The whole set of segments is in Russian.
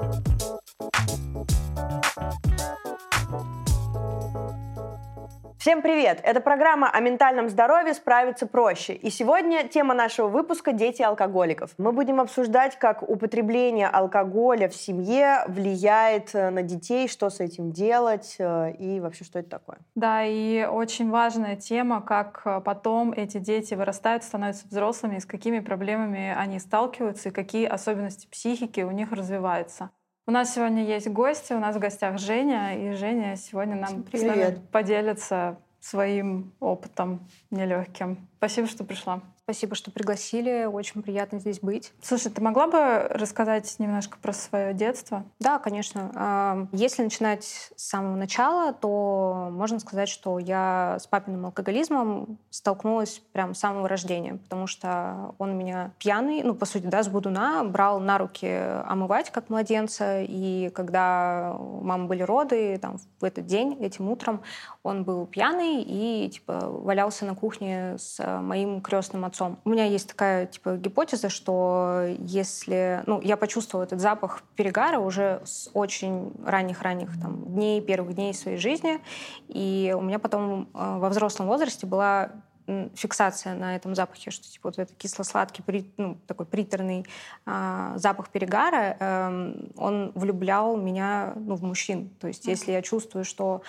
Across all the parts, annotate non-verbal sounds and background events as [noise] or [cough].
you Всем привет! Это программа о ментальном здоровье «Справиться проще». И сегодня тема нашего выпуска «Дети алкоголиков». Мы будем обсуждать, как употребление алкоголя в семье влияет э, на детей, что с этим делать э, и вообще, что это такое. Да, и очень важная тема, как э, потом эти дети вырастают, становятся взрослыми, с какими проблемами они сталкиваются, и какие особенности психики у них развиваются. У нас сегодня есть гости, у нас в гостях Женя, и Женя сегодня нам Привет. поделится своим опытом нелегким. Спасибо, что пришла. Спасибо, что пригласили. Очень приятно здесь быть. Слушай, ты могла бы рассказать немножко про свое детство? Да, конечно. Если начинать с самого начала, то можно сказать, что я с папиным алкоголизмом столкнулась прямо с самого рождения, потому что он меня пьяный, ну, по сути, да, с будуна, брал на руки омывать, как младенца, и когда у мамы были роды, там, в этот день, этим утром, он был пьяный и, типа, валялся на кухне с моим крестным отцом отцом. У меня есть такая типа гипотеза, что если, ну, я почувствовала этот запах перегара уже с очень ранних-ранних там дней, первых дней своей жизни, и у меня потом э, во взрослом возрасте была фиксация на этом запахе, что типа вот этот кисло-сладкий, при, ну, такой приторный э, запах перегара, э, он влюблял меня ну, в мужчин. То есть mm-hmm. если я чувствую, что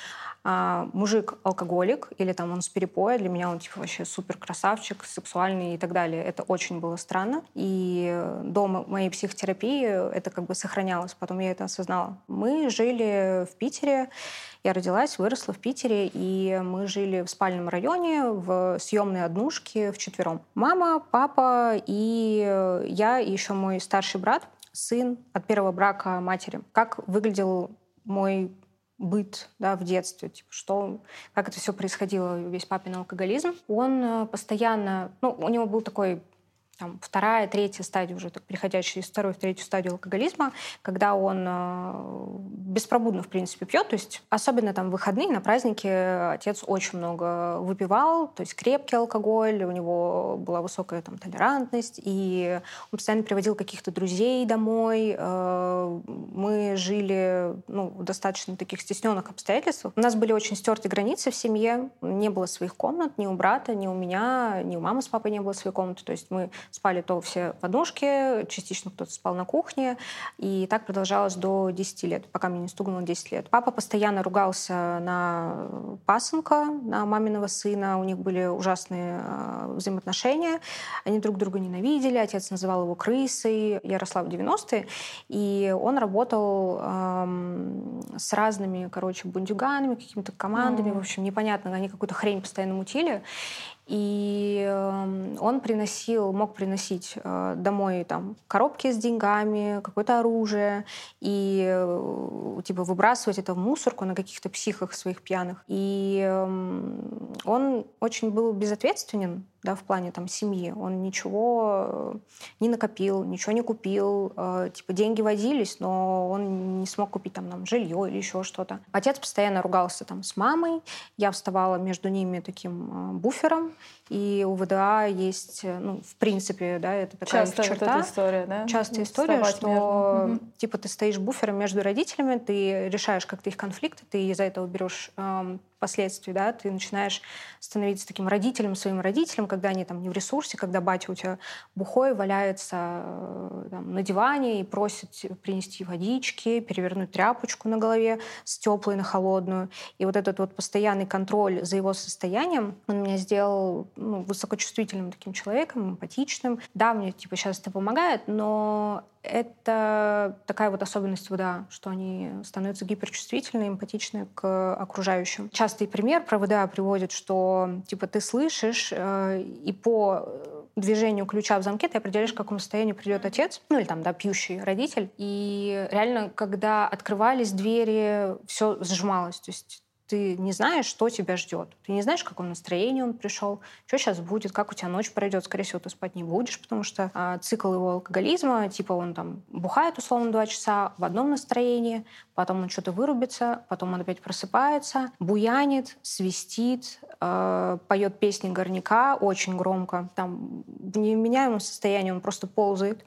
э, мужик алкоголик или там он с перепоя, для меня он типа вообще супер красавчик, сексуальный и так далее, это очень было странно. И до моей психотерапии это как бы сохранялось, потом я это осознала. Мы жили в Питере, я родилась, выросла в Питере, и мы жили в спальном районе, в съемной однушке вчетвером. Мама, папа и я, и еще мой старший брат, сын от первого брака матери. Как выглядел мой быт да, в детстве, типа, что, как это все происходило, весь папин алкоголизм. Он э, постоянно, ну, у него был такой там, вторая, третья стадия уже, так, переходящая из второй в третью стадию алкоголизма, когда он э, беспробудно, в принципе, пьет. То есть особенно там в выходные, на праздники отец очень много выпивал, то есть крепкий алкоголь, у него была высокая там толерантность, и он постоянно приводил каких-то друзей домой. Э, мы жили ну, в достаточно таких стесненных обстоятельствах. У нас были очень стерты границы в семье, не было своих комнат ни у брата, ни у меня, ни у мамы с папой не было своей комнаты. То есть мы спали то все в подушке, частично кто-то спал на кухне. И так продолжалось до 10 лет, пока мне не стукнуло 10 лет. Папа постоянно ругался на пасынка, на маминого сына. У них были ужасные э, взаимоотношения. Они друг друга ненавидели. Отец называл его крысой. Я росла в 90-е. И он работал эм, с разными, короче, бундюганами, какими-то командами. Mm. В общем, непонятно. Они какую-то хрень постоянно мутили. И эм, он приносил, мог приносить э, домой там коробки с деньгами, какое-то оружие и э, типа выбрасывать это в мусорку на каких-то психах своих пьяных. И эм, он очень был безответственен да, в плане там семьи. Он ничего э, не накопил, ничего не купил. Э, типа деньги водились, но он не смог купить там нам жилье или еще что-то. Отец постоянно ругался там с мамой. Я вставала между ними таким э, буфером. И у ВДА есть, ну, в принципе, да, это такая Частая черта. Вот история, да? Частая история, что между. типа ты стоишь буфером между родителями, ты решаешь как-то их конфликты, ты из-за этого берешь эм, последствий, да, ты начинаешь становиться таким родителем своим родителям, когда они там не в ресурсе, когда батя у тебя бухой валяется э, там, на диване и просит принести водички, перевернуть тряпочку на голове с теплой на холодную. И вот этот вот постоянный контроль за его состоянием, он меня сделал ну, высокочувствительным таким человеком, эмпатичным. Да, мне типа сейчас это помогает, но это такая вот особенность ВДА, что они становятся гиперчувствительны, эмпатичны к окружающим. Частый пример про ВДА приводит, что типа ты слышишь, э, и по движению ключа в замке ты определяешь, в каком состоянии придет отец, ну или там, да, пьющий родитель. И реально, когда открывались двери, все сжималось. То есть ты не знаешь, что тебя ждет. Ты не знаешь, в каком настроении он пришел, что сейчас будет, как у тебя ночь пройдет. Скорее всего, ты спать не будешь, потому что а, цикл его алкоголизма, типа он там бухает условно два часа в одном настроении, потом он что-то вырубится, потом он опять просыпается, буянит, свистит, э, поет песни горняка очень громко. Там в невменяемом состоянии он просто ползает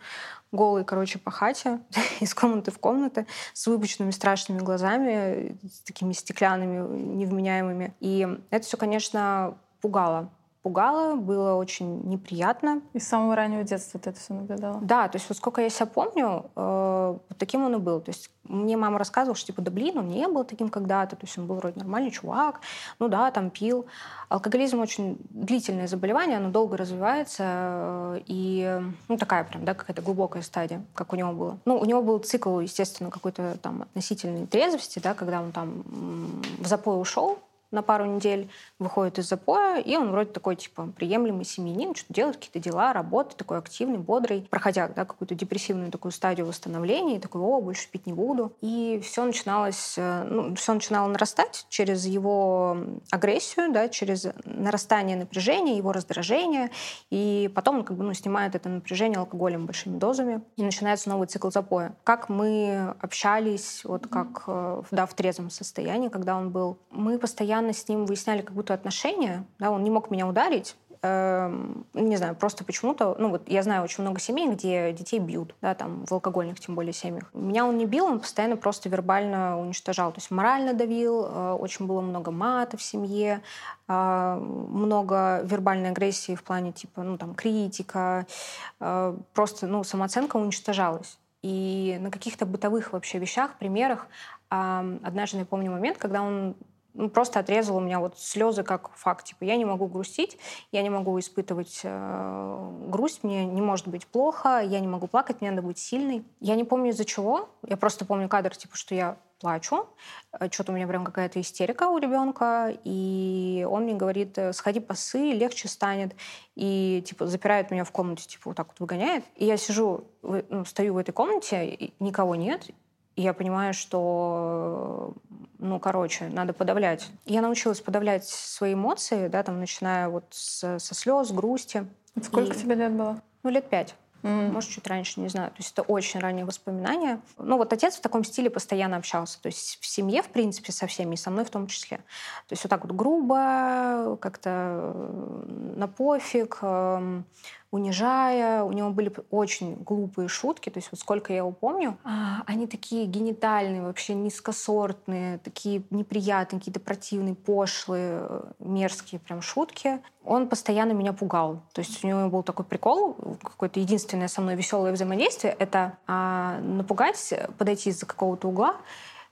голый, короче, по хате, [laughs] из комнаты в комнату, с выпученными страшными глазами, с такими стеклянными, невменяемыми. И это все, конечно, пугало пугало, было очень неприятно. И с самого раннего детства ты это все наблюдала? Да, то есть вот сколько я себя помню, э, таким он и был. То есть мне мама рассказывала, что типа, да блин, он не был таким когда-то, то есть он был вроде нормальный чувак, ну да, там пил. Алкоголизм очень длительное заболевание, оно долго развивается, э, и ну такая прям, да, какая-то глубокая стадия, как у него было. Ну, у него был цикл, естественно, какой-то там относительной трезвости, да, когда он там в запой ушел, на пару недель, выходит из запоя, и он вроде такой, типа, приемлемый семьянин, что делает какие-то дела, работает, такой активный, бодрый, проходя да, какую-то депрессивную такую стадию восстановления, и такой, о, больше пить не буду. И все начиналось, э, ну, все начинало нарастать через его агрессию, да, через нарастание напряжения, его раздражение, и потом он как бы, ну, снимает это напряжение алкоголем большими дозами, и начинается новый цикл запоя. Как мы общались, вот как, э, да, в трезвом состоянии, когда он был, мы постоянно постоянно с ним выясняли как будто отношения, да, он не мог меня ударить, эм, не знаю, просто почему-то, ну вот я знаю очень много семей, где детей бьют, да, там в алкогольных тем более семьях. Меня он не бил, он постоянно просто вербально уничтожал, то есть морально давил, э, очень было много мата в семье, э, много вербальной агрессии в плане типа, ну там критика, э, просто, ну самооценка уничтожалась. И на каких-то бытовых вообще вещах, примерах, однажды я помню момент, когда он ну, просто отрезал у меня вот слезы как факт. Типа, я не могу грустить, я не могу испытывать э, грусть, мне не может быть плохо, я не могу плакать, мне надо быть сильной. Я не помню из-за чего, я просто помню кадр, типа, что я плачу, э, что-то у меня прям какая-то истерика у ребенка, и он мне говорит, э, сходи посы, легче станет, и типа запирает меня в комнате, типа вот так вот выгоняет, и я сижу, ну, стою в этой комнате, никого нет, и я понимаю, что, ну, короче, надо подавлять. Я научилась подавлять свои эмоции, да, там, начиная вот с, со слез, грусти. Сколько и... тебе лет было? Ну, лет пять. Mm-hmm. Может, чуть раньше, не знаю. То есть это очень ранние воспоминания. Ну, вот отец в таком стиле постоянно общался. То есть в семье, в принципе, со всеми, и со мной в том числе. То есть вот так вот грубо, как-то на пофиг, эм, унижая. У него были очень глупые шутки, то есть вот сколько я его помню, а, они такие генитальные, вообще низкосортные, такие неприятные, какие-то противные, пошлые, мерзкие прям шутки. Он постоянно меня пугал. То есть у него был такой прикол, какое-то единственное со мной веселое взаимодействие, это а, напугать, подойти из-за какого-то угла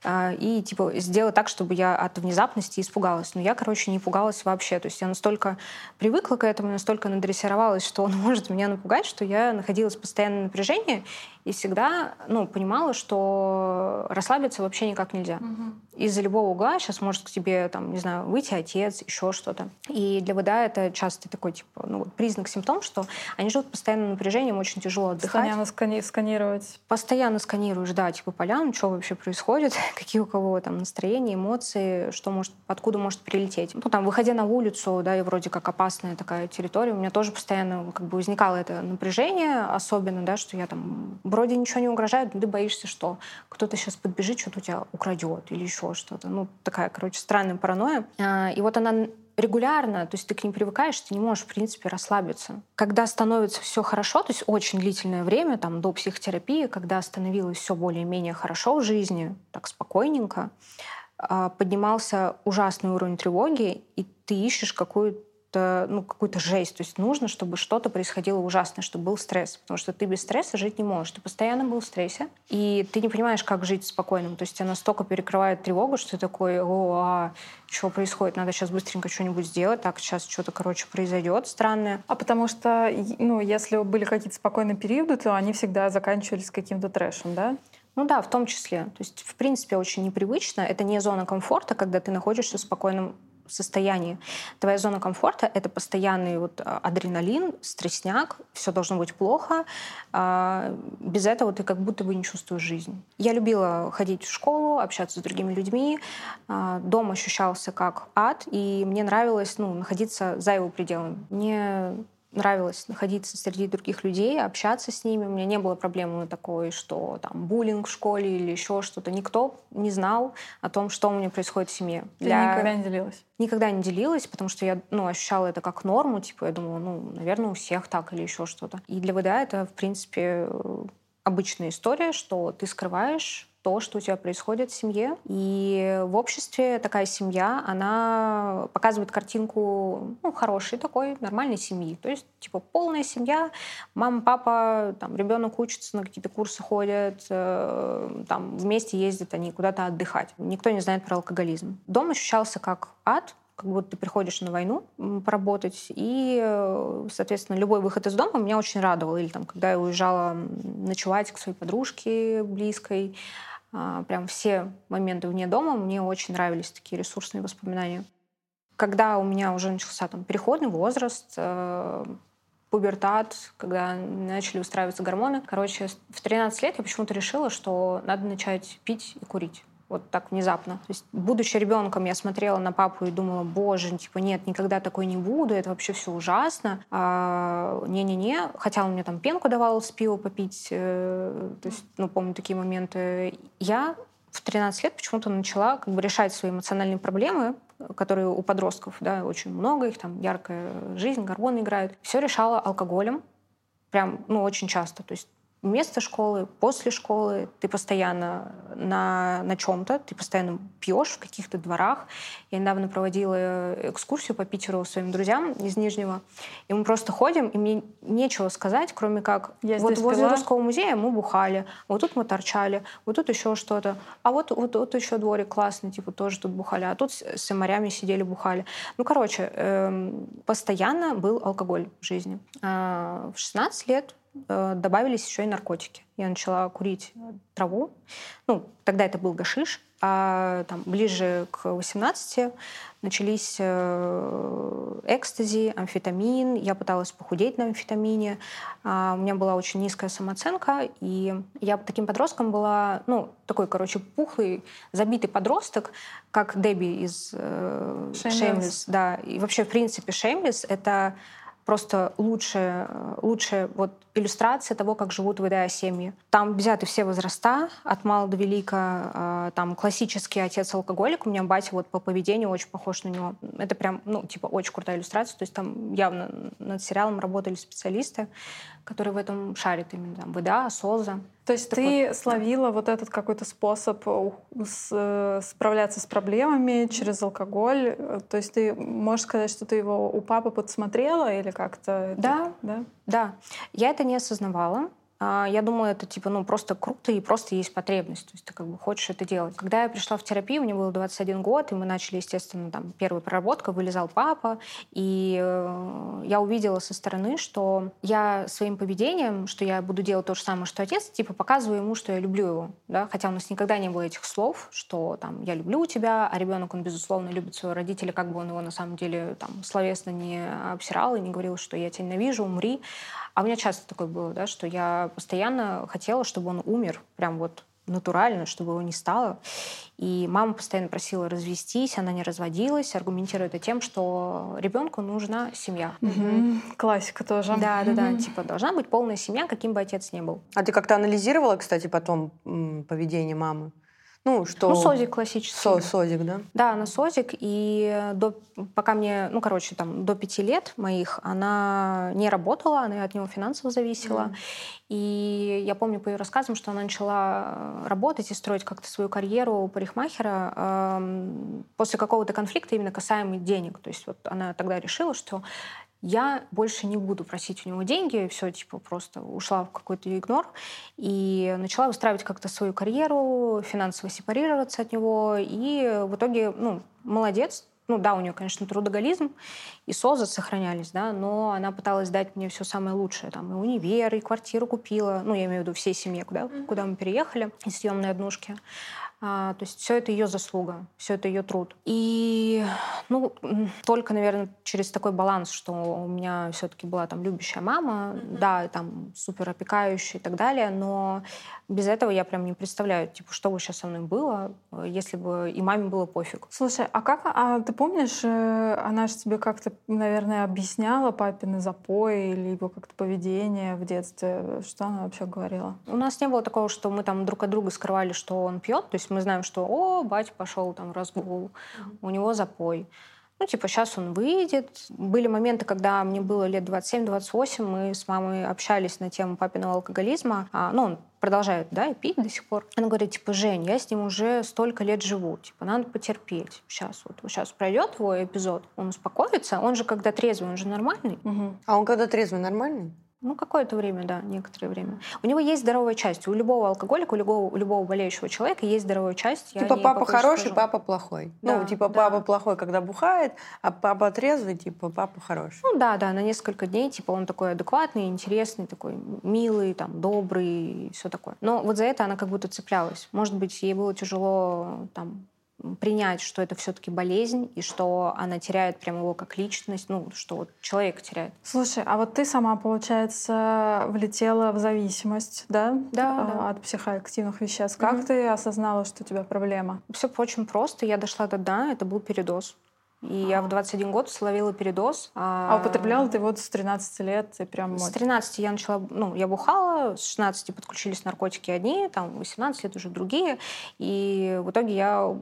и типа сделать так, чтобы я от внезапности испугалась. Но я, короче, не пугалась вообще. То есть я настолько привыкла к этому, настолько надрессировалась, что он [laughs] может меня напугать, что я находилась в постоянном напряжении и всегда ну, понимала, что расслабиться вообще никак нельзя. Угу. Из-за любого угла сейчас может к тебе, там, не знаю, выйти отец, еще что-то. И для ВДА это часто такой типа, ну, признак, симптом, что они живут напряжении, им очень тяжело отдыхать. Постоянно скани- сканировать. Постоянно сканируешь, да, типа поляну, что вообще происходит, [laughs] какие у кого там настроения, эмоции, что может, откуда может прилететь. Ну, там, выходя на улицу, да, и вроде как опасная такая территория, у меня тоже постоянно как бы возникало это напряжение, особенно, да, что я там вроде ничего не угрожает, но ты боишься, что кто-то сейчас подбежит, что-то у тебя украдет или еще что-то. Ну, такая, короче, странная паранойя. А, и вот она регулярно, то есть ты к ним привыкаешь, ты не можешь, в принципе, расслабиться. Когда становится все хорошо, то есть очень длительное время, там, до психотерапии, когда становилось все более-менее хорошо в жизни, так спокойненько, а, поднимался ужасный уровень тревоги, и ты ищешь какую-то ну, какую-то жесть. То есть нужно, чтобы что-то происходило ужасное, чтобы был стресс. Потому что ты без стресса жить не можешь. Ты постоянно был в стрессе, и ты не понимаешь, как жить спокойным. То есть тебя настолько перекрывает тревога, что ты такой, о, а что происходит? Надо сейчас быстренько что-нибудь сделать. Так, сейчас что-то, короче, произойдет странное. А потому что, ну, если были какие-то спокойные периоды, то они всегда заканчивались каким-то трэшем, да? Ну да, в том числе. То есть, в принципе, очень непривычно. Это не зона комфорта, когда ты находишься в спокойном состоянии. Твоя зона комфорта — это постоянный вот а, адреналин, стрессняк, все должно быть плохо. А, без этого ты как будто бы не чувствуешь жизнь. Я любила ходить в школу, общаться с другими людьми. А, дом ощущался как ад, и мне нравилось ну, находиться за его пределами. Мне нравилось находиться среди других людей, общаться с ними. У меня не было проблемы такой, что там буллинг в школе или еще что-то. Никто не знал о том, что у меня происходит в семье. Ты Для... никогда не делилась? Никогда не делилась, потому что я ну, ощущала это как норму. Типа, я думала, ну, наверное, у всех так или еще что-то. И для ВДА это, в принципе, обычная история, что ты скрываешь то, что у тебя происходит в семье. И в обществе такая семья, она показывает картинку ну, хорошей такой, нормальной семьи. То есть, типа, полная семья, мама, папа, там, ребенок учится, на какие-то курсы ходят, э, там, вместе ездят они куда-то отдыхать. Никто не знает про алкоголизм. Дом ощущался как ад, как будто ты приходишь на войну поработать, и, э, соответственно, любой выход из дома меня очень радовал. Или там, когда я уезжала ночевать к своей подружке близкой, прям все моменты вне дома мне очень нравились такие ресурсные воспоминания. Когда у меня уже начался там переходный возраст, э, пубертат, когда начали устраиваться гормоны. Короче, в 13 лет я почему-то решила, что надо начать пить и курить вот так внезапно. То есть, будучи ребенком, я смотрела на папу и думала, боже, типа, нет, никогда такой не буду, это вообще все ужасно. А, не-не-не, хотя он мне там пенку давал с пива попить, э, то есть, ну, помню такие моменты. Я в 13 лет почему-то начала как бы решать свои эмоциональные проблемы, которые у подростков, да, очень много, их там яркая жизнь, гормоны играют. Все решала алкоголем, прям, ну, очень часто. То есть вместо школы, после школы, ты постоянно на, на чем-то, ты постоянно пьешь в каких-то дворах. Я недавно проводила экскурсию по Питеру своим друзьям из Нижнего, и мы просто ходим, и мне нечего сказать, кроме как Я вот возле пила. Русского музея мы бухали, вот тут мы торчали, вот тут еще что-то, а вот, вот, вот еще дворик классный, типа тоже тут бухали, а тут с, с морями сидели, бухали. Ну, короче, эм, постоянно был алкоголь в жизни. А, в 16 лет добавились еще и наркотики. Я начала курить траву. Ну, тогда это был гашиш, а там, ближе к 18 начались э, экстази, амфетамин. Я пыталась похудеть на амфетамине. А, у меня была очень низкая самооценка, и я таким подростком была, ну, такой, короче, пухлый, забитый подросток, как Дебби из э. Да, и вообще, в принципе, Shameless — это просто лучшая, лучшая вот иллюстрация того, как живут в ВДА семьи. Там взяты все возраста, от мала до велика. А, там классический отец-алкоголик. У меня батя вот по поведению очень похож на него. Это прям, ну, типа, очень крутая иллюстрация. То есть там явно над сериалом работали специалисты, которые в этом шарят именно. Там ВДА, СОЗа. То есть ты вот, словила вот этот какой-то способ э, справляться с проблемами через алкоголь. То есть ты можешь сказать, что ты его у папы подсмотрела или как-то? Да, да. Да. Я это не осознавала. А, я думала, это типа, ну, просто круто и просто есть потребность. То есть ты как бы хочешь это делать. Когда я пришла в терапию, мне было 21 год, и мы начали, естественно, там, первая проработка, вылезал папа, и э, я увидела со стороны, что я своим поведением, что я буду делать то же самое, что отец, типа, показываю ему, что я люблю его, да, хотя у нас никогда не было этих слов, что там я люблю тебя, а ребенок, он, безусловно, любит своего родителя, как бы он его на самом деле там словесно не обсирал и не говорил, что я тебя ненавижу, умри. А у меня часто такое было, да, что я постоянно хотела, чтобы он умер, прям вот натурально, чтобы его не стало. И мама постоянно просила развестись, она не разводилась, аргументируя это тем, что ребенку нужна семья. Угу. Классика тоже. Да, да, да. Типа должна быть полная семья, каким бы отец ни был. А ты как-то анализировала, кстати, потом поведение мамы? Ну, что... Ну, созик классический. Со, созик, да? Да, на созик. И до, пока мне, ну, короче, там, до пяти лет моих она не работала, она от него финансово зависела. Mm. И я помню по ее рассказам, что она начала работать и строить как-то свою карьеру парикмахера э, после какого-то конфликта именно касаемо денег. То есть вот она тогда решила, что я больше не буду просить у него деньги, все, типа, просто ушла в какой-то игнор и начала выстраивать как-то свою карьеру, финансово сепарироваться от него, и в итоге, ну, молодец, ну да, у нее, конечно, трудоголизм, и СОЗа сохранялись, да, но она пыталась дать мне все самое лучшее. Там и универ, и квартиру купила, ну, я имею в виду всей семье, куда, mm-hmm. куда мы переехали, из съемной однушки. А, то есть все это ее заслуга, все это ее труд. И ну, только, наверное, через такой баланс, что у меня все-таки была там любящая мама, mm-hmm. да, там супер опекающая и так далее, но без этого я прям не представляю, типа, что бы сейчас со мной было, если бы и маме было пофиг. Слушай, а как, а ты помнишь, э, она же тебе как-то, наверное, объясняла папины запои, либо как-то поведение в детстве? Что она вообще говорила? У нас не было такого, что мы там друг от друга скрывали, что он пьет, то есть мы знаем, что, о, батя пошел там в разгул, mm-hmm. у него запой. Ну, типа, сейчас он выйдет. Были моменты, когда мне было лет 27-28, мы с мамой общались на тему папиного алкоголизма. А, ну, он продолжает, да, и пить до сих пор. Она говорит, типа, Жень, я с ним уже столько лет живу, типа, надо потерпеть. Сейчас вот, сейчас пройдет твой эпизод, он успокоится, он же когда трезвый, он же нормальный. Угу. А он когда трезвый, нормальный? Ну, какое-то время, да, некоторое время. У него есть здоровая часть. У любого алкоголика, у любого, у любого болеющего человека есть здоровая часть. Типа папа хороший, скажу. папа плохой. Да, ну, типа да. папа плохой, когда бухает, а папа трезвый, типа папа хороший. Ну, да, да, на несколько дней, типа он такой адекватный, интересный, такой милый, там, добрый и все такое. Но вот за это она как будто цеплялась. Может быть, ей было тяжело там принять, что это все-таки болезнь, и что она теряет прямо его как личность, ну, что вот человек теряет. Слушай, а вот ты сама, получается, влетела в зависимость, да? Да, а, да. От психоактивных веществ. Как mm ты осознала, что у тебя проблема? Все очень просто. Я дошла до дна, это был передоз. И я в 21 год словила передоз. А, а употребляла ты вот с 13 лет? И прям с 13 я начала, ну, я бухала, с 16 подключились наркотики одни, там 18 лет уже другие. И в итоге я, у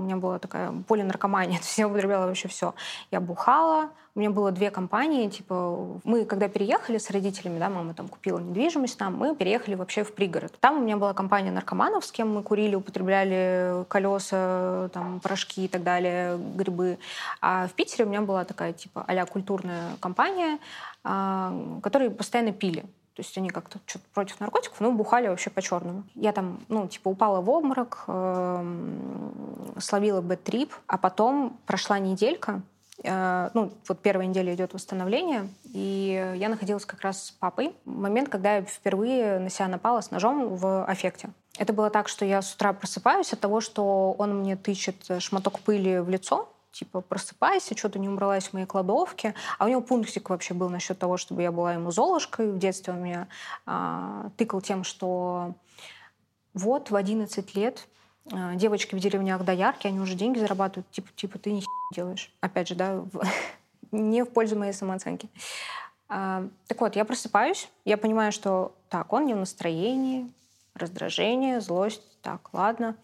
меня была такая полинаркомания, [laughs] то есть я употребляла вообще все. Я бухала, у меня было две компании, типа, мы когда переехали с родителями, да, мама там купила недвижимость нам, мы переехали вообще в пригород. Там у меня была компания наркоманов, с кем мы курили, употребляли колеса, там, порошки и так далее, грибы. А в Питере у меня была такая, типа, а культурная компания, а, которые постоянно пили. То есть они как-то что-то против наркотиков, но бухали вообще по-черному. Я там, ну, типа, упала в обморок, э, словила бэт-трип, а потом прошла неделька, ну, вот первая неделя идет восстановление, и я находилась как раз с папой. Момент, когда я впервые на себя напала с ножом в аффекте. Это было так, что я с утра просыпаюсь от того, что он мне тычет шматок пыли в лицо, типа, просыпайся, что-то не убралась в моей кладовке. А у него пунктик вообще был насчет того, чтобы я была ему золушкой. В детстве он меня а, тыкал тем, что вот в 11 лет девочки в деревнях доярки, они уже деньги зарабатывают, типа, типа ты не делаешь. Опять же, да, в, [laughs] не в пользу моей самооценки. А, так вот, я просыпаюсь, я понимаю, что так, он не в настроении, раздражение, злость, так, ладно.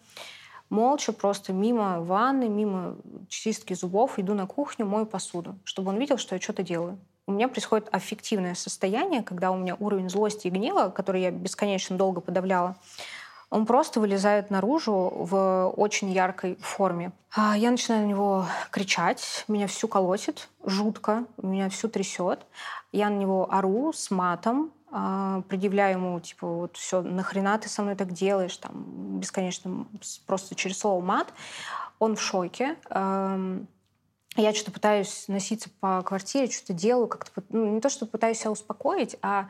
Молча просто мимо ванны, мимо чистки зубов иду на кухню, мою посуду, чтобы он видел, что я что-то делаю. У меня происходит аффективное состояние, когда у меня уровень злости и гнева, который я бесконечно долго подавляла, он просто вылезает наружу в очень яркой форме. А я начинаю на него кричать, меня всю колотит, жутко, меня всю трясет. Я на него ору с матом, а, предъявляю ему, типа, вот все, нахрена ты со мной так делаешь, там, бесконечно, просто через слово мат. Он в шоке. Я что-то пытаюсь носиться по квартире, что-то делаю, как-то ну, не то, что пытаюсь себя успокоить, а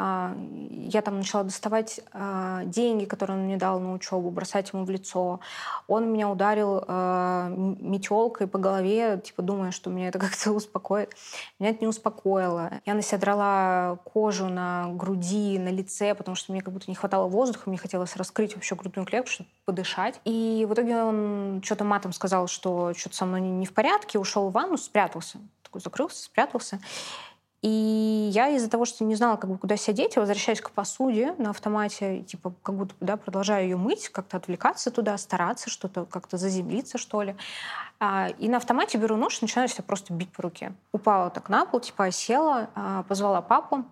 а, я там начала доставать а, деньги, которые он мне дал на учебу, бросать ему в лицо. Он меня ударил а, метелкой по голове, типа думая, что меня это [laughs] как-то успокоит. Меня это не успокоило. Я на себя драла кожу на груди, на лице, потому что мне как будто не хватало воздуха, мне хотелось раскрыть вообще грудную клетку, чтобы подышать. И в итоге он что-то матом сказал, что что-то со мной не в порядке, ушел в ванну, спрятался. Такой закрылся, спрятался. И я из-за того, что не знала, как бы, куда сидеть, я возвращаюсь к посуде на автомате, типа, как будто да, продолжаю ее мыть, как-то отвлекаться туда, стараться что-то, как-то заземлиться, что ли. А, и на автомате беру нож и начинаю себя просто бить по руке. Упала так на пол, типа, села, а, позвала папу.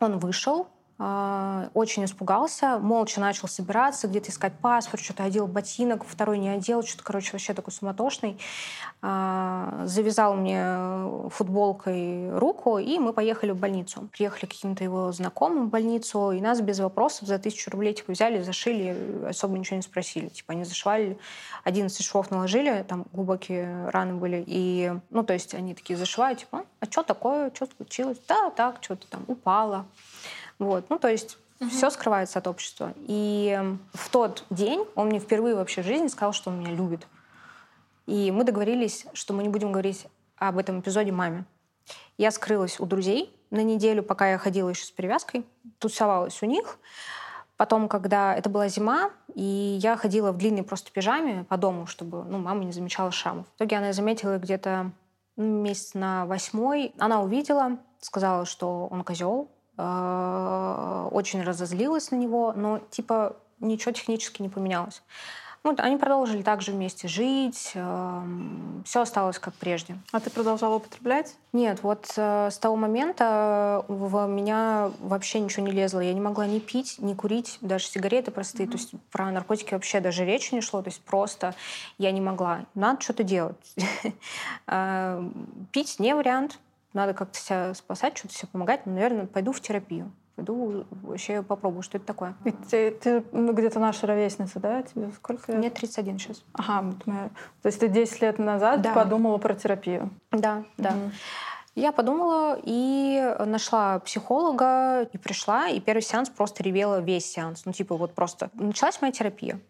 Он вышел, очень испугался, молча начал собираться, где-то искать паспорт, что-то одел ботинок, второй не одел, что-то, короче, вообще такой суматошный. А, завязал мне футболкой руку, и мы поехали в больницу. Приехали каким-то его знакомым в больницу, и нас без вопросов за тысячу рублей типа, взяли, зашили, особо ничего не спросили. Типа они зашивали, 11 швов наложили, там глубокие раны были, и, ну, то есть они такие зашивают, типа, а что такое, что случилось? Да, так, что-то там упало. Вот. Ну, то есть угу. все скрывается от общества. И в тот день он мне впервые вообще в жизни сказал, что он меня любит. И мы договорились, что мы не будем говорить об этом эпизоде маме. Я скрылась у друзей на неделю, пока я ходила еще с перевязкой, тусовалась у них. Потом, когда это была зима, и я ходила в длинной просто пижаме по дому, чтобы ну, мама не замечала шрамов. В итоге она заметила где-то месяц на восьмой. Она увидела, сказала, что он козел, очень разозлилась на него, но типа ничего технически не поменялось. Вот, они продолжили также вместе жить, эм, все осталось как прежде. А ты продолжала употреблять? Нет, вот э, с того момента в меня вообще ничего не лезло. Я не могла ни пить, ни курить, даже сигареты простые. Mm-hmm. То есть про наркотики вообще даже речи не шло. То есть просто я не могла. Надо что-то делать. [laughs] Э, пить не вариант. Надо как-то себя спасать, что-то себе помогать. Но, наверное, пойду в терапию пойду вообще попробую, что это такое. И ты, ты ну, где-то наша ровесница, да? Тебе сколько лет? Мне 31 сейчас. Ага, то есть ты 10 лет назад да. подумала про терапию? Да, да. Угу. Я подумала и нашла психолога, и пришла, и первый сеанс просто ревела весь сеанс. Ну, типа, вот просто началась моя терапия.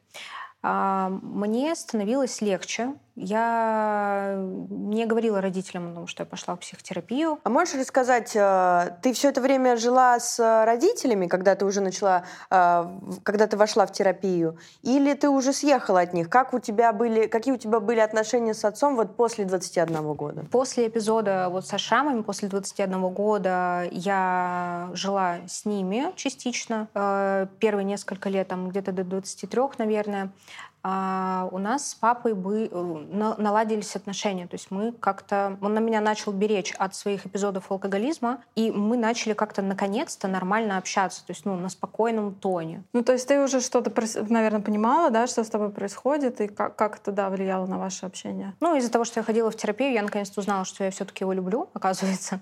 А, мне становилось легче. Я не говорила родителям о том, что я пошла в психотерапию. А можешь рассказать, э, ты все это время жила с родителями, когда ты уже начала, э, когда ты вошла в терапию, или ты уже съехала от них? Как у тебя были, какие у тебя были отношения с отцом вот после 21 года? После эпизода вот со шрамами, после 21 года я жила с ними частично. Э, первые несколько лет, там где-то до 23, наверное а у нас с папой бы э, наладились отношения. То есть мы как-то... Он на меня начал беречь от своих эпизодов алкоголизма, и мы начали как-то наконец-то нормально общаться. То есть ну, на спокойном тоне. Ну, то есть ты уже что-то, наверное, понимала, да, что с тобой происходит, и как, как это, да, влияло на ваше общение? Ну, из-за того, что я ходила в терапию, я наконец-то узнала, что я все таки его люблю, [laughs] оказывается,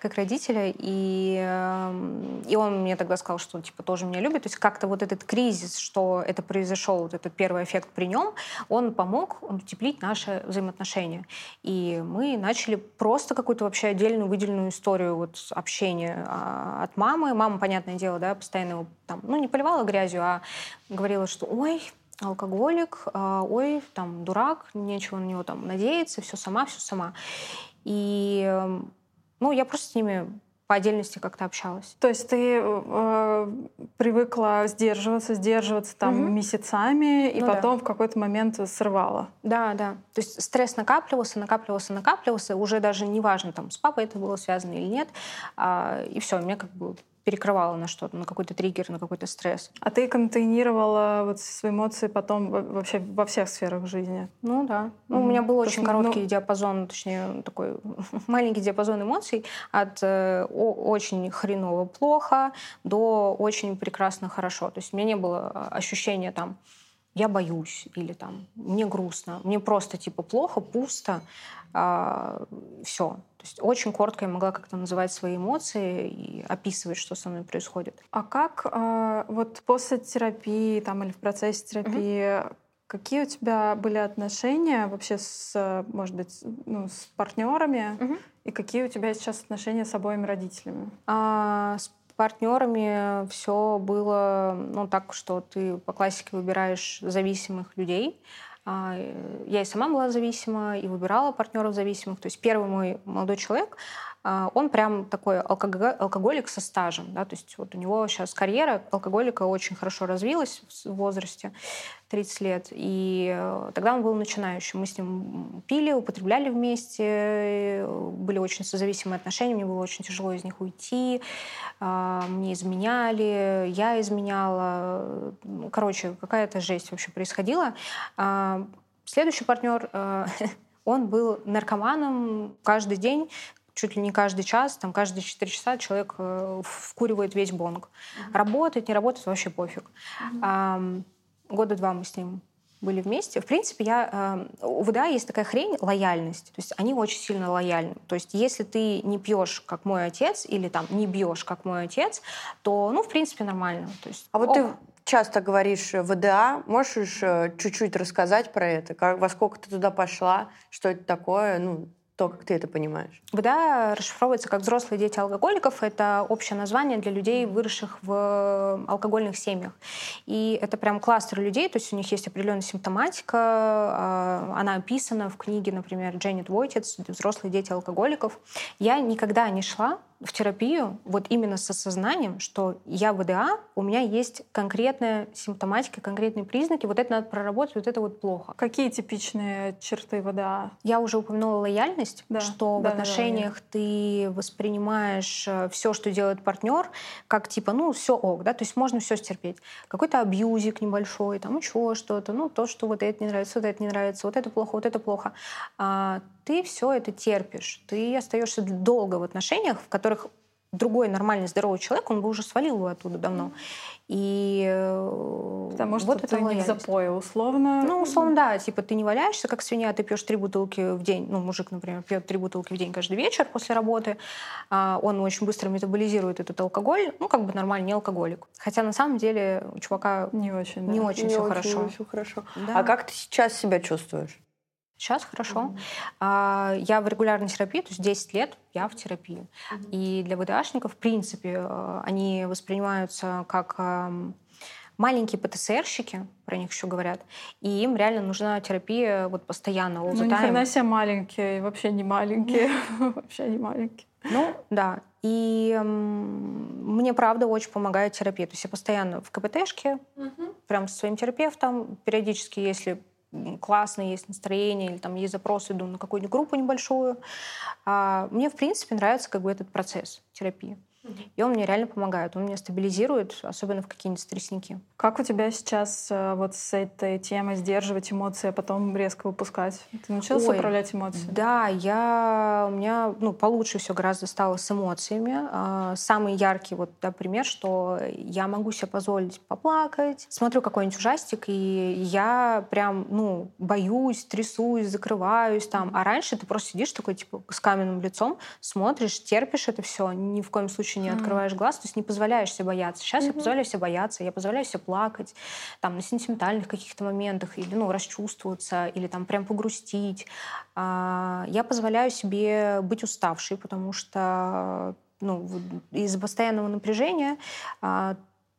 как родителя. И, эм, и он мне тогда сказал, что, типа, тоже меня любит. То есть как-то вот этот кризис, что это произошел, вот этот первый эффект эффект при нем, он помог утеплить наши взаимоотношения. И мы начали просто какую-то вообще отдельную выделенную историю вот общения а, от мамы. Мама, понятное дело, да, постоянно его там, ну, не поливала грязью, а говорила, что ой, алкоголик, а, ой, там, дурак, нечего на него там надеяться, все сама, все сама. И ну, я просто с ними по отдельности как-то общалась. То есть ты э, привыкла сдерживаться, сдерживаться там угу. месяцами, и ну, потом да. в какой-то момент срывала. Да, да. То есть стресс накапливался, накапливался, накапливался. Уже даже неважно, там, с папой это было связано или нет. А, и все, меня как бы перекрывала на что-то, на какой-то триггер, на какой-то стресс. А ты контейнировала вот свои эмоции потом вообще во всех сферах жизни? Ну да. Ну, mm-hmm. У меня был очень есть, короткий ну... диапазон, точнее, такой [laughs] маленький диапазон эмоций от э, очень хреново плохо до очень прекрасно хорошо. То есть у меня не было а, ощущения там я боюсь или там мне грустно, мне просто типа плохо, пусто, а, все. То есть очень коротко я могла как-то называть свои эмоции и описывать, что со мной происходит. А как э, вот после терапии там или в процессе терапии угу. какие у тебя были отношения вообще с, может быть, ну, с партнерами угу. и какие у тебя сейчас отношения с обоими родителями? А, с партнерами все было ну, так, что ты по классике выбираешь зависимых людей. А, я и сама была зависима, и выбирала партнеров зависимых. То есть первый мой молодой человек, он прям такой алкоголик со стажем. Да? То есть вот у него сейчас карьера алкоголика очень хорошо развилась в возрасте 30 лет. И э, тогда он был начинающим. Мы с ним пили, употребляли вместе, были очень созависимые отношения, мне было очень тяжело из них уйти. А, мне изменяли, я изменяла. Короче, какая-то жесть вообще происходила. А, следующий партнер, э, [laughs] он был наркоманом каждый день чуть ли не каждый час, там каждые 4 часа человек э, вкуривает весь бонг. Mm-hmm. Работает, не работает, вообще пофиг. Mm-hmm. А, года два мы с ним были вместе. В принципе, я, э, у ВДА есть такая хрень — лояльность. То есть они очень сильно лояльны. То есть если ты не пьешь, как мой отец, или там не бьешь, как мой отец, то, ну, в принципе, нормально. То есть, а вот ок. ты часто говоришь ВДА. Можешь э, чуть-чуть рассказать про это? Как, во сколько ты туда пошла? Что это такое? Ну, то, как ты это понимаешь? ВДА расшифровывается как взрослые дети алкоголиков. Это общее название для людей, выросших в алкогольных семьях. И это прям кластер людей, то есть у них есть определенная симптоматика. А, она описана в книге, например, Дженнет Войтец «Взрослые дети алкоголиков». Я никогда не шла в терапию вот именно с осознанием, что я ВДА, у меня есть конкретная симптоматика, конкретные признаки, вот это надо проработать, вот это вот плохо. Какие типичные черты ВДА? Я уже упомянула лояльность, да. что да, в отношениях да, да, ты воспринимаешь э, все, что делает партнер, как типа, ну, все ок, да, то есть можно все стерпеть. Какой-то абьюзик небольшой, там еще что-то, ну, то, что вот это не нравится, вот это не нравится, вот это плохо, вот это плохо. А, ты все это терпишь. Ты остаешься долго в отношениях, в которых другой нормальный здоровый человек, он бы уже свалил его оттуда давно. И э, Потому что вот это не в запое, условно. Ну, условно, да. Типа ты не валяешься, как свинья, ты пьешь три бутылки в день. Ну, мужик, например, пьет три бутылки в день каждый вечер после работы. А он очень быстро метаболизирует этот алкоголь. Ну, как бы нормальный, не алкоголик. Хотя на самом деле у чувака не очень, не очень все хорошо. Все хорошо. Да. А как ты сейчас себя чувствуешь? Сейчас хорошо. Mm-hmm. Я в регулярной терапии, то есть 10 лет я в терапии. Mm-hmm. И для ВДАшников, в принципе, э, они воспринимаются как эм, маленькие ПТСРщики, про них еще говорят, и им реально нужна терапия вот постоянно. Ну, ни хрена себе маленькие, вообще не маленькие, [laughs] вообще не маленькие. Ну, да. И мне, правда, очень помогает терапия. То есть я постоянно в КПТшке, угу. прям со своим терапевтом. Периодически, если классно, есть настроение, или там есть запрос, иду на какую-нибудь группу небольшую. А, мне, в принципе, нравится как бы этот процесс терапии. И он мне реально помогает, он меня стабилизирует, особенно в какие-нибудь стresсники. Как у тебя сейчас э, вот с этой темой сдерживать эмоции, а потом резко выпускать? Ты научился Ой, управлять эмоциями? Да, я, у меня ну, получше все гораздо стало с эмоциями. А, самый яркий вот, да, пример, что я могу себе позволить поплакать, смотрю какой-нибудь ужастик, и я прям, ну, боюсь, трясусь, закрываюсь там. А раньше ты просто сидишь такой, типа, с каменным лицом, смотришь, терпишь это все, ни в коем случае не открываешь глаз, то есть не позволяешь себе бояться. Сейчас mm-hmm. я позволяю себе бояться, я позволяю себе плакать, там, на сентиментальных каких-то моментах, или, ну, расчувствоваться, или там прям погрустить. А, я позволяю себе быть уставшей, потому что ну, из-за постоянного напряжения а,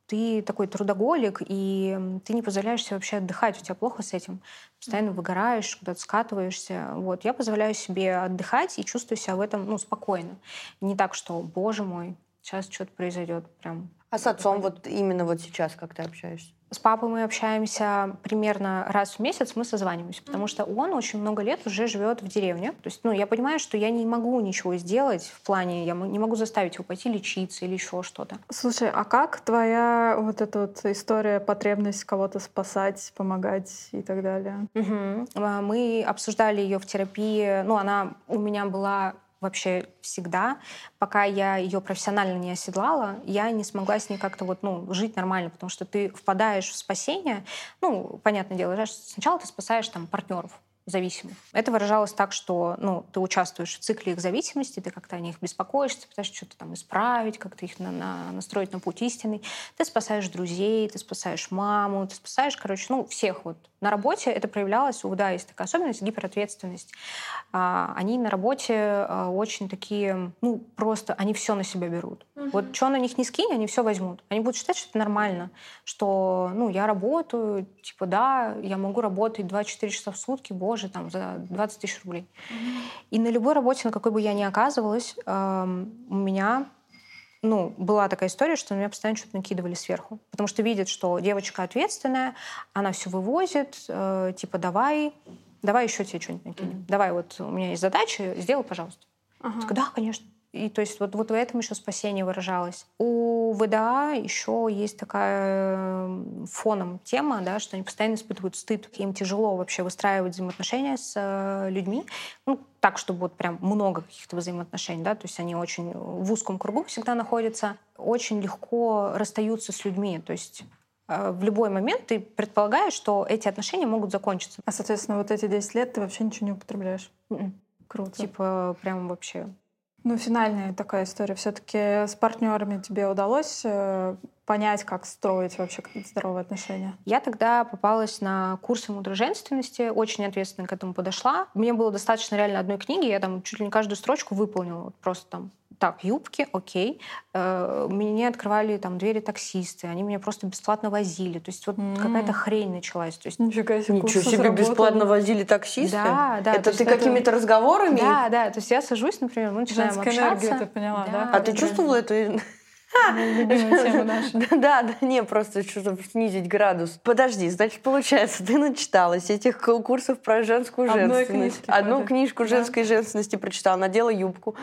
ты такой трудоголик, и ты не позволяешь себе вообще отдыхать, у тебя плохо с этим. Постоянно выгораешь, куда-то скатываешься. Вот. Я позволяю себе отдыхать и чувствую себя в этом ну, спокойно. Не так, что, боже мой, сейчас что-то произойдет прям. А с отцом вот именно вот сейчас как ты общаешься? С папой мы общаемся примерно раз в месяц, мы созваниваемся, потому что он очень много лет уже живет в деревне. То есть, ну, я понимаю, что я не могу ничего сделать в плане, я не могу заставить его пойти лечиться или еще что-то. Слушай, а как твоя вот эта вот история, потребность кого-то спасать, помогать и так далее? Угу. Мы обсуждали ее в терапии. Ну, она у меня была вообще всегда. Пока я ее профессионально не оседлала, я не смогла с ней как-то вот, ну, жить нормально, потому что ты впадаешь в спасение. Ну, понятное дело, сначала ты спасаешь там партнеров, зависимых. Это выражалось так, что ну, ты участвуешь в цикле их зависимости, ты как-то о них беспокоишься, пытаешься что-то там исправить, как-то их на, на, настроить на путь истинный. Ты спасаешь друзей, ты спасаешь маму, ты спасаешь, короче, ну, всех вот на работе это проявлялось, у да, есть такая особенность, гиперответственность. А, они на работе а, очень такие, ну, просто, они все на себя берут. Угу. Вот что на них не скинь, они все возьмут. Они будут считать, что это нормально, что, ну, я работаю, типа, да, я могу работать 24 часа в сутки, боже, там, за 20 тысяч рублей. Угу. И на любой работе, на какой бы я ни оказывалась, э, у меня ну, была такая история, что на меня постоянно что-то накидывали сверху. Потому что видят, что девочка ответственная, она все вывозит, э, типа, давай, давай еще тебе что-нибудь накинем. Mm-hmm. Давай, вот у меня есть задача, сделай, пожалуйста. Ага. Uh-huh. да, конечно. И то есть вот, вот в этом еще спасение выражалось. У ВДА еще есть такая фоном тема, да, что они постоянно испытывают стыд. Им тяжело вообще выстраивать взаимоотношения с э, людьми. Ну, так, чтобы вот прям много каких-то взаимоотношений, да, то есть они очень в узком кругу всегда находятся, очень легко расстаются с людьми, то есть э, в любой момент ты предполагаешь, что эти отношения могут закончиться. А, соответственно, вот эти 10 лет ты вообще ничего не употребляешь? Mm-mm. М-м. Круто. Типа прям вообще ну, финальная такая история. Все-таки с партнерами тебе удалось э, понять, как строить вообще здоровые отношения? Я тогда попалась на курсы мудроженственности, очень ответственно к этому подошла. Мне было достаточно реально одной книги, я там чуть ли не каждую строчку выполнила, просто там так, юбки, окей. Э, мне открывали там двери таксисты, они меня просто бесплатно возили. То есть вот mm-hmm. какая-то хрень началась. То есть, Нифига себе, Ничего себе, бесплатно возили таксисты? Да, да. Это ты это... какими-то разговорами? Да, да. То есть я сажусь, например, мы начинаем Женская общаться. энергия, ты поняла, да? да? А да, ты да. чувствовала эту [laughs] Да, да, не, просто чтобы снизить градус. Подожди, значит, получается, ты начиталась этих курсов про женскую женственность. Одну книжку женской женственности прочитала, надела юбку.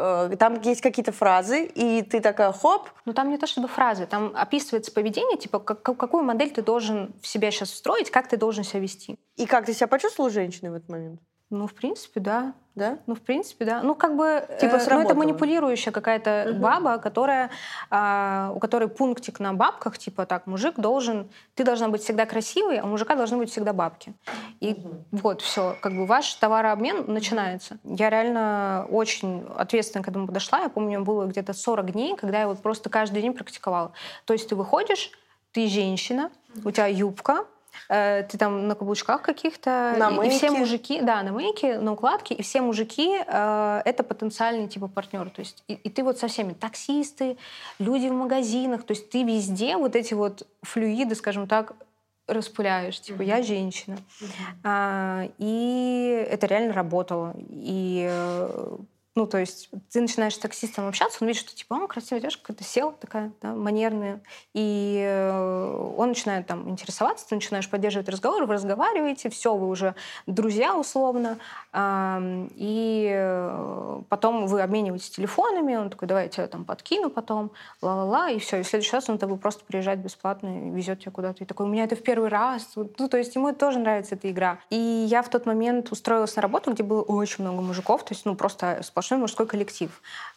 Э, там есть какие-то фразы, и ты такая хоп. Ну там не то чтобы фразы, там описывается поведение, типа как, какую модель ты должен в себя сейчас встроить, как ты должен себя вести. И как ты себя почувствовала женщиной в этот момент? Ну, в принципе, да. Да? Ну, в принципе, да. Ну, как бы... Типа э, ну, это манипулирующая какая-то угу. баба, которая, э, у которой пунктик на бабках, типа так, мужик должен... Ты должна быть всегда красивой, а у мужика должны быть всегда бабки. И угу. вот, все. Как бы ваш товарообмен начинается. Я реально очень ответственно к этому подошла. Я помню, было где-то 40 дней, когда я вот просто каждый день практиковала. То есть ты выходишь, ты женщина, у тебя юбка, Э, ты там на каблучках каких-то. На мейке. И все мужики, да, на мейке, на укладке, и все мужики э, это потенциальный типа партнер. То есть и, и ты вот со всеми таксисты, люди в магазинах, то есть ты везде вот эти вот флюиды, скажем так, распыляешь, типа, mm-hmm. я женщина. Mm-hmm. А, и это реально работало. И э, ну, то есть ты начинаешь с таксистом общаться, он видит, что типа, он красивая девушка, какая-то сел такая, да, манерная. И э, он начинает там интересоваться, ты начинаешь поддерживать разговор, вы разговариваете, все, вы уже друзья условно. И э, потом вы обмениваетесь телефонами, он такой, давай я тебя там подкину потом, ла-ла-ла, и все. И в следующий раз он тобой просто приезжает бесплатно и везет тебя куда-то. И такой, у меня это в первый раз. Ну, то есть ему тоже нравится эта игра. И я в тот момент устроилась на работу, где было очень много мужиков, то есть, ну, просто сплошной мужской коллектив.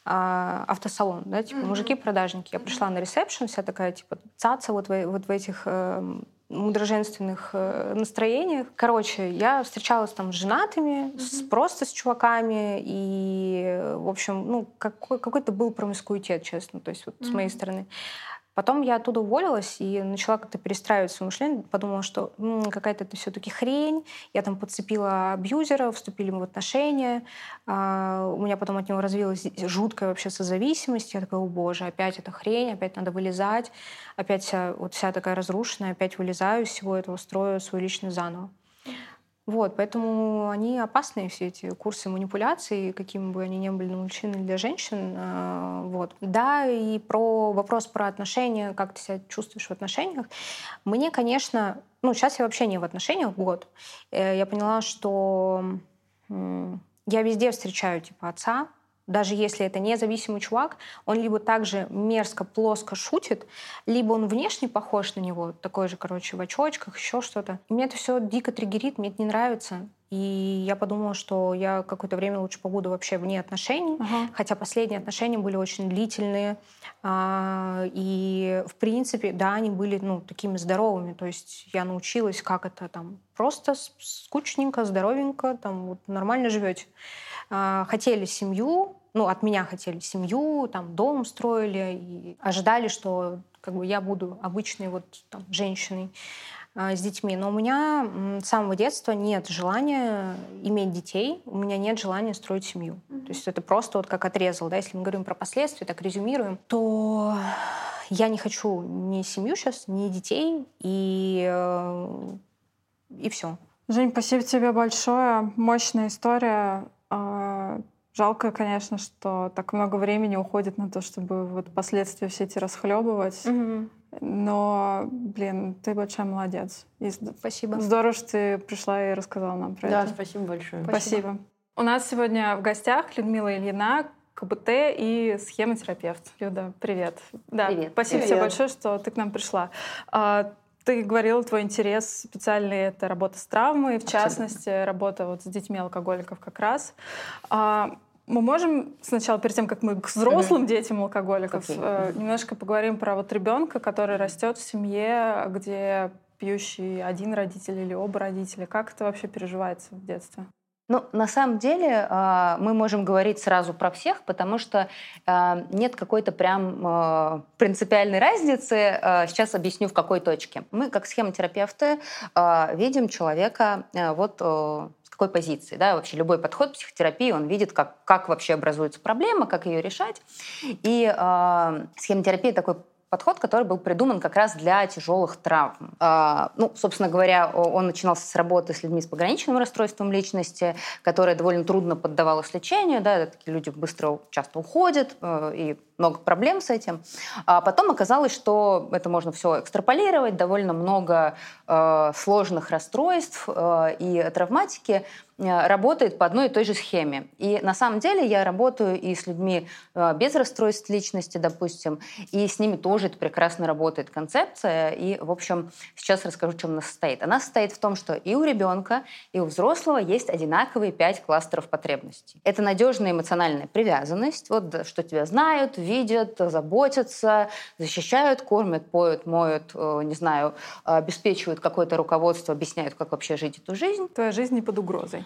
А, автосалон, да, типа mm-hmm. мужики-продажники. Я пришла на ресепшн, вся такая, типа, цаца вот в, вот в этих э, мудроженственных э, настроениях. Короче, я встречалась там с женатыми, mm-hmm. с, просто с чуваками, и, в общем, ну, какой, какой-то был промискуитет, честно, то есть вот mm-hmm. с моей стороны. Потом я оттуда уволилась и начала как-то перестраивать свое мышление. Подумала, что какая-то это все-таки хрень. Я там подцепила абьюзера, вступили мы в отношения. А, у меня потом от него развилась жуткая вообще созависимость. Я такая, о боже, опять эта хрень, опять надо вылезать. Опять вся, вот вся такая разрушенная, опять вылезаю из всего этого, строю свой личный заново. Вот, поэтому они опасные, все эти курсы манипуляций, какими бы они ни были для мужчин или для женщин. Э, вот. Да, и про вопрос про отношения, как ты себя чувствуешь в отношениях. Мне, конечно, ну, сейчас я вообще не в отношениях год. Э, я поняла, что я везде встречаю, типа, отца, даже если это независимый чувак, он либо также мерзко, плоско шутит, либо он внешне похож на него, такой же, короче, в очочках, еще что-то. И мне это все дико триггерит, мне это не нравится. И я подумала, что я какое-то время лучше побуду вообще вне отношений, uh-huh. хотя последние отношения были очень длительные. А, и, в принципе, да, они были ну, такими здоровыми. То есть я научилась, как это там просто скучненько, здоровенько, там вот нормально живете. А, хотели семью, ну, от меня хотели семью, там, дом строили, и ожидали, что как бы я буду обычной вот там, женщиной с детьми. Но у меня с самого детства нет желания иметь детей, у меня нет желания строить семью. Mm-hmm. То есть это просто вот как отрезал. Да? Если мы говорим про последствия, так резюмируем, то я не хочу ни семью сейчас, ни детей, и, э, и все. Жень, спасибо тебе большое. Мощная история. А, жалко, конечно, что так много времени уходит на то, чтобы вот последствия все эти расхлебывать. Угу. Но, блин, ты большая молодец. И спасибо. Здорово, что ты пришла и рассказала нам про да, это. Да, спасибо большое. Спасибо. спасибо. У нас сегодня в гостях Людмила Ильина, КБТ и схемотерапевт. Люда, привет. Да, привет. Спасибо привет. тебе большое, что ты к нам пришла. А, ты говорила, твой интерес специальный — это работа с травмой, в Абсолютно. частности, работа вот с детьми алкоголиков как раз. Мы можем сначала, перед тем, как мы к взрослым mm-hmm. детям алкоголиков, okay. э, немножко поговорим про вот ребенка, который растет в семье, где пьющий один родитель или оба родителя. Как это вообще переживается в детстве? Ну, на самом деле а, мы можем говорить сразу про всех, потому что а, нет какой-то прям а, принципиальной разницы. Сейчас объясню, в какой точке. Мы, как схемотерапевты, видим человека вот какой позиции. Да? Вообще любой подход психотерапии, он видит, как, как вообще образуется проблема, как ее решать. И э, схемотерапия такой подход, который был придуман как раз для тяжелых травм. А, ну, собственно говоря, он начинался с работы с людьми с пограничным расстройством личности, которое довольно трудно поддавалось лечению, да, такие люди быстро, часто уходят, э, и много проблем с этим. А потом оказалось, что это можно все экстраполировать, довольно много э, сложных расстройств э, и травматики работает по одной и той же схеме. И на самом деле я работаю и с людьми э, без расстройств личности, допустим, и с ними тоже это прекрасно работает концепция. И, в общем, сейчас расскажу, чем она состоит. Она состоит в том, что и у ребенка, и у взрослого есть одинаковые пять кластеров потребностей. Это надежная эмоциональная привязанность, вот что тебя знают, видят, заботятся, защищают, кормят, поют, моют, э, не знаю, обеспечивают какое-то руководство, объясняют, как вообще жить эту жизнь. Твоя жизнь не под угрозой.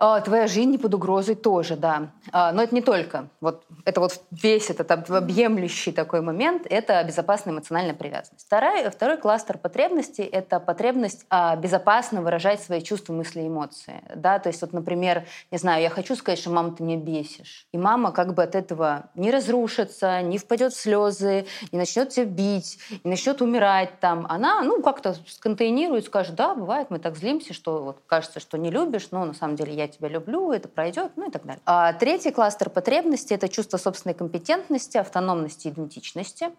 А, твоя жизнь не под угрозой тоже, да. А, но это не только. Вот это вот весь этот объемлющий такой момент – это безопасная эмоциональная привязанность. Второй, второй кластер потребностей – это потребность а, безопасно выражать свои чувства, мысли эмоции. Да? То есть вот, например, не знаю, я хочу сказать, что мама, ты меня бесишь. И мама как бы от этого не разрушится, не впадет в слезы, не начнет тебя бить, не начнет умирать там. Она, ну, как-то сконтейнирует, скажет, да, бывает, мы так злимся, что вот кажется, что не любишь, но на самом деле я тебя люблю, это пройдет, ну и так далее. А третий кластер потребностей – это чувство собственной компетентности, автономности, идентичности.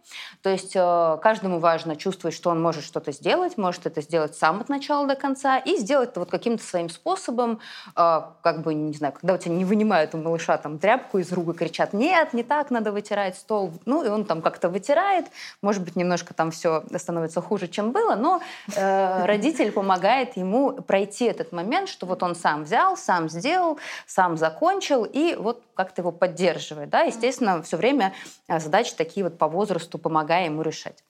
То есть э, каждому важно чувствовать, что он может что-то сделать, может это сделать сам от начала до конца, и сделать это вот каким-то своим способом, э, как бы, не знаю, когда у тебя не вынимают у малыша там тряпку из рук и кричат, нет, не так, надо вытирать стол, ну и он там как-то вытирает, может быть, немножко там все становится хуже, чем было, но э, [laughs] родитель помогает ему пройти этот момент, что вот он сам взял, сам сделал, сам закончил, и вот как-то его поддерживает. Да? Естественно, все время а, задачи такие вот по возрасту, помогая ему решать.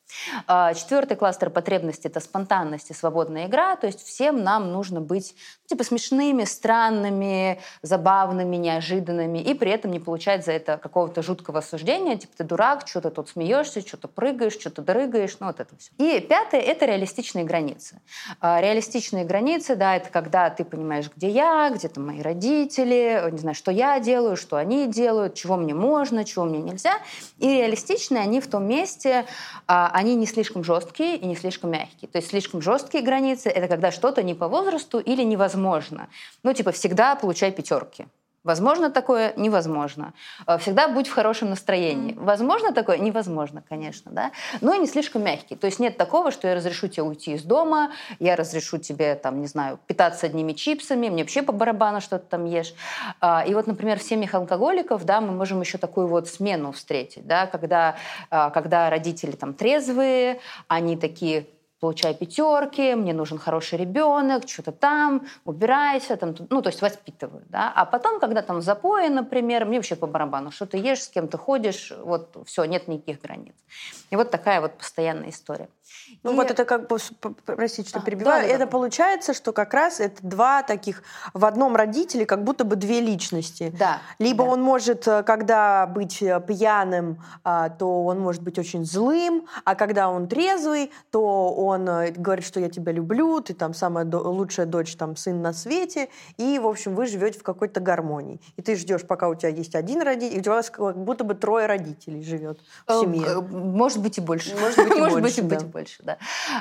А, четвертый кластер потребностей – это спонтанность и свободная игра. То есть всем нам нужно быть ну, типа смешными, странными, забавными, неожиданными, и при этом не получать за это какого-то жуткого осуждения, типа ты дурак, что ты тут смеешься, что-то прыгаешь, что-то дрыгаешь, ну вот это все. И пятое – это реалистичные границы. А, реалистичные границы, да, это когда ты понимаешь, где я, где там мои родители, не знаю, что я делаю, что они делают, чего мне можно, чего мне нельзя. И реалистичные они в том месте, а, они не слишком жесткие и не слишком мягкие. То есть слишком жесткие границы — это когда что-то не по возрасту или невозможно. Ну, типа, всегда получай пятерки. Возможно такое? Невозможно. Э, всегда будь в хорошем настроении. Возможно такое? Невозможно, конечно, да. Но и не слишком мягкий. То есть нет такого, что я разрешу тебе уйти из дома, я разрешу тебе, там, не знаю, питаться одними чипсами, мне вообще по барабану что-то там ешь. А, и вот, например, в семьях алкоголиков, да, мы можем еще такую вот смену встретить, да, когда, а, когда родители там трезвые, они такие получай пятерки, мне нужен хороший ребенок, что-то там, убирайся, там, ну, то есть воспитывают, да. А потом, когда там запои, например, мне вообще по барабану, что ты ешь, с кем ты ходишь, вот все, нет никаких границ. И вот такая вот постоянная история. Ну и... вот это как бы, простите, что а, перебиваю, да, это да. получается, что как раз это два таких в одном родителе, как будто бы две личности. Да. Либо да. он может, э, когда быть э, пьяным, а, то он может быть очень злым, а когда он трезвый, то он э, говорит, что я тебя люблю, ты там самая лучшая дочь, там сын на свете, и, в общем, вы живете в какой-то гармонии. И ты ждешь, пока у тебя есть один родитель, и у тебя как будто бы трое родителей живет в семье. Может быть и больше. Может быть и [laughs] больше, быть и больше да.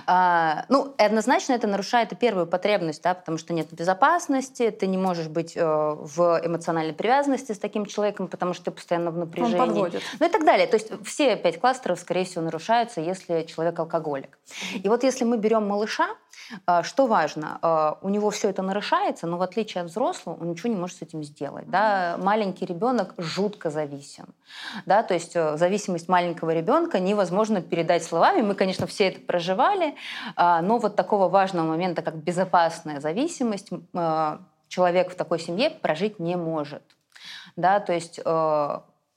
А, ну, однозначно это нарушает и первую потребность, да, потому что нет безопасности, ты не можешь быть э, в эмоциональной привязанности с таким человеком, потому что ты постоянно в напряжении. Он подводит. Ну и так далее. То есть все пять кластеров, скорее всего, нарушаются, если человек алкоголик. И вот если мы берем малыша, э, что важно? Э, у него все это нарушается, но в отличие от взрослого, он ничего не может с этим сделать. Да? Маленький ребенок жутко зависим. Да? То есть э, зависимость маленького ребенка невозможно передать словами. Мы, конечно, все это проживали, но вот такого важного момента, как безопасная зависимость, человек в такой семье прожить не может. Да, то есть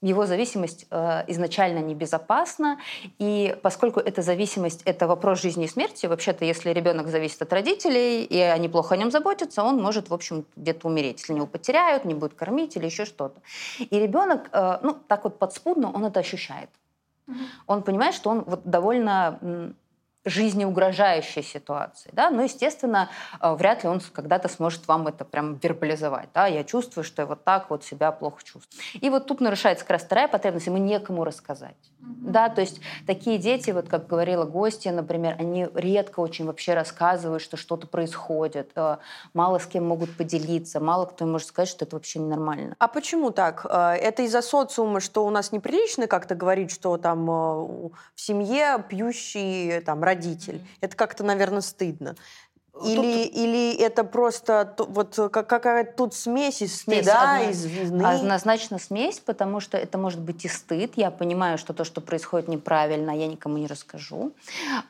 его зависимость э, изначально небезопасна, и поскольку эта зависимость – это вопрос жизни и смерти, вообще-то, если ребенок зависит от родителей, и они плохо о нем заботятся, он может, в общем, где-то умереть, если его потеряют, не будут кормить или еще что-то. И ребенок, э, ну, так вот подспудно, он это ощущает. Mm-hmm. Он понимает, что он вот довольно жизнеугрожающей ситуации, да, но, естественно, э, вряд ли он когда-то сможет вам это прям вербализовать, да, я чувствую, что я вот так вот себя плохо чувствую. И вот тут нарушается как раз вторая потребность, ему некому рассказать, mm-hmm. да, то есть такие дети, вот как говорила гостья, например, они редко очень вообще рассказывают, что что-то происходит, э, мало с кем могут поделиться, мало кто может сказать, что это вообще ненормально. А почему так? Э, это из-за социума, что у нас неприлично как-то говорить, что там в семье пьющий там родитель. Mm-hmm. Это как-то, наверное, стыдно. Или, тут... или это просто вот какая-то тут смесь из стыда, из вины? Однозначно смесь, потому что это может быть и стыд. Я понимаю, что то, что происходит неправильно, я никому не расскажу.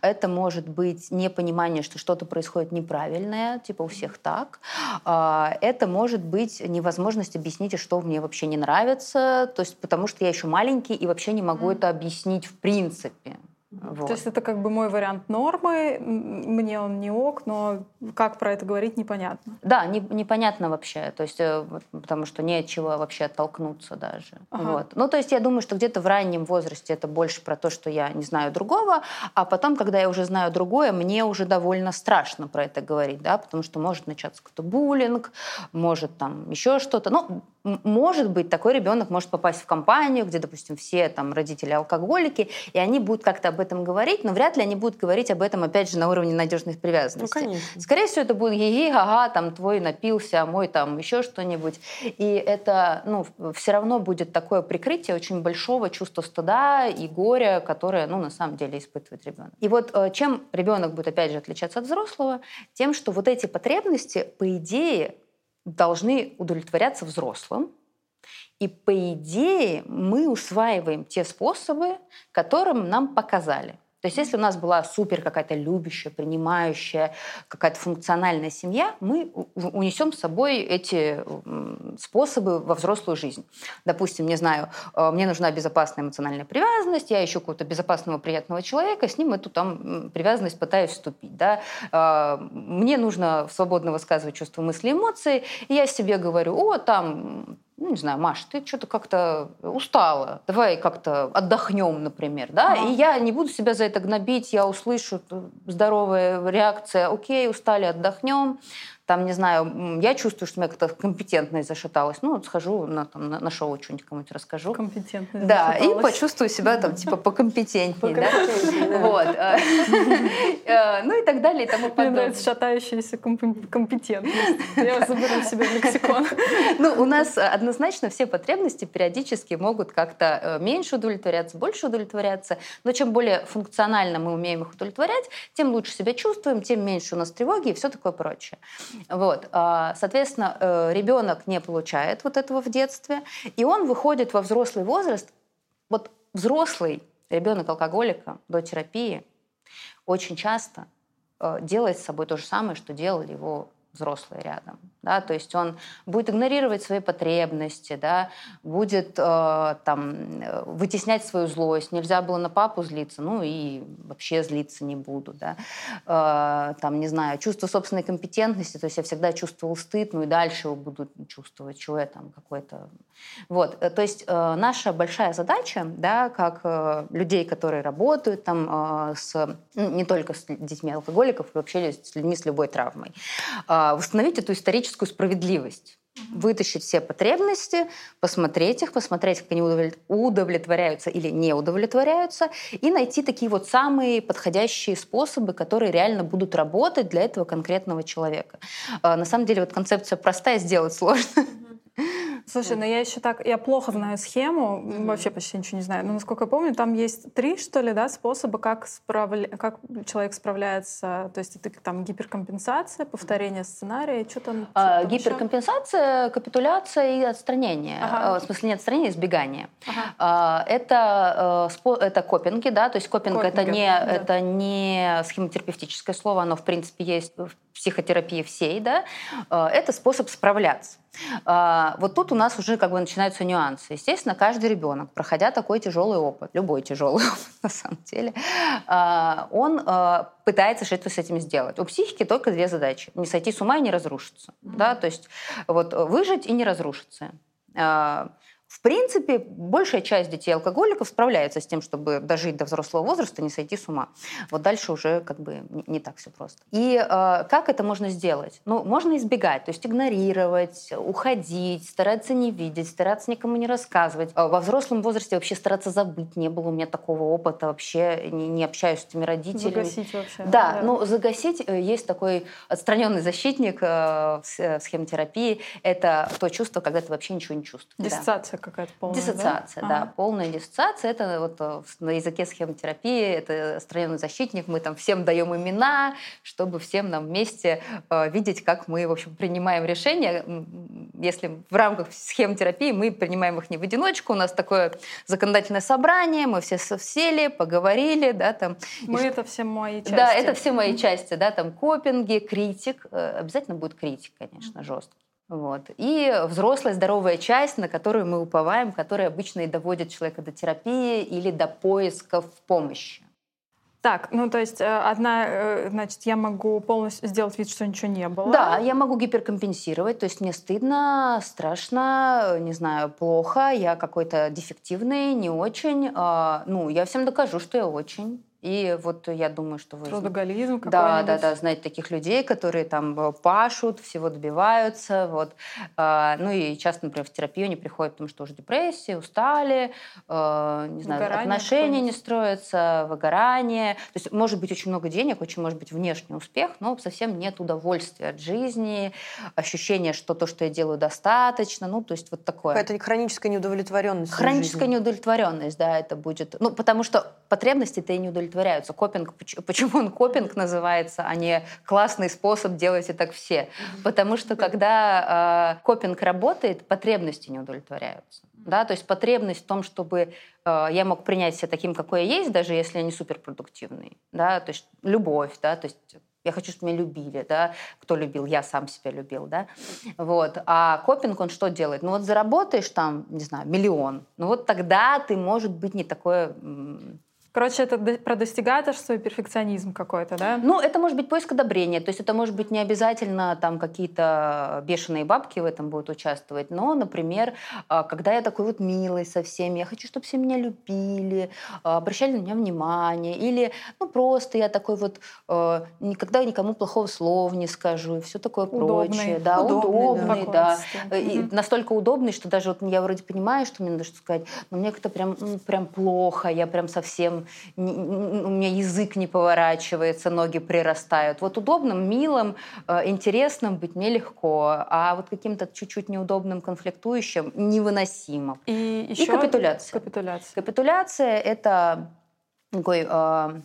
Это может быть непонимание, что что-то происходит неправильное, типа у всех так. А, это может быть невозможность объяснить, что мне вообще не нравится, то есть потому что я еще маленький и вообще не могу mm. это объяснить в принципе. Вот. То есть это как бы мой вариант нормы, мне он не ок, но как про это говорить, непонятно. Да, не, непонятно вообще, то есть, э, потому что не от чего вообще оттолкнуться даже. Ага. Вот. Ну, то есть я думаю, что где-то в раннем возрасте это больше про то, что я не знаю другого, а потом, когда я уже знаю другое, мне уже довольно страшно про это говорить, да, потому что может начаться какой-то буллинг, может там еще что-то. Ну, может быть, такой ребенок может попасть в компанию, где, допустим, все там родители алкоголики, и они будут как-то об этом говорить, но вряд ли они будут говорить об этом, опять же, на уровне надежной привязанности. Ну, конечно. Скорее всего, это будет ей ага, там твой напился, а мой там еще что-нибудь. И это, ну, все равно будет такое прикрытие очень большого чувства стыда и горя, которое, ну, на самом деле испытывает ребенок. И вот э, чем ребенок будет, опять же, отличаться от взрослого, тем, что вот эти потребности, по идее, должны удовлетворяться взрослым. И по идее мы усваиваем те способы, которым нам показали. То есть если у нас была супер какая-то любящая, принимающая, какая-то функциональная семья, мы унесем с собой эти способы во взрослую жизнь. Допустим, не знаю, э, мне нужна безопасная эмоциональная привязанность, я ищу какого-то безопасного, приятного человека, с ним эту там привязанность пытаюсь вступить. Да? Э, мне нужно свободно высказывать чувства, мысли, эмоции, и я себе говорю, о, там ну, не знаю, Маш, ты что-то как-то устала, давай как-то отдохнем, например, да, ага. и я не буду себя за это гнобить, я услышу здоровая реакция, окей, устали, отдохнем, там, не знаю, я чувствую, что у меня как-то компетентность зашаталась, ну, вот схожу на, там, на, на шоу что-нибудь кому-нибудь расскажу. Компетентность Да, и почувствую себя там, типа, [laughs] покомпетентнее, да? Вот. Э, [laughs] э, ну и так далее и тому подобное. Мне нравится шатающаяся компетентность. Я заберу себе лексикон. [laughs] Ну, у нас однозначно все потребности периодически могут как-то э, меньше удовлетворяться, больше удовлетворяться, но чем более функционально мы умеем их удовлетворять, тем лучше себя чувствуем, тем меньше у нас тревоги и все такое прочее. Вот. А, соответственно, э, ребенок не получает вот этого в детстве, и он выходит во взрослый возраст. Вот взрослый ребенок алкоголика до терапии очень часто э, делает с собой то же самое, что делали его взрослые рядом. Да? То есть он будет игнорировать свои потребности, да? будет э, там, вытеснять свою злость. Нельзя было на папу злиться, ну и вообще злиться не буду. Да? Э, там, не знаю, чувство собственной компетентности, то есть я всегда чувствовал стыд, ну и дальше его буду чувствовать, чего я там какой-то... Вот, э, то есть э, наша большая задача, да, как э, людей, которые работают там э, с, ну, не только с детьми алкоголиков, вообще с людьми с любой травмой, э, восстановить эту историческую справедливость вытащить все потребности, посмотреть их, посмотреть, как они удовлетворяются или не удовлетворяются, и найти такие вот самые подходящие способы, которые реально будут работать для этого конкретного человека. А, на самом деле вот концепция простая, сделать сложно. Слушай, ну я еще так, я плохо знаю схему, mm-hmm. вообще почти ничего не знаю. Но насколько я помню, там есть три, что ли, да, способа, как, справля... как человек справляется. То есть это там гиперкомпенсация, повторение сценария, что там? А, что гиперкомпенсация, еще? капитуляция и отстранение. Ага. А, в смысле не отстранение, а избегание. Ага. А, это, э, это копинги, да, то есть копинг Копинги, это не, да. это не схемотерапевтическое слово, оно в принципе есть в психотерапии всей, да. А, это способ справляться. А, вот тут у нас уже как бы начинаются нюансы. Естественно, каждый ребенок, проходя такой тяжелый опыт, любой тяжелый [laughs] опыт на самом деле, а, он пытается что-то с этим сделать. У психики только две задачи: не сойти с ума и не разрушиться, да, то есть вот выжить и не разрушиться в принципе, большая часть детей-алкоголиков справляется с тем, чтобы дожить до взрослого возраста, не сойти с ума. Вот дальше уже как бы не так все просто. И э, как это можно сделать? Ну, можно избегать, то есть игнорировать, уходить, стараться не видеть, стараться никому не рассказывать. А во взрослом возрасте вообще стараться забыть. Не было у меня такого опыта, вообще не, не общаюсь с этими родителями. Загасить вообще. Да, да. ну загасить э, есть такой отстраненный защитник э, в схемотерапии. Это то чувство, когда ты вообще ничего не чувствуешь. Диссоциация какая-то полная, Диссоциация, да? да. Ага. Полная диссоциация. Это вот э, на языке схемотерапии, это отстраненный защитник. Мы там всем даем имена, чтобы всем нам вместе э, видеть, как мы, в общем, принимаем решения. Если в рамках схемотерапии мы принимаем их не в одиночку, у нас такое законодательное собрание, мы все сели, поговорили, да, там. Мы и... это все мои части. Да, это все мои части, да, там копинги, критик. Э, обязательно будет критик, конечно, жесткий. Вот. И взрослая здоровая часть, на которую мы уповаем, которая обычно и доводит человека до терапии или до поисков помощи. Так, ну то есть э, одна, э, значит, я могу полностью сделать вид, что ничего не было. Да, я могу гиперкомпенсировать, то есть мне стыдно, страшно, не знаю, плохо, я какой-то дефективный, не очень. А, ну, я всем докажу, что я очень. И вот я думаю, что вы... Трудоголизм Да, да, да, знаете таких людей, которые там э, пашут, всего добиваются, вот. А, ну и часто, например, в терапию они приходят, потому что уже депрессия, устали, э, не знаю, выгорание отношения не строятся, выгорание. То есть может быть очень много денег, очень может быть внешний успех, но совсем нет удовольствия от жизни, ощущение, что то, что я делаю, достаточно, ну то есть вот такое. Это хроническая неудовлетворенность. Хроническая неудовлетворенность, да, это будет. Ну потому что потребности-то и не удовлетворяются удовлетворяются. Копинг, почему он копинг называется, а не классный способ делайте так все? Потому что когда э, копинг работает, потребности не удовлетворяются. Да, то есть потребность в том, чтобы э, я мог принять себя таким, какой я есть, даже если я не суперпродуктивный. Да, то есть любовь, да, то есть я хочу, чтобы меня любили, да, кто любил, я сам себя любил, да, вот. А копинг, он что делает? Ну вот заработаешь там, не знаю, миллион, ну вот тогда ты, может быть, не такое Короче, это про достигаторство и перфекционизм какой-то, да? Ну, это может быть поиск одобрения. То есть это может быть не обязательно там какие-то бешеные бабки в этом будут участвовать, но, например, а, когда я такой вот милый со всеми, я хочу, чтобы все меня любили, а, обращали на меня внимание, или, ну, просто я такой вот а, никогда никому плохого слова не скажу, и все такое удобный. прочее. Да, удобный, удобный да. да. И угу. настолько удобный, что даже вот я вроде понимаю, что мне надо что сказать, но мне как-то прям, прям плохо, я прям совсем у меня язык не поворачивается, ноги прирастают. Вот удобным, милым, э, интересным быть мне легко, а вот каким-то чуть-чуть неудобным, конфликтующим невыносимо. И, еще И капитуляция. Капитуляция. Капитуляция — это такой э,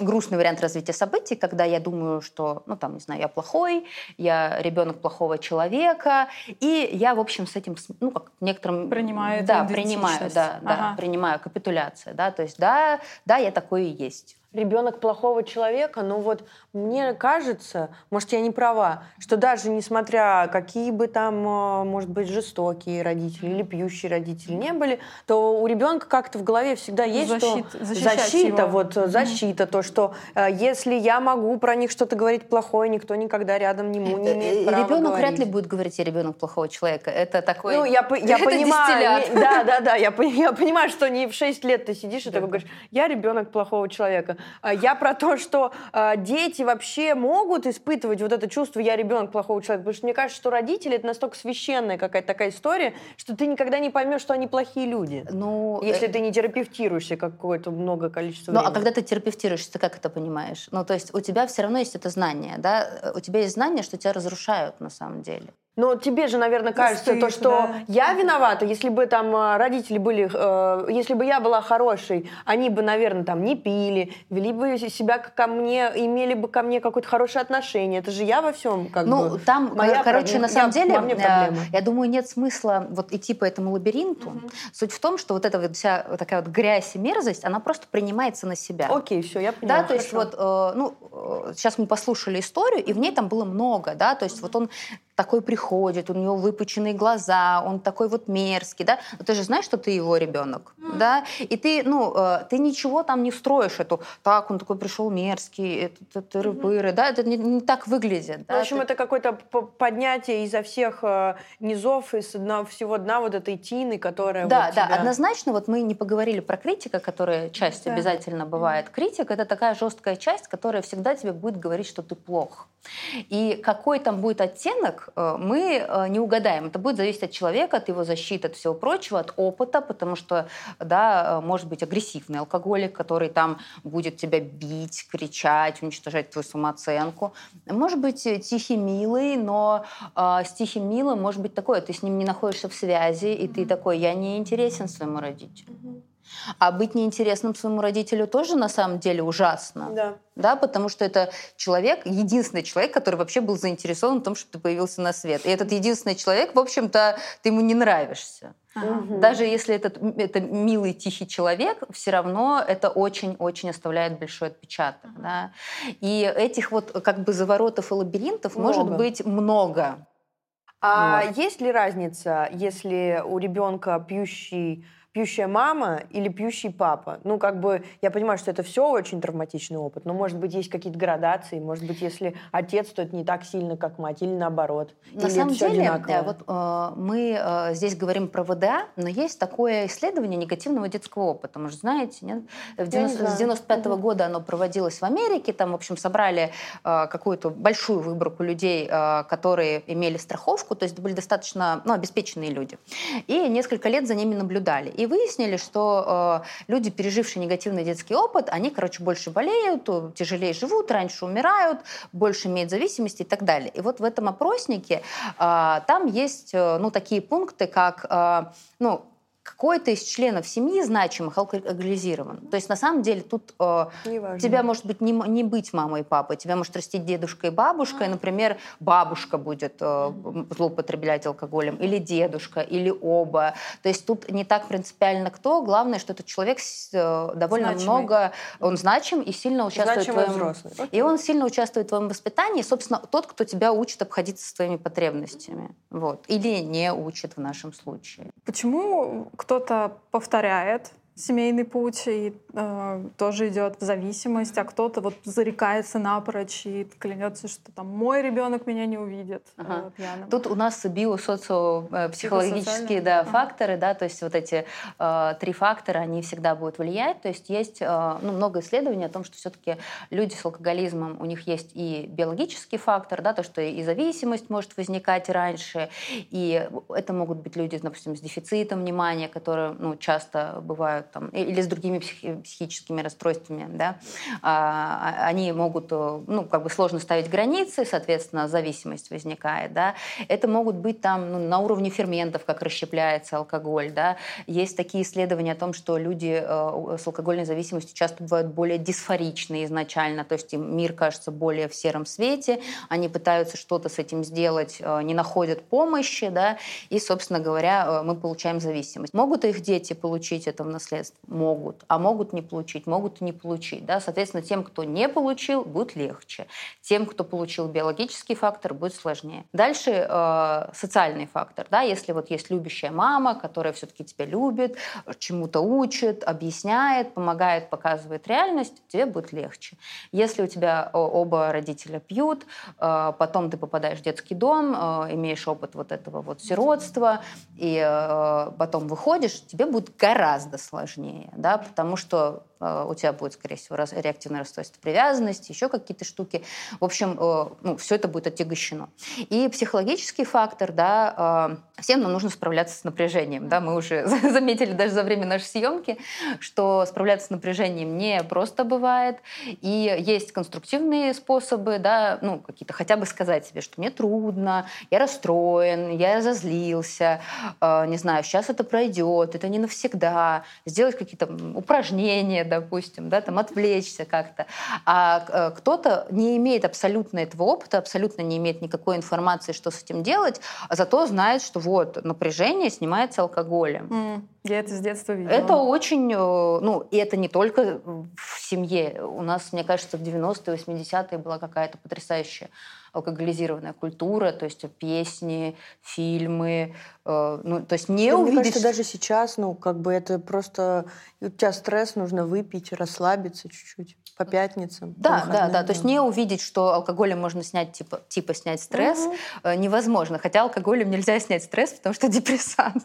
грустный вариант развития событий, когда я думаю, что, ну там, не знаю, я плохой, я ребенок плохого человека, и я, в общем, с этим, ну, как некоторым... Принимаю Да, принимаю, да, ага. да, принимаю капитуляция, да, то есть да, да, я такой и есть ребенок плохого человека, но вот мне кажется, может, я не права, что даже несмотря какие бы там, э, может быть, жестокие родители или пьющие родители не были, то у ребенка как-то в голове всегда есть Защит, что защита, его. вот защита, то, что э, если я могу про них что-то говорить плохое, никто никогда рядом не, не имеет права Ребенок вряд ли будет говорить, я ребенок плохого человека. Это такой... Ну, я, я понимаю. Не, да, да, да, я, я понимаю, что не в 6 лет ты сидишь и да. такой говоришь, я ребенок плохого человека. А я про то, что э, дети вообще могут испытывать вот это чувство «я ребенок плохого человека», потому что мне кажется, что родители — это настолько священная какая-то такая история, что ты никогда не поймешь, что они плохие люди. Ну, если э... ты не терапевтируешься какое-то много количество. Ну, а когда ты терапевтируешься, ты как это понимаешь? Ну, то есть у тебя все равно есть это знание, да? У тебя есть знание, что тебя разрушают на самом деле. Но тебе же, наверное, кажется, Стыд, то, что да. я виновата, если бы там э, родители были, э, если бы я была хорошей, они бы, наверное, там не пили, вели бы себя ко мне, имели бы ко мне какое-то хорошее отношение. Это же я во всем как ну, бы. Ну, там, моя короче, на самом я, деле, э, я думаю, нет смысла вот идти по этому лабиринту. Угу. Суть в том, что вот эта вот вся такая вот грязь и мерзость, она просто принимается на себя. Окей, все, я поняла. Да, то есть вот, э, ну, сейчас мы послушали историю, и в ней там было много, да, то есть вот он такой приходит, у него выпученные глаза, он такой вот мерзкий, да? Но ты же знаешь, что ты его ребенок. да, и ты, ну, э, ты ничего там не строишь эту, так, он такой пришел мерзкий, тыры-пыры, да, это не, не так выглядит. Да? В общем, это какое-то поднятие изо всех э, низов, из дна, всего дна вот этой тины, которая Да, вот да, тебя... однозначно, вот мы не поговорили про критика, которая часть да. обязательно бывает. Критик — это такая жесткая часть, которая всегда тебе будет говорить, что ты плох. И какой там будет оттенок, э, мы не угадаем. Это будет зависеть от человека, от его защиты, от всего прочего, от опыта, потому что да, э, может быть агрессивный алкоголик, который там будет тебя бить, кричать, уничтожать твою самооценку. Может быть э, тихий, милый, но э, с тихим, милым может быть такое, ты с ним не находишься в связи, и ты такой, я не интересен своему родителю. А быть неинтересным своему родителю тоже на самом деле ужасно. Да. Да, потому что это человек, единственный человек, который вообще был заинтересован в том, что ты появился на свет. И этот единственный человек, в общем-то, ты ему не нравишься. Ага. Даже если этот, это милый, тихий человек, все равно это очень-очень оставляет большой отпечаток. Ага. Да? И этих вот как бы заворотов и лабиринтов много. может быть много. А вот. есть ли разница, если у ребенка пьющий пьющая мама или пьющий папа. Ну, как бы, я понимаю, что это все очень травматичный опыт, но, может быть, есть какие-то градации, может быть, если отец, то это не так сильно, как мать, или наоборот. На или самом деле, одинаково. вот э, мы э, здесь говорим про ВДА, но есть такое исследование негативного детского опыта. Может, знаете, нет? В 90, не с 95 -го года оно проводилось в Америке, там, в общем, собрали э, какую-то большую выборку людей, э, которые имели страховку, то есть были достаточно ну, обеспеченные люди. И несколько лет за ними наблюдали. И выяснили, что э, люди, пережившие негативный детский опыт, они, короче, больше болеют, тяжелее живут, раньше умирают, больше имеют зависимости и так далее. И вот в этом опроснике э, там есть э, ну, такие пункты, как э, ну, какой-то из членов семьи значимых алкоголизирован. То есть на самом деле тут э, тебя может быть не, не быть мамой и папой, тебя может растить дедушка и бабушка, и, например, бабушка будет э, злоупотреблять алкоголем, или дедушка, или оба. То есть тут не так принципиально кто, главное, что этот человек э, довольно Значимый. много, он значим и сильно участвует Значимый в твоем... Взрослый. И он сильно участвует в твоем воспитании, собственно, тот, кто тебя учит обходиться с твоими потребностями. Вот. Или не учит в нашем случае. Почему кто-то повторяет семейный путь и э, тоже идет в зависимость, а кто-то вот зарекается напрочь и клянется, что там мой ребенок меня не увидит э, ага. э, пьяным. Тут у нас биосоциопсихологические да, ага. факторы, да, то есть вот эти э, три фактора, они всегда будут влиять. То есть есть э, ну, много исследований о том, что все-таки люди с алкоголизмом, у них есть и биологический фактор, да, то, что и зависимость может возникать раньше, и это могут быть люди, допустим, с дефицитом внимания, которые ну, часто бывают там, или с другими психи- психическими расстройствами, да, а, а, они могут, э, ну, как бы сложно ставить границы, соответственно, зависимость возникает, да. Это могут быть там ну, на уровне ферментов, как расщепляется алкоголь, да. Есть такие исследования о том, что люди э, с алкогольной зависимостью часто бывают более дисфоричны изначально, то есть им мир кажется более в сером свете, они пытаются что-то с этим сделать, э, не находят помощи, да, и, собственно говоря, мы получаем зависимость. Могут их дети получить это в наследство? Средств? Могут. А могут не получить? Могут и не получить. Да? Соответственно, тем, кто не получил, будет легче. Тем, кто получил биологический фактор, будет сложнее. Дальше э, социальный фактор. Да? Если вот есть любящая мама, которая все-таки тебя любит, чему-то учит, объясняет, помогает, показывает реальность, тебе будет легче. Если у тебя оба родителя пьют, э, потом ты попадаешь в детский дом, э, имеешь опыт вот этого вот сиротства, и э, потом выходишь, тебе будет гораздо сложнее сложнее, да, потому что у тебя будет, скорее всего, реактивное расстройство привязанности, еще какие-то штуки. В общем, э, ну, все это будет отягощено. И психологический фактор, да, э, всем нам нужно справляться с напряжением, да, мы уже [laughs] заметили даже за время нашей съемки, что справляться с напряжением не просто бывает, и есть конструктивные способы, да, ну, какие-то хотя бы сказать себе, что мне трудно, я расстроен, я разозлился, э, не знаю, сейчас это пройдет, это не навсегда, сделать какие-то упражнения, допустим, да, там отвлечься как-то. А э, кто-то не имеет абсолютно этого опыта, абсолютно не имеет никакой информации, что с этим делать, а зато знает, что вот напряжение снимается алкоголем. Mm. Я это с детства видела. Это очень, э, ну, и это не только в семье. У нас, мне кажется, в 90-е, 80-е была какая-то потрясающая алкоголизированная культура, то есть песни, фильмы, ну, то есть не Мне увидеть... кажется, даже сейчас, ну, как бы это просто... У тебя стресс, нужно выпить, расслабиться чуть-чуть по пятницам. по Да, да, да. То есть не увидеть, что алкоголем можно снять, типа, типа снять стресс, э, невозможно. Хотя алкоголем нельзя снять стресс, потому что [laughs] депрессант.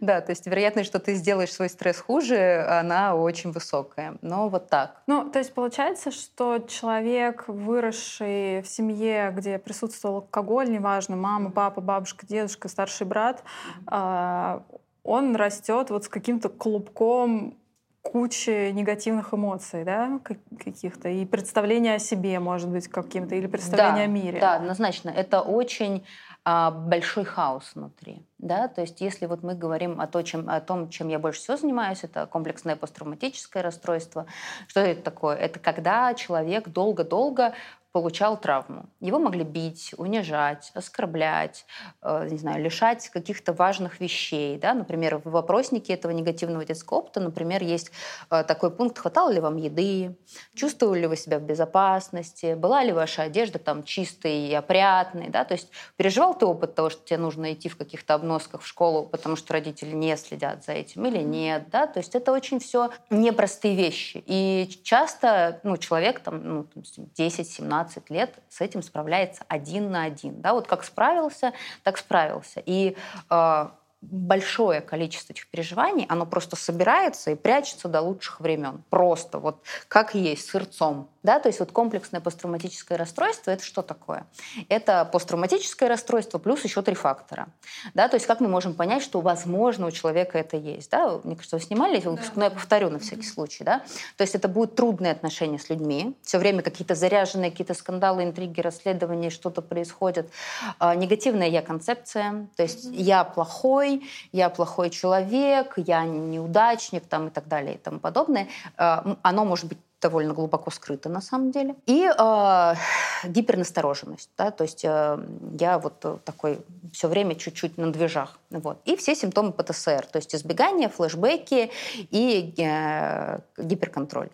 Да, то есть вероятность, что ты сделаешь свой стресс хуже, она очень высокая. Но вот так. Ну, то есть получается, что человек, выросший в семье, где присутствовал алкоголь, неважно, мама, папа, бабушка, дедушка, старший брат, а, он растет вот с каким-то клубком кучи негативных эмоций, да, как- каких-то, и представление о себе, может быть, каким-то, или представление да, о мире. Да, однозначно. Это очень а, большой хаос внутри. Да? То есть если вот мы говорим о, то, чем, о том, чем я больше всего занимаюсь, это комплексное посттравматическое расстройство. Что это такое? Это когда человек долго-долго получал травму. Его могли бить, унижать, оскорблять, э, не знаю, лишать каких-то важных вещей. Да? Например, в вопроснике этого негативного детского опыта, например, есть э, такой пункт, хватало ли вам еды, чувствовали ли вы себя в безопасности, была ли ваша одежда там чистой и опрятной. Да? То есть переживал ты опыт того, что тебе нужно идти в каких-то обносках в школу, потому что родители не следят за этим или нет. Да? То есть это очень все непростые вещи. И часто ну, человек там, ну, 10-17 лет с этим справляется один на один. Да? Вот как справился, так справился. И э, большое количество этих переживаний, оно просто собирается и прячется до лучших времен. Просто вот как есть, сырцом. Да? То есть вот комплексное посттравматическое расстройство – это что такое? Это посттравматическое расстройство плюс еще три фактора. Да? То есть как мы можем понять, что, возможно, у человека это есть? Да? Мне кажется, вы снимали выпуск, но я повторю на всякий случай. Да? То есть это будут трудные отношения с людьми, все время какие-то заряженные, какие-то скандалы, интриги, расследования, что-то происходит. А, негативная я-концепция, то есть я плохой, я плохой человек, я неудачник там, и так далее и тому подобное. А, Оно может быть довольно глубоко скрыто на самом деле. И э, гипернастороженность, да, то есть э, я вот такой все время чуть-чуть на движах. Вот. И все симптомы ПТСР, то есть избегание, флешбеки и э, гиперконтроль.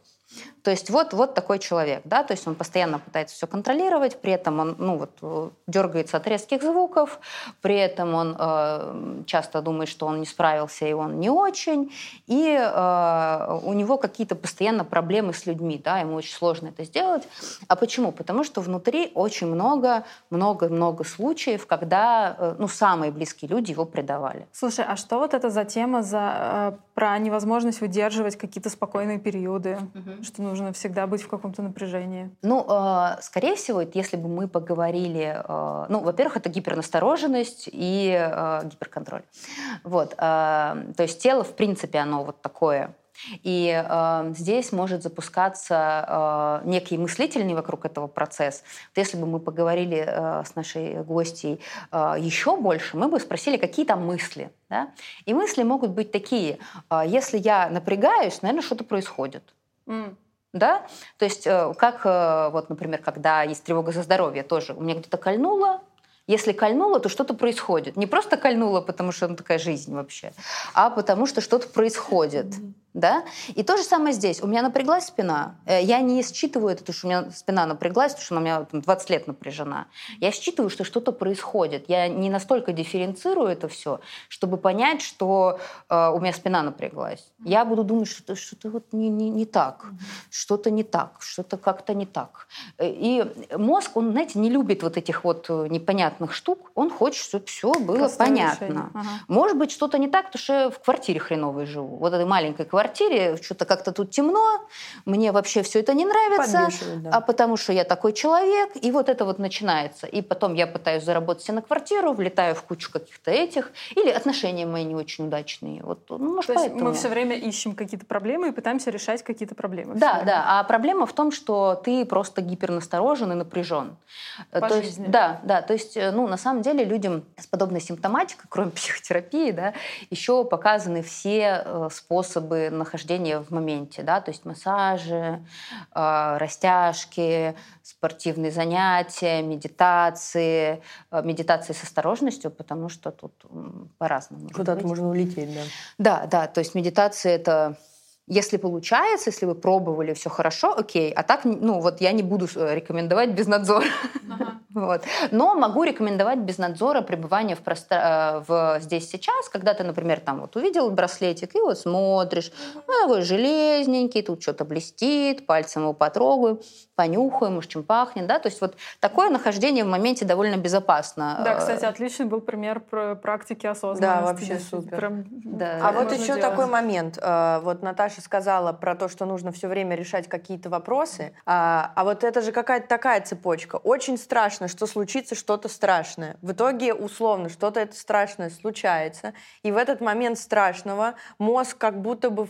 То есть вот, вот такой человек, да, то есть он постоянно пытается все контролировать, при этом он, ну вот, дергается от резких звуков, при этом он э, часто думает, что он не справился и он не очень, и э, у него какие-то постоянно проблемы с людьми, да, ему очень сложно это сделать. А почему? Потому что внутри очень много, много-много случаев, когда, э, ну, самые близкие люди его предавали. Слушай, а что вот это за тема за, э, про невозможность выдерживать какие-то спокойные периоды, что нужно всегда быть в каком-то напряжении? Ну, э, скорее всего, если бы мы поговорили... э, ну, во-первых, это гипернастороженность и э, гиперконтроль. Вот. э, то есть тело, в принципе, оно вот такое. И э, здесь может запускаться э, некий мыслительный вокруг этого процесс. Вот если бы мы поговорили э, с нашей гостьей э, еще больше, мы бы спросили, какие там мысли. Да? И мысли могут быть такие. Э, если я напрягаюсь, наверное, что-то происходит. М. Да? То есть, э, как, э, вот, например, когда есть тревога за здоровье, тоже у меня где-то кольнуло, если кольнуло, то что-то происходит. Не просто кольнуло, потому что ну, такая жизнь вообще, а потому что что-то происходит. Да? И то же самое здесь. У меня напряглась спина. Э, Я не считываю это, потому что у меня спина напряглась, потому что она у меня там, 20 лет напряжена. Я считываю, что что-то происходит. Я не настолько дифференцирую это все, чтобы понять, что э, у меня спина напряглась. Я буду думать, что что-то вот не, не, не так, что-то не так, что-то как-то не так. Э, И мозг, он, знаете, не любит вот этих вот э, непонятных штук. Он хочет, чтобы все было Простое понятно. решение. Ага. Может быть, что-то не так, потому что я в квартире хреновой живу. Вот этой маленькой квартире, что-то как-то тут темно, мне вообще все это не нравится, да. а потому что я такой человек, и вот это вот начинается. И потом я пытаюсь заработать себе на квартиру, влетаю в кучу каких-то этих, или отношения мои не очень удачные. Вот, ну, может, То есть поэтому. мы все время ищем какие-то проблемы и пытаемся решать какие-то проблемы. Да, время. да. А проблема в том, что ты просто гипернасторожен и напряжен. Э, По то есть, жизни. да, да. То есть, э, ну, на самом деле людям с подобной симптоматикой, кроме [laughs] психотерапии, да, еще показаны все э, способы нахождения в моменте, да, то есть массажи, э, растяжки, спортивные занятия, медитации, э, медитации с осторожностью, потому что тут по-разному. Куда-то можно улететь, да. Да, да, то есть медитация это если получается, если вы пробовали, все хорошо, окей. А так, ну вот я не буду э, рекомендовать без надзора. Ага. Вот. Но могу рекомендовать без надзора пребывание в, простра... Э, в здесь сейчас, когда ты, например, там вот увидел браслетик и вот смотришь, ну, такой железненький, тут что-то блестит, пальцем его потрогаю, понюхаю, может, чем пахнет, да, то есть вот такое нахождение в моменте довольно безопасно. Да, кстати, отличный был пример практики осознанности. Да, вообще супер. Прям, да. А вот еще делать. такой момент. Э, вот Наташа сказала про то, что нужно все время решать какие-то вопросы, а, а вот это же какая-то такая цепочка. Очень страшно, что случится что-то страшное. В итоге, условно, что-то это страшное случается, и в этот момент страшного мозг как будто бы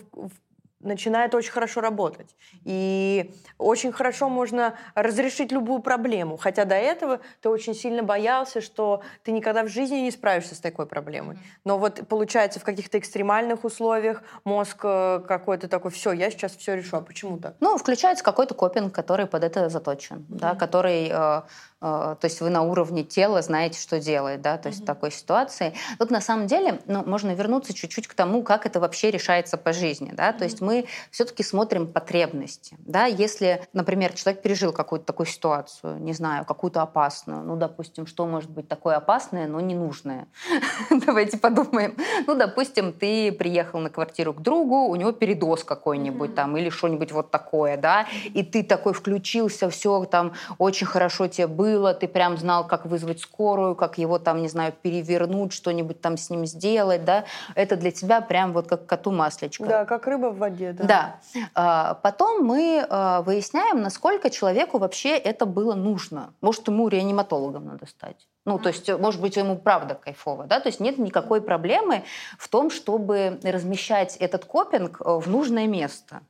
начинает очень хорошо работать. И очень хорошо можно разрешить любую проблему. Хотя до этого ты очень сильно боялся, что ты никогда в жизни не справишься с такой проблемой. Но вот получается в каких-то экстремальных условиях мозг э, какой-то такой, все, я сейчас все решу. А почему так? Ну, включается какой-то копинг, который под это заточен, mm-hmm. да, который Э, то есть вы на уровне тела знаете, что делать, да, то есть mm-hmm. в такой ситуации. Тут на самом деле ну, можно вернуться чуть-чуть к тому, как это вообще решается по жизни, да, mm-hmm. то есть мы все-таки смотрим потребности, да, если, например, человек пережил какую-то такую ситуацию, не знаю, какую-то опасную, ну, допустим, что может быть такое опасное, но ненужное? [laughs] Давайте подумаем. Ну, допустим, ты приехал на квартиру к другу, у него передоз какой-нибудь там или что-нибудь вот такое, да, и ты такой включился, все там очень хорошо тебе было, было, ты прям знал, как вызвать скорую, как его там, не знаю, перевернуть, что-нибудь там с ним сделать, да, это для тебя прям вот как коту маслечко. Да, как рыба в воде, да. Да. А, потом мы а, выясняем, насколько человеку вообще это было нужно. Может, ему реаниматологом надо стать. Ну, то есть, может быть, ему правда кайфово, да, то есть нет никакой проблемы в том, чтобы размещать этот копинг э, в нужное место.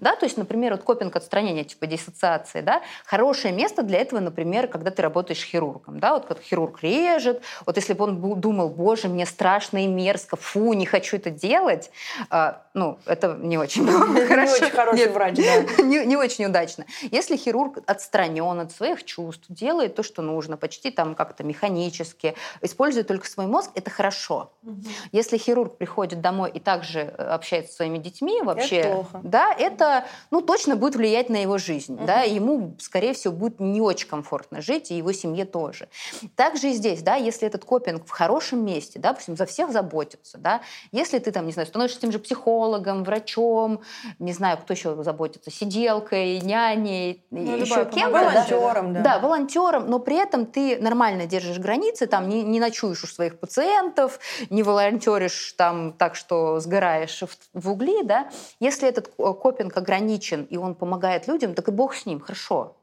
Да, то есть, например, вот копинг отстранения, типа диссоциации, да, хорошее место для этого, например, когда ты работаешь хирургом, да, вот когда хирург режет, вот если бы он думал, боже, мне страшно и мерзко, фу, не хочу это делать, э, ну, это не очень хорошо. Не очень хороший Нет, врач, да. [laughs] не, не очень удачно. Если хирург отстранен от своих чувств, делает то, что нужно, почти там как-то механически, использует только свой мозг, это хорошо. Угу. Если хирург приходит домой и также э, общается со своими детьми, вообще, плохо. Да, это, ну, точно будет влиять на его жизнь, uh-huh. да, ему, скорее всего, будет не очень комфортно жить, и его семье тоже. Также и здесь, да, если этот копинг в хорошем месте, да, допустим, за всех заботится, да, если ты там, не знаю, становишься тем же психологом, врачом, не знаю, кто еще заботится, сиделкой, няней, ну, еще кем-то, волонтером, да, да. да, волонтером, но при этом ты нормально держишь границы, там не, не ночуешь у своих пациентов, не волонтеришь там так, что сгораешь в, в угли, да, если этот копинг ограничен, и он помогает людям, так и бог с ним, хорошо.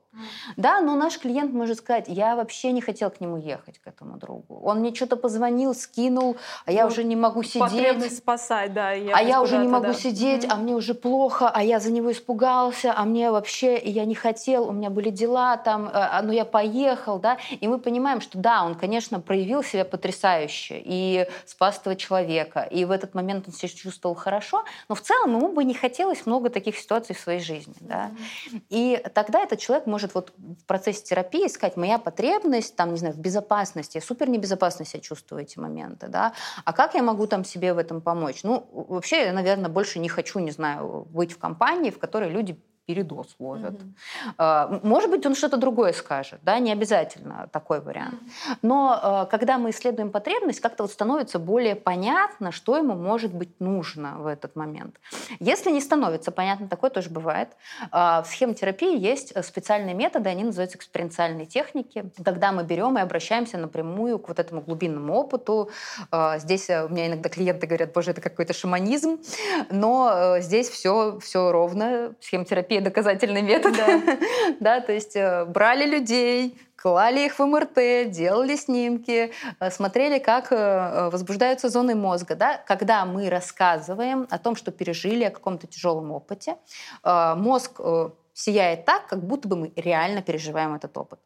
Да, но наш клиент может сказать, я вообще не хотел к нему ехать, к этому другу. Он мне что-то позвонил, скинул, а я ну, уже не могу сидеть. Спасать, да. А я уже не могу да. сидеть, mm-hmm. а мне уже плохо, а я за него испугался, а мне вообще, я не хотел, у меня были дела там, э, а, но я поехал, да. И мы понимаем, что да, он, конечно, проявил себя потрясающе и спас этого человека, и в этот момент он себя чувствовал хорошо, но в целом ему бы не хотелось много таких ситуаций в своей жизни, да. Mm-hmm. И тогда этот человек может может вот в процессе терапии искать моя потребность, там, не знаю, в безопасности. Я супер небезопасно себя чувствую эти моменты, да. А как я могу там себе в этом помочь? Ну, вообще, я, наверное, больше не хочу, не знаю, быть в компании, в которой люди передоз ловят. Mm-hmm. Может быть, он что-то другое скажет, да, не обязательно такой вариант. Mm-hmm. Но а, когда мы исследуем потребность, как-то вот становится более понятно, что ему может быть нужно в этот момент. Если не становится понятно, такое тоже бывает. А, в схемотерапии есть специальные методы, они называются экспериментальные техники, когда мы берем и обращаемся напрямую к вот этому глубинному опыту. Здесь э, у меня иногда клиенты говорят, боже, это какой-то шаманизм, но э, здесь все, все ровно. Схемотерапия такие доказательные методы. Да. [laughs] да, то есть э, брали людей, клали их в МРТ, делали снимки, э, смотрели, как э, возбуждаются зоны мозга. Да? Когда мы рассказываем о том, что пережили, о каком-то тяжелом опыте, мозг сияет так, как будто бы мы реально переживаем этот опыт.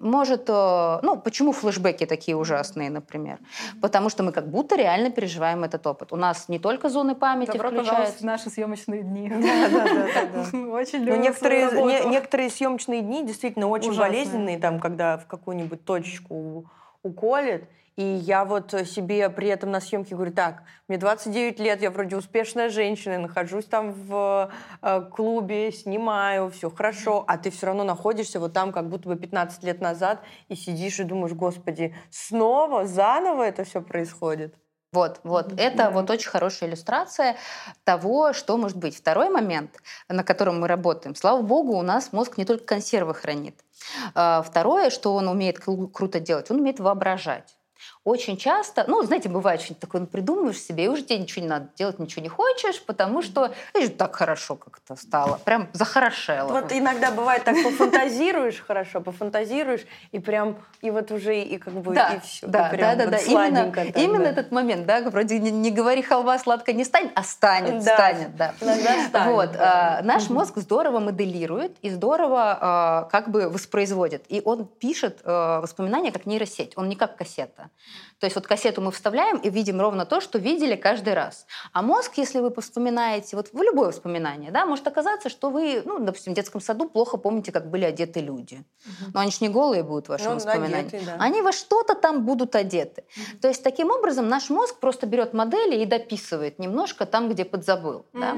Может, э, ну, почему флешбеки такие ужасные, например? Потому что мы как будто реально переживаем этот опыт. У нас не только зоны памяти Добро включаются. в наши съемочные дни. [laughs] Да, да, да, да, да. [laughs] Очень Но любим некоторые, некоторые съемочные дни действительно очень болезненные, там, когда в какую-нибудь точечку уколет. И я вот себе при этом на съемке говорю, так, мне 29 лет, я вроде успешная женщина, нахожусь там в э, клубе, снимаю, все хорошо, а ты все равно находишься вот там, как будто бы 15 лет назад, и сидишь и думаешь, господи, снова, заново это все происходит. Вот, вот. Это вот очень хорошая иллюстрация того, что может быть. Второй момент, на котором мы работаем. Слава богу, у нас мозг не только консервы хранит. А, Второе, что он умеет кру- круто делать, он умеет воображать. Очень часто, ну, знаете, бывает что-нибудь такое, ну, придумываешь себе, и уже тебе ничего не надо делать, ничего не хочешь, потому что «Эй, так хорошо как-то стало, прям захорошело. Вот иногда бывает так, пофантазируешь хорошо, пофантазируешь, и прям, и вот уже, и как бы, да, и все. да, да, да, да. Именно, так, именно да. этот момент, да, вроде не, не говори халва сладко не станет, а станет, Да. станет, да. Иногда станет, Вот, да. а, наш мозг здорово моделирует и здорово а, как бы воспроизводит. И он пишет а, воспоминания как нейросеть, он не как кассета. То есть вот кассету мы вставляем и видим ровно то, что видели каждый раз. А мозг, если вы вспоминаете, вот в любое воспоминание, да, может оказаться, что вы, ну, допустим, в детском саду плохо помните, как были одеты люди. Но они же не голые будут в вашем Ну, воспоминании. одеты, да. Они во что-то там будут одеты. То есть таким образом наш мозг просто берет модели и дописывает немножко там, где подзабыл. да.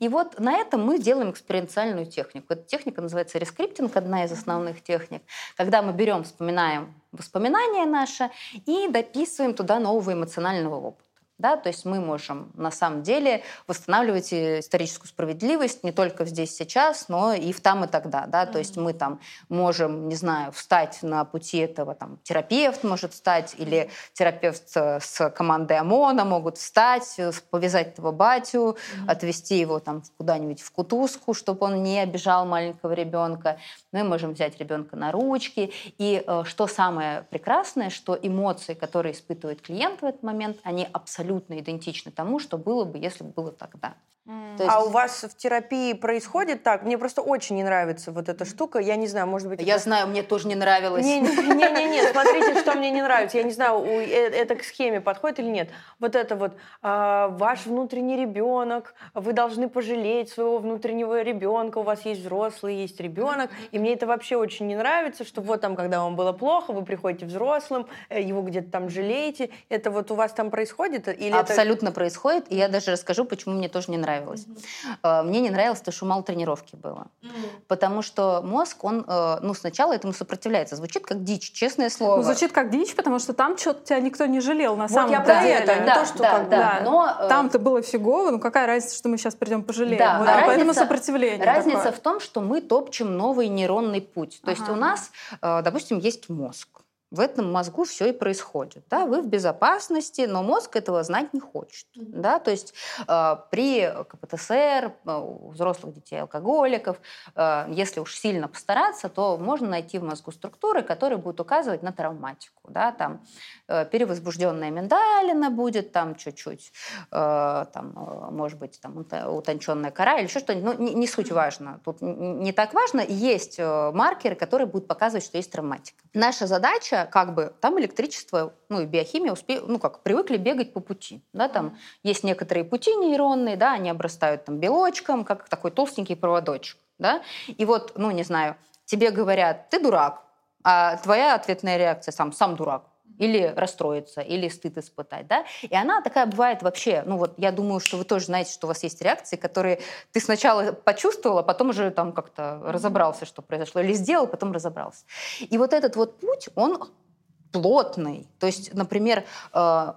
И вот на этом мы делаем экспериментальную технику. Эта техника называется rescripting, одна из основных техник. Когда мы берем, вспоминаем воспоминания наши и дописываем туда нового эмоционального опыта. Да, то есть мы можем на самом деле восстанавливать э, историческую справедливость не только здесь сейчас, но и в там и тогда. Да? То есть мы там можем, не знаю, встать на пути этого, там, терапевт может встать, или терапевт э, с командой ОМОНа могут встать, э, повязать этого батю, отвезти его там куда-нибудь в кутузку, чтобы он не обижал маленького ребенка. Мы можем взять ребенка на ручки. И что самое прекрасное, что эмоции, которые испытывает клиент в этот момент, они абсолютно идентичны тому, что было бы, если бы было тогда. То есть- А у вас в терапии происходит так? Мне просто очень не нравится вот эта штука. Я не знаю, может быть... Я это- знаю, мне тоже не нравилось. Не-не-не, [laughs] смотрите, что мне не нравится. Я не знаю, э- это к схеме подходит или нет. Вот это вот, а, ваш внутренний ребенок, вы должны пожалеть своего внутреннего ребенка, у вас есть взрослый, есть ребенок. И мне это вообще очень не нравится, что вот там, когда вам было плохо, вы приходите взрослым, э, его где-то там жалеете. Это вот у вас там происходит? Или это- Абсолютно происходит. И я даже расскажу, почему мне тоже не нравилось. Э, Мне не нравилось то, что мало тренировки было. Потому что мозг, он, э, ну, сначала этому сопротивляется. Звучит как дичь, честное слово. Ну, звучит как дичь, потому что там что-то тебя никто не жалел на Вот самом я про деле. это, не да, то, что да, как бы- да. Да. Но, э, Там-то было фигово, ну какая разница, что мы сейчас придем пожалеем. Да, Вот, а а поэтому разница- сопротивление Разница такое. в том, что мы топчем новый нейронный путь. То есть Ага. у нас, допустим, есть мозг. В этом мозгу все и происходит. Да? Вы в безопасности, но мозг этого знать не хочет. Да? То есть э, при КПТСР, э, у взрослых детей алкоголиков, э, если уж сильно постараться, то можно найти в мозгу структуры, которые будут указывать на травматику. Да? Там э, перевозбужденная миндалина будет, там чуть-чуть, э, там, э, может быть, там утонченная кора или еще что-нибудь. Ну, не, не суть важно. Тут не так важно. Есть э, маркеры, которые будут показывать, что есть травматика. Наша задача, как бы, там электричество, ну и биохимия, успе... ну как, привыкли бегать по пути. Да, там есть некоторые пути нейронные, да, они обрастают там белочком, как такой толстенький проводочек. Да? И вот, ну не знаю, тебе говорят, ты дурак, а твоя ответная реакция сам, сам дурак или расстроиться, или стыд испытать, да, и она такая бывает вообще, ну вот я думаю, что вы тоже знаете, что у вас есть реакции, которые ты сначала почувствовала, а потом уже там как-то разобрался, что произошло, или сделал, потом разобрался. И вот этот вот путь, он плотный, то есть, например, э,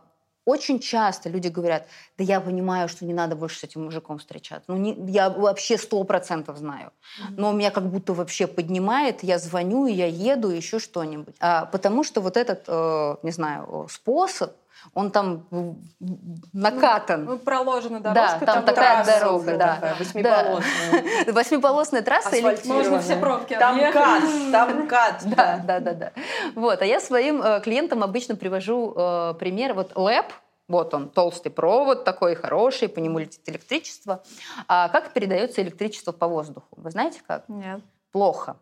очень часто люди говорят, да я понимаю, что не надо больше с этим мужиком встречаться. Ну, не, я вообще сто процентов знаю. Но меня как будто вообще поднимает, я звоню, я еду, еще что-нибудь. А, потому что вот этот, э, не знаю, способ, он там накатан. Ну, проложена Да, дорожка. там такая трасса дорога, уже да. такая, восьмиполосная. [laughs] Восьмиполосная трасса. Можно все пробки Там объехать. кат, [laughs] там кат. Да, да, да, да. Вот, а я своим э, клиентам обычно привожу э, пример. Вот ЛЭП, Вот он, толстый провод такой, хороший, по нему летит электричество. А как передается электричество по воздуху? Вы знаете как? Нет. Плохо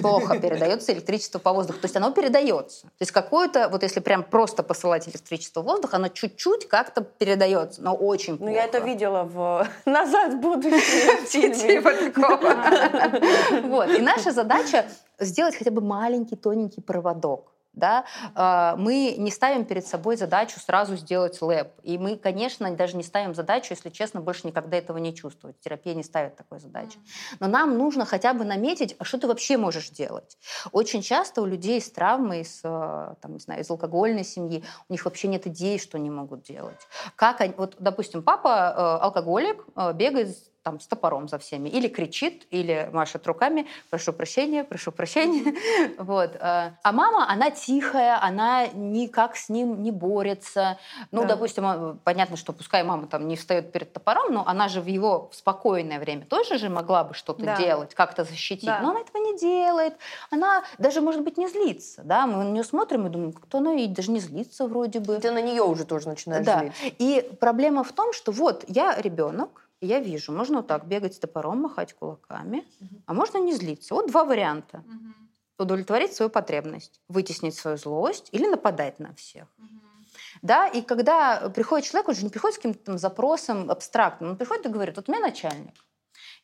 плохо передается электричество по воздуху. То есть оно передается. То есть какое-то, вот если прям просто посылать электричество в воздух, оно чуть-чуть как-то передается, но очень плохо. Ну, я это видела в [laughs] «Назад в будущее» Типа [laughs] такого. Вот. И наша задача сделать хотя бы маленький тоненький проводок да, а, мы не ставим перед собой задачу сразу сделать лэп. И мы, конечно, даже не ставим задачу, если честно, больше никогда этого не чувствовать. Терапия не ставит такой задачи. Но нам нужно хотя бы наметить, а что ты вообще можешь делать. Очень часто у людей с травмой, с, э, там, не знаю, из алкогольной семьи, у них вообще нет идей, что они могут делать. Как они, вот, допустим, папа э, алкоголик, бегает там с топором за всеми. Или кричит, или машет руками, прошу прощения, прошу прощения. [laughs] Вот. Э, а мама, она тихая, она никак с ним не борется. Ну, да. допустим, э, понятно, что пускай мама там не встает перед топором, но она же в его спокойное время тоже же могла бы что-то да. делать, как-то защитить. Да. Но она этого не делает. Она даже, может быть, не злится. Да? Мы на нее смотрим и думаем, кто она и даже не злится вроде бы. Ты на нее уже тоже начинаешь да. злиться. И проблема в том, что вот я ребенок, я вижу, можно вот так бегать с топором, махать кулаками, угу. а можно не злиться. Вот два варианта. Угу. Удовлетворить свою потребность, вытеснить свою злость или нападать на всех. Угу. Да, и когда приходит человек, он же не приходит с каким-то запросом абстрактным, он приходит и говорит, вот у меня начальник,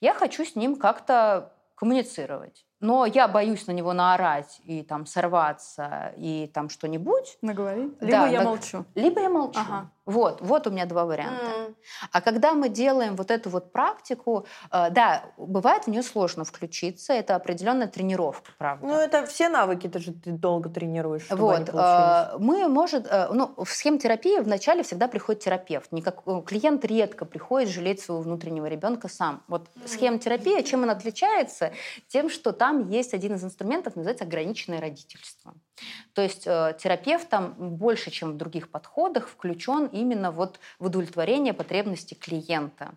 я хочу с ним как-то коммуницировать но я боюсь на него наорать и там сорваться и там что-нибудь. Наговорить? Либо да, я на... молчу. Либо я молчу. Ага. Вот, вот у меня два варианта. Mm. А когда мы делаем вот эту вот практику, э, да, бывает в нее сложно включиться, это определенная тренировка, правда. Ну это все навыки, это же ты долго тренируешь, чтобы вот, э, мы может, э, ну в схемотерапии вначале всегда приходит терапевт, никак клиент редко приходит жалеть своего внутреннего ребенка сам. Вот mm. схемотерапия, чем она отличается, тем, что там есть один из инструментов, называется ограниченное родительство. То есть э, терапевт там больше, чем в других подходах, включен именно вот в удовлетворение потребностей клиента.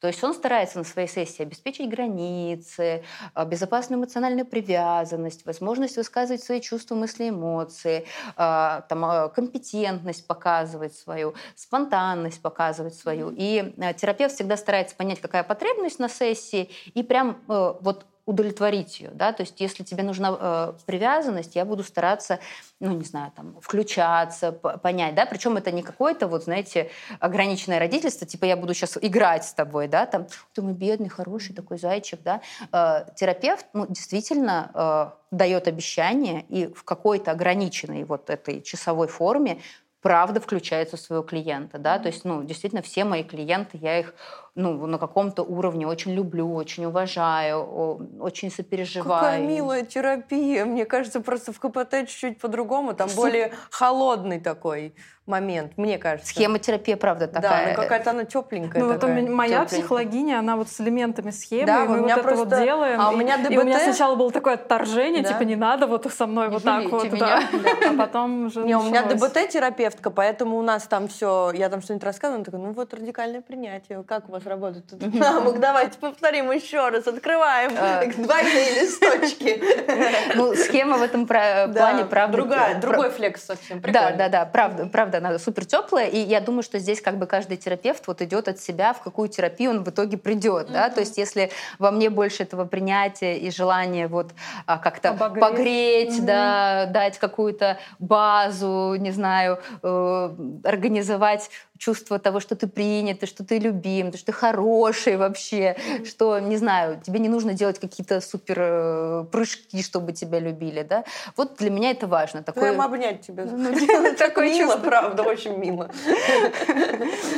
То есть он старается на своей сессии обеспечить границы, э, безопасную эмоциональную привязанность, возможность высказывать свои чувства, мысли, эмоции, э, там, компетентность показывать свою, спонтанность показывать свою. И терапевт всегда старается понять, какая потребность на сессии, и прям вот удовлетворить ее, да, то есть если тебе нужна э, привязанность, я буду стараться, ну, не знаю, там, включаться, понять, да, причем это не какое-то, вот, знаете, ограниченное родительство, типа я буду сейчас играть с тобой, да, там, ты мой бедный, хороший такой зайчик, да, э, терапевт, ну, действительно э, дает обещание и в какой-то ограниченной вот этой часовой форме правда включается в своего клиента, да, то есть, ну, действительно, все мои клиенты, я их ну, на каком-то уровне очень люблю, очень уважаю, очень сопереживаю. Какая милая терапия. Мне кажется, просто в КПТ чуть-чуть по-другому. Там более холодный такой момент, мне кажется. Схема терапии, правда, такая. Да, ну какая-то она тепленькая. Ну, такая, вот моя тепленькая. психологиня, она вот с элементами схемы, да, и мы вот просто... это вот делаем. А у меня ДБТ... И у меня сначала было такое отторжение, да? типа не надо вот со мной не вот так вот, да. А потом уже Не, у меня ДБТ-терапевтка, поэтому у нас там все, я там что-нибудь рассказываю, она такая, ну вот радикальное принятие, как у вас работает? [laughs] Мамок, давайте повторим еще раз, открываем а. [laughs] двойные листочки. [laughs] Ну, схема в этом плане, правда. Другая, другой флекс совсем, Да, да, да, правда, правда, она супер теплая, и я думаю, что здесь как бы каждый терапевт вот идет от себя, в какую терапию он в итоге придет, да, то есть если во мне больше этого принятия и желания вот а, как-то погреть, да, дать какую-то базу, не знаю, э, организовать чувство того, что ты принят, что ты любим, что ты хороший вообще, что, не знаю, тебе не нужно делать какие-то супер э, прыжки, чтобы тебя любили, да. Вот для меня это важно. Такое... Прям обнять тебя. Ну, [laughs] такое мило, правда, очень мило. [laughs]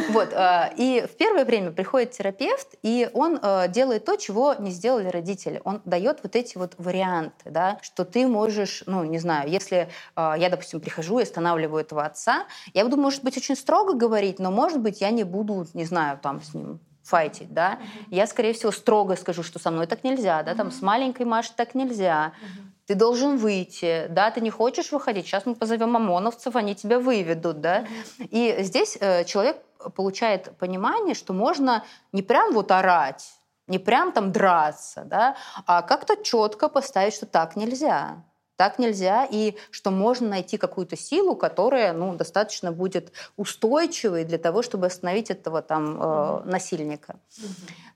Вот. А, и в первое время приходит терапевт, и он э, делает то, чего не сделали родители. Он дает вот эти вот варианты, да, что ты можешь, ну, не знаю, если э, я, допустим, прихожу и останавливаю этого отца, я буду, может быть, очень строго говорить, говорить, но, может быть, я не буду, не знаю, там с ним файтить, да. Uh-huh. Я, скорее всего, строго скажу, что со мной так нельзя, да, uh-huh. там с маленькой Машей так нельзя. Uh-huh. Ты должен выйти, да, ты не хочешь выходить, сейчас мы позовем ОМОНовцев, они тебя выведут, да. Uh-huh. И здесь э, человек получает понимание, что можно не прям вот орать, не прям там драться, да, а как-то четко поставить, что так нельзя так нельзя, и что можно найти какую-то силу, которая ну, достаточно будет устойчивой для того, чтобы остановить этого там э, насильника.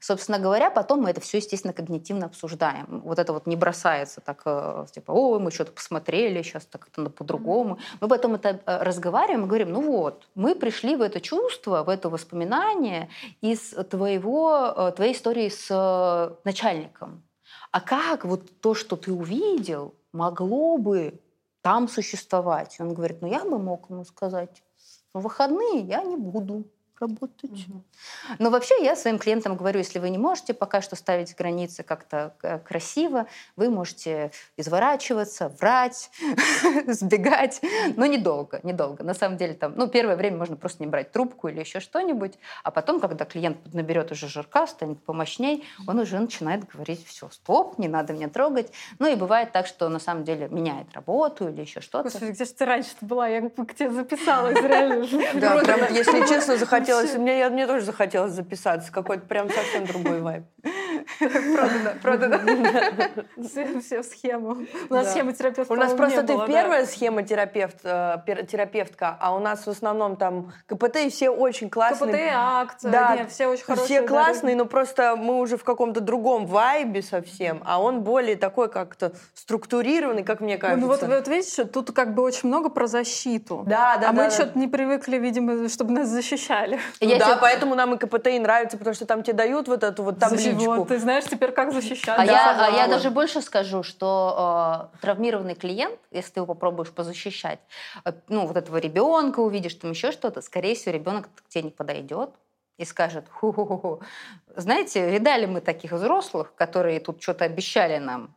Собственно говоря, потом мы это все, естественно, когнитивно обсуждаем. Вот это вот не бросается так, э, типа, о, мы что-то посмотрели, сейчас так это по-другому. Мы потом это э, разговариваем и говорим, ну вот, мы пришли в это чувство, в это воспоминание из твоего, э, твоей истории с начальником. А как вот то, что ты увидел, могло бы там существовать? Он говорит, ну я бы мог ему сказать, в выходные я не буду работать. Угу. Но вообще я своим клиентам говорю, если вы не можете пока что ставить границы как-то э, красиво, вы можете изворачиваться, врать, [laughs] сбегать, но недолго, недолго. На самом деле там, ну, первое время можно просто не брать трубку или еще что-нибудь, а потом, когда клиент наберет уже жирка, станет помощней, он уже начинает говорить, все, стоп, не надо меня трогать. Ну и бывает так, что на самом деле меняет работу или еще что-то. Слушай, где же ты раньше была? Я к тебе записалась, реально. Да, прям, если честно, захотела [laughs] захотелось, мне, я, мне тоже захотелось записаться, какой-то прям совсем другой вайб. [laughs] Продано, продано. Все, все в схему. У нас схема терапевта У нас просто ты первая схема терапевт, э, терапевтка, а у нас в основном там КПТ и все очень классные. КПТ, акция, да, все очень хорошие. Все классные, но просто мы уже в каком-то другом вайбе совсем, а он более такой как-то структурированный, как мне кажется. Ну вот, вот видишь, тут как бы очень много про защиту. Да, да, А мы что-то не привыкли, видимо, чтобы нас защищали. Ну, да, поэтому нам и КПТ и нравится, потому что там тебе дают вот эту вот табличку. Ты знаешь теперь, как защищаться. А, я, а я даже больше скажу, что э, травмированный клиент, если ты его попробуешь позащищать, э, ну, вот этого ребенка увидишь, там еще что-то, скорее всего, ребенок к тебе не подойдет и скажет, ху-ху-ху. Знаете, видали мы таких взрослых, которые тут что-то обещали нам,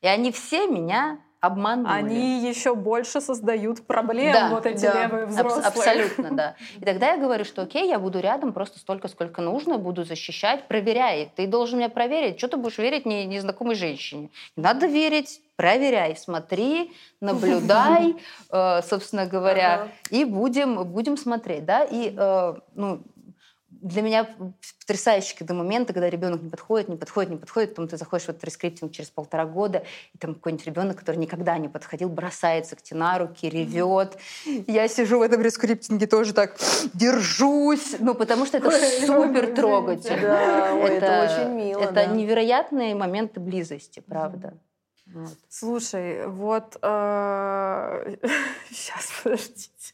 и они все меня обманули. Они еще больше создают проблем, да, вот эти да, левые взрослые. Аб- абсолютно, да. [laughs] И тогда я говорю, что окей, я буду рядом просто столько, сколько нужно, буду защищать, проверяй. Ты должен меня проверить. Что ты будешь верить не, незнакомой женщине? надо верить, проверяй, смотри, наблюдай, [laughs] э, собственно говоря, и будем, будем смотреть, да, и, э, ну, для меня потрясающие когда моменты, когда ребенок не подходит, не подходит, не подходит, потом ты заходишь в этот rescripting через полтора года, и там какой-нибудь ребенок, который никогда не подходил, бросается к тебе на руки, ревет. Я сижу в этом rescripting е тоже так держусь, ну потому что это супер трогательно. Да, это, это очень мило. Это да. невероятные моменты близости, правда. Вот. Слушай, вот э, [laughs] сейчас подождите.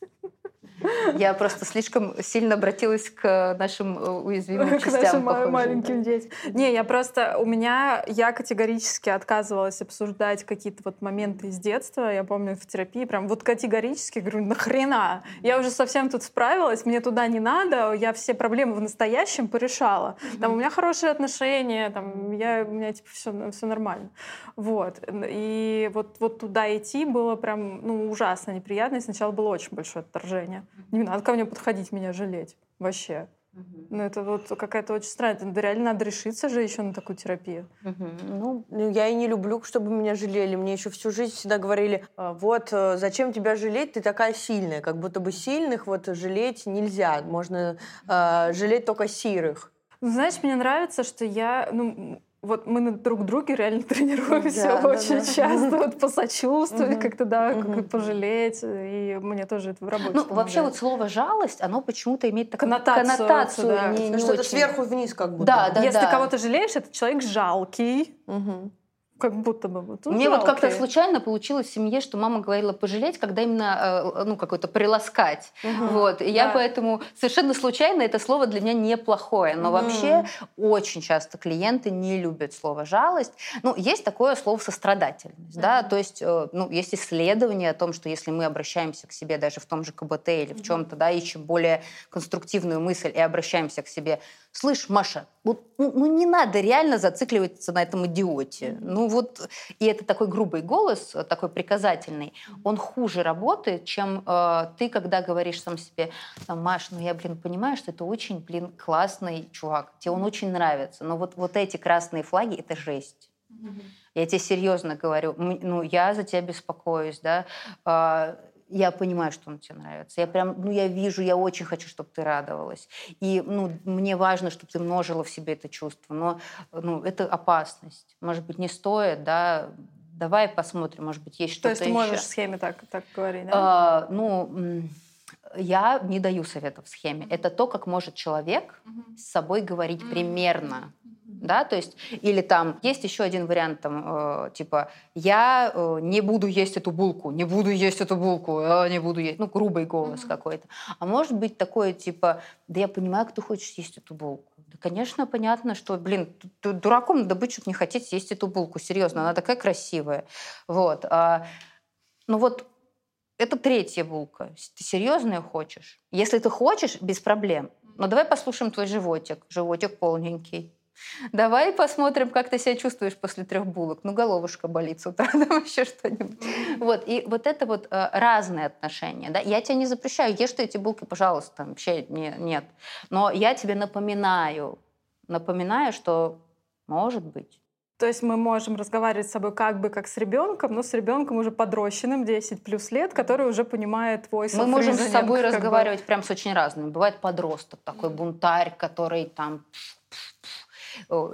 Я просто слишком сильно обратилась к нашим э, уязвимым частям. К нашим похоже. маленьким детям. Не, я просто... У меня... Я категорически отказывалась обсуждать какие-то вот моменты из детства. Я помню в терапии прям вот категорически говорю, нахрена? Я уже совсем тут справилась, мне туда не надо, я все проблемы в настоящем порешала. Там у меня хорошие отношения, там я, у меня типа все, все нормально. Вот. И вот, вот туда идти было прям ну, ужасно неприятно. И сначала было очень большое отторжение. Не надо ко мне подходить, меня жалеть. Вообще. Угу. Ну, это вот какая-то очень странная. Да реально надо решиться же еще на такую терапию. Угу. Ну, я и не люблю, чтобы меня жалели. Мне еще всю жизнь всегда говорили, «А, вот, э, зачем тебя жалеть, ты такая сильная. Как будто бы сильных вот жалеть нельзя. Можно э, жалеть только сирых. Знаешь, мне нравится, что я, ну, вот мы на друг друге реально [laughs] тренируемся да, очень да, часто, да. вот посочувствовать, как-то, да, как пожалеть, и мне тоже это в работе Ну, вообще вот слово «жалость», оно почему-то имеет такую коннотацию, коннотацию да. не, не Что-то сверху вниз как будто. Да, да, Если да. кого-то жалеешь, это человек жалкий, угу как будто бы. Вот, Мне вот как-то случайно получилось в семье, что мама говорила пожалеть, когда именно э, ну какой-то приласкать. Угу, вот. И да. я поэтому совершенно случайно это слово для меня неплохое. Но угу. вообще очень часто клиенты не любят слово жалость. Ну, есть такое слово сострадательность. Угу. Да? То есть э, ну, есть исследования о том, что если мы обращаемся к себе даже в том же КБТ или в чем-то, да, ищем более конструктивную мысль и обращаемся к себе слышь, Маша, вот, ну, ну не надо реально зацикливаться на этом идиоте. Ну вот, и это такой грубый голос, такой приказательный, он хуже работает, чем э, ты, когда говоришь сам себе, там, Маш, ну я, блин, понимаю, что это очень, блин, классный чувак, тебе он очень нравится, но вот, вот эти красные флаги — это жесть. Я тебе серьезно говорю, ну, я за тебя беспокоюсь, да, а, я понимаю, что он тебе нравится. Я прям, ну, я вижу, я очень хочу, чтобы ты радовалась. И, ну, мне важно, чтобы ты множила в себе это чувство. Но, ну, это опасность. Может быть, не стоит, да, давай посмотрим, может быть, есть что-то То есть ты еще. можешь в схеме так, так говорить, да? А, ну, я не даю советов в схеме. Это то, как может человек с собой говорить примерно. Да, то есть, или там есть еще один вариант, там, э, типа, я э, не буду есть эту булку, не буду есть эту булку, я не буду есть, ну, грубый голос какой-то. А может быть такое, типа, да я понимаю, как ты хочешь есть эту булку. Да, конечно, понятно, что, блин, дураком надо быть, чтобы не хотеть есть эту булку, серьезно, она такая красивая. Вот. А, ну вот это третья булка. Ты серьезно ее хочешь? Если ты хочешь, без проблем. Но давай послушаем твой животик. Животик полненький. Давай посмотрим, как ты себя чувствуешь после трех булок. Ну, головушка болит с утра, [laughs] там еще что-нибудь. Вот. И вот это вот э, разные отношения. Да? Я тебе не запрещаю, ешь ты эти булки, пожалуйста, вообще не, нет. Но я тебе напоминаю, напоминаю, что может быть. То есть мы можем разговаривать с собой как бы как с ребенком, но с ребенком уже подрощенным, 10 плюс лет, который уже понимает твой Мы можем с собой разговаривать бы... прям с очень разными. Бывает подросток, такой бунтарь, который там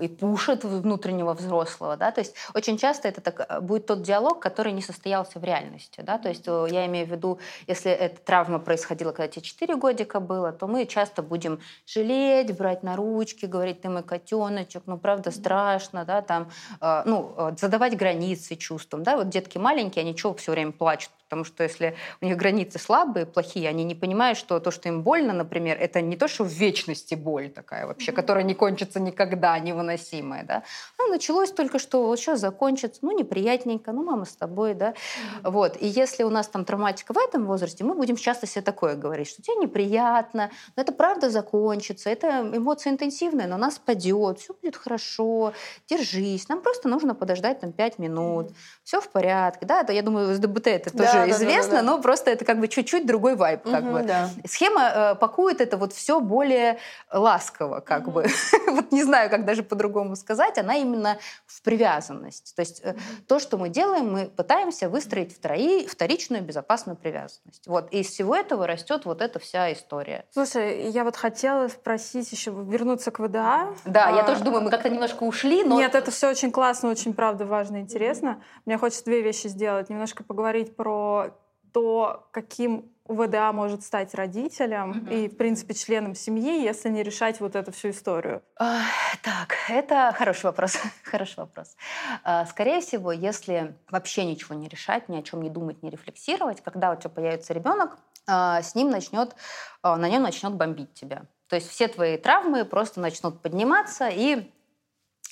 и пушит внутреннего взрослого, да, то есть очень часто это так, э, будет тот диалог, который не состоялся в реальности, да, то есть э, я имею в виду, если эта травма происходила, когда тебе 4 годика было, то мы часто будем жалеть, брать на ручки, говорить, ты мой котеночек, ну, правда, страшно, да, там, э, ну, задавать границы чувствам, да, вот детки маленькие, они чего все время плачут, Потому что если у них границы слабые, плохие, они не понимают, что то, что им больно, например, это не то, что в вечности боль такая вообще, которая не кончится никогда, невыносимая. Да? А началось только что, вот сейчас закончится, ну, неприятненько, ну, мама с тобой, да. Mm-hmm. Вот. И если у нас там травматика в этом возрасте, мы будем часто себе такое говорить, что тебе неприятно, но это правда закончится, это эмоция интенсивная, но у нас падет, все будет хорошо, держись, нам просто нужно подождать там 5 минут, mm-hmm. все в порядке. Да, это, я думаю, с ДБТ это тоже да, известно, да, да, да. но просто это как бы чуть-чуть другой вайб. Как угу, бы. Да. Схема э, пакует это вот все более ласково, как бы. [laughs] вот не знаю, как даже по-другому сказать. Она именно в привязанность. То есть угу. то, что мы делаем, мы пытаемся выстроить втори, вторичную безопасную привязанность. Вот. И из всего этого растет вот эта вся история. Слушай, я вот хотела спросить еще, вернуться к ВДА. Да, а... я тоже думаю, мы как-то немножко ушли, но... Нет, это все очень классно, очень, правда, важно и интересно. Мне хочется две вещи сделать. Немножко поговорить про то, каким ВДА может стать родителем угу. и, в принципе, членом семьи, если не решать вот эту всю историю? А, так, это хороший вопрос. [laughs] хороший вопрос. А, скорее всего, если вообще ничего не решать, ни о чем не думать, не рефлексировать, когда у тебя появится ребенок, а, с ним начнет, а, на нем начнет бомбить тебя. То есть все твои травмы просто начнут подниматься и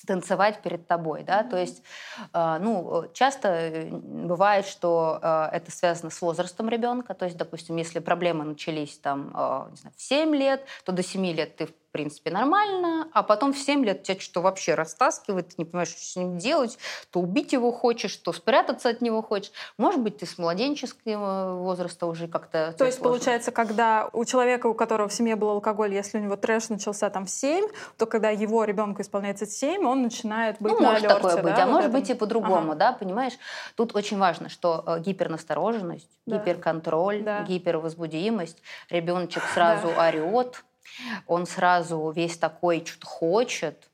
танцевать перед тобой, да, mm-hmm. то есть, э, ну, часто э, бывает, что э, это связано с возрастом ребенка, то есть, допустим, если проблемы начались там, не знаю, в 7 лет, то до 7 лет ты принципе, нормально, а потом в 7 лет тебя что вообще растаскивает, ты не понимаешь, что с ним делать, то убить его хочешь, то спрятаться от него хочешь. Может быть, ты с младенческого возраста уже как-то... То есть, сложно. получается, когда у человека, у которого в семье был алкоголь, если у него трэш начался там в 7, то когда его ребенку исполняется 7, он начинает быть ну, на может алерте, такое да, быть, а вот может этом. быть и по-другому, ага. да, понимаешь? Тут очень важно, что э, гипернастороженность, да. гиперконтроль, да. гипервозбудимость, ребеночек сразу да. орет, он сразу весь такой что-то хочет,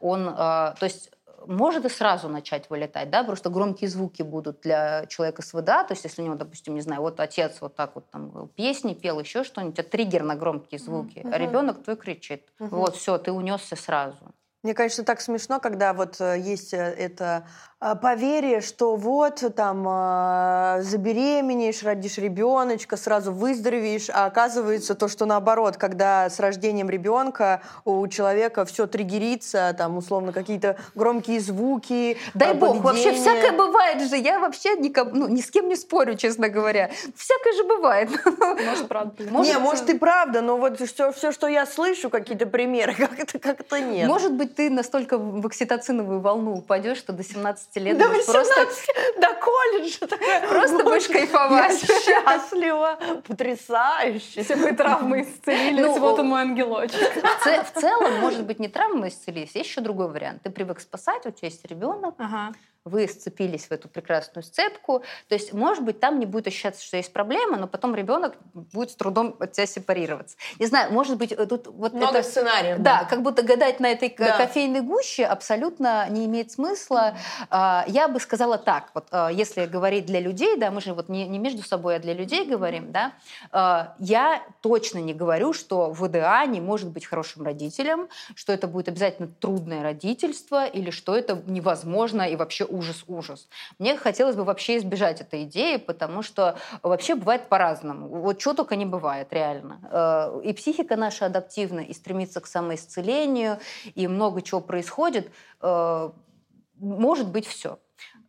он, э, то есть может и сразу начать вылетать, да, просто громкие звуки будут для человека с ВДА, то есть если у него, допустим, не знаю, вот отец вот так вот там песни пел, еще что-нибудь, это триггер на громкие звуки, uh-huh. а ребенок твой кричит, uh-huh. вот, все, ты унесся сразу. Мне, конечно, так смешно, когда вот э, есть э, это а, поверие, что вот там а, забеременеешь, родишь ребеночка, сразу выздоровеешь, а оказывается то, что наоборот, когда с рождением ребенка у человека все триггерится, там условно какие-то громкие звуки, Дай поведение. бог, вообще всякое бывает же. Я вообще никому, ну, ни с кем не спорю, честно говоря. Всякое же бывает. Может, правда. Может, не, может и правда, но вот все, все что я слышу, какие-то примеры, [laughs] как-то как нет. Может быть, ты настолько в окситоциновую волну упадешь, что до 17 18 лет до 18, просто... до колледжа такая. Просто будешь кайфовать. Я счастлива, потрясающе. Все мои травмы исцелились, ну, вот он мой ангелочек. В, целом, может быть, не травмы исцелились, есть еще другой вариант. Ты привык спасать, у тебя есть ребенок, ага. Вы сцепились в эту прекрасную сцепку. То есть, может быть, там не будет ощущаться, что есть проблема, но потом ребенок будет с трудом от тебя сепарироваться. Не знаю, может быть, э, тут вот Много это... сценариев. Да, как будто гадать на этой Да. кофейной гуще абсолютно не имеет смысла. А, Я бы сказала так, вот а, если говорить для людей, да, мы же вот не, не между собой, а для людей говорим, да, а, я точно не говорю, что ВДА не может быть хорошим родителем, что это будет обязательно трудное родительство или что это невозможно и вообще ужас-ужас. Мне хотелось бы вообще избежать этой идеи, потому что вообще бывает по-разному. Вот что только не бывает, реально. Э, И психика наша адаптивна, и стремится к самоисцелению, и много чего происходит. Э, Может быть все.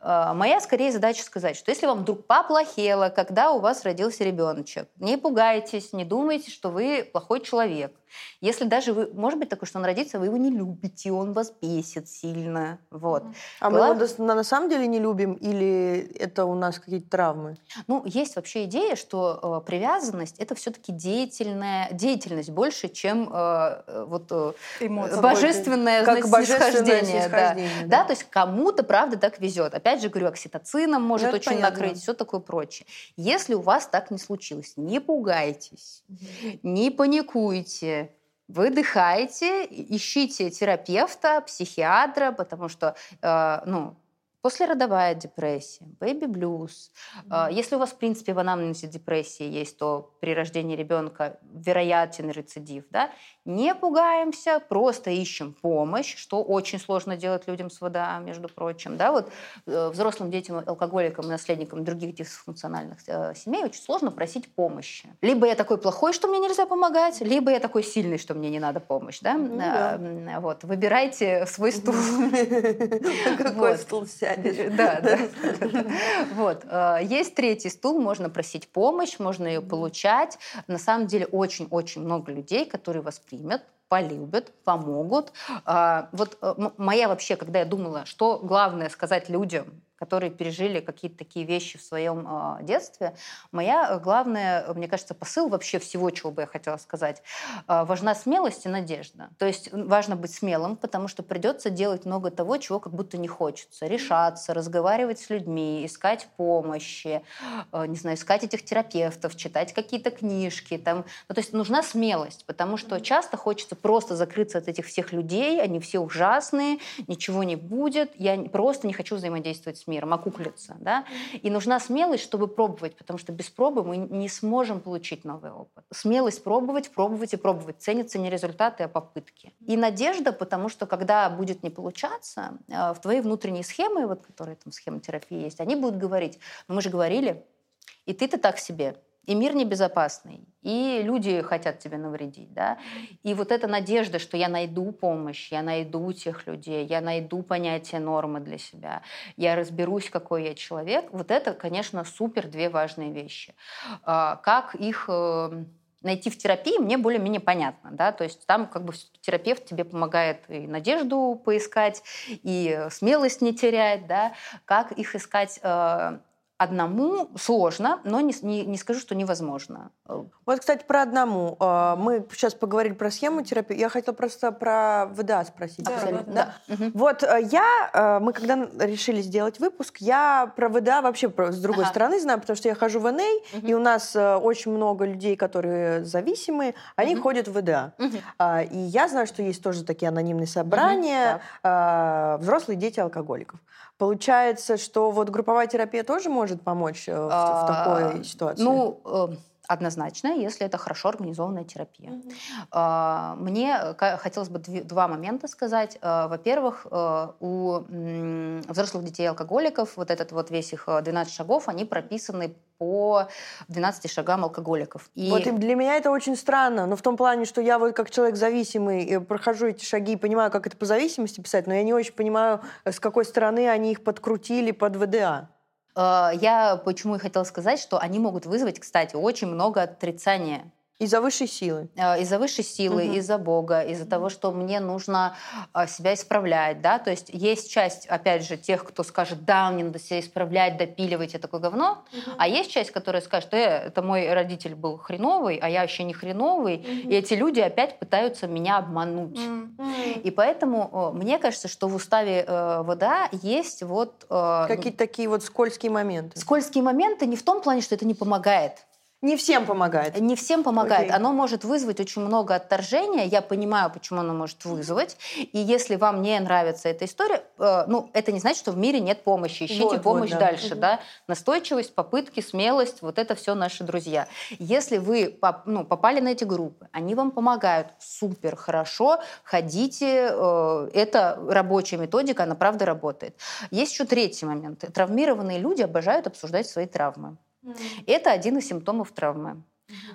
Моя скорее задача сказать, что если вам вдруг поплохело, когда у вас родился ребеночек, не пугайтесь, не думайте, что вы плохой человек. Если даже вы, может быть такое, что он родится, вы его не любите, он вас бесит сильно. Вот. А мы его Глав- на самом деле не любим или это у нас какие-то травмы? Ну, есть вообще идея, что э, привязанность это все-таки деятельная деятельность больше, чем э, э, вот э, Эмоции. божественное Как значит, божественное снисхождение. да. снисхождение, Да, да. то есть кому-то, правда, так везет. Опять же, говорю, окситоцином может это очень понятно. накрыть, все такое прочее. Если у вас так не случилось, не пугайтесь, не паникуйте, выдыхайте, ищите терапевта, психиатра, потому что, э, ну, Послеродовая депрессия, бэби-блюз. Э, Если у вас, в принципе, в анамнезе депрессии есть, то при рождении ребенка вероятен рецидив. Да? Не пугаемся, просто ищем помощь, что очень сложно делать людям с ВДА, между прочим. Да? Вот, э, взрослым детям, алкоголикам и наследникам других дисфункциональных э, семей очень сложно просить помощи. Либо я такой плохой, что мне нельзя помогать, либо я такой сильный, что мне не надо помощь. Да? М, Вот, выбирайте свой стул. [laughs] Какой стул сядешь? Да, да. Вот. э, Есть третий стул, можно просить помощь, можно ее получать. На самом деле очень-очень много людей, которые вас примут, полюбят, помогут. А, Вот э, моя вообще, когда я думала, что главное сказать людям, которые пережили какие-то такие вещи в своем э, детстве, моя э, главная, э, мне кажется, посыл вообще всего, чего бы я хотела сказать, э, важна смелость и надежда. То есть важно быть смелым, потому что придется делать много того, чего как будто не хочется. Решаться, разговаривать с людьми, искать помощи, э, не знаю, искать этих терапевтов, читать какие-то книжки. Там. Ну, то есть нужна смелость, потому что часто хочется просто закрыться от этих всех людей, они все ужасные, ничего не будет, я просто не хочу взаимодействовать с миром, окуклиться. Да? И нужна смелость, чтобы пробовать, потому что без пробы мы не сможем получить новый опыт. Смелость пробовать, пробовать и пробовать. Ценятся не результаты, а попытки. И надежда, потому что когда будет не получаться, э, в твои внутренние схемы, вот, которые там схемотерапии есть, они будут говорить, ну мы же говорили, и ты-то так себе, и мир небезопасный, и люди хотят тебе навредить, да, и вот эта надежда, что я найду помощь, я найду тех людей, я найду понятие нормы для себя, я разберусь, какой я человек, вот это, конечно, супер две важные вещи. А, Как их э, найти в терапии, мне более-менее понятно, да, то есть там как бы терапевт тебе помогает и надежду поискать, и смелость не терять, да, как их искать э, одному сложно, но не, не, не скажу, что невозможно. Вот, кстати, про одному. А, Мы сейчас поговорили про схему терапии. Я хотела просто про ВДА спросить. Да, Абсолютно, да, Мгм. Вот э, я, э, мы когда решили сделать выпуск, я про ВДА вообще с другой Ага. стороны знаю, потому что я хожу в НА, Мгм. и у нас э, очень много людей, которые зависимые, они Мгм. ходят в ВДА. А, И я знаю, что есть тоже такие анонимные собрания, а, взрослые дети алкоголиков. Получается, что вот групповая терапия тоже может помочь э, в, в А, такой ситуации? Ну, э, однозначно, если это хорошо организованная терапия. А, Мне ка- хотелось бы два момента сказать. А, Во-первых, э, у взрослых детей алкоголиков вот этот вот весь их э, 12 шагов, они прописаны по 12 шагам алкоголиков. И Вот и для меня это очень странно, но в том плане, что я вот как человек зависимый э, прохожу эти шаги и понимаю, как это по зависимости писать, но я не очень понимаю, э, с какой стороны они их подкрутили под ВДА. Э, я почему и хотела сказать, что они могут вызвать, кстати, очень много отрицания. Из-за высшей силы. Э, из-за высшей силы, угу. из-за Бога, из-за того, что мне нужно э, себя исправлять, да, то есть есть часть, опять же, тех, кто скажет, да, мне надо себя исправлять, допиливать, это такое говно, угу. а есть часть, которая скажет, э, это мой родитель был хреновый, а я вообще не хреновый, угу. и эти люди опять пытаются меня обмануть. Угу. И поэтому мне кажется, что в уставе э, ВДА есть вот... Э, Какие-то такие вот скользкие моменты. Скользкие моменты не в том плане, что это не помогает. Не всем помогает. Не всем помогает. Okay. Оно может вызвать очень много отторжения. Я понимаю, почему оно может вызвать. И если вам не нравится эта история, э, ну, это не значит, что в мире нет помощи. Ищите вот, помощь вот, да. дальше, угу. да. Настойчивость, попытки, смелость, вот это все наши друзья. Если вы ну, попали на эти группы, они вам помогают, супер, хорошо, ходите. Э, это рабочая методика, она правда работает. Есть еще третий момент. Травмированные люди обожают обсуждать свои травмы. Это один из симптомов травмы.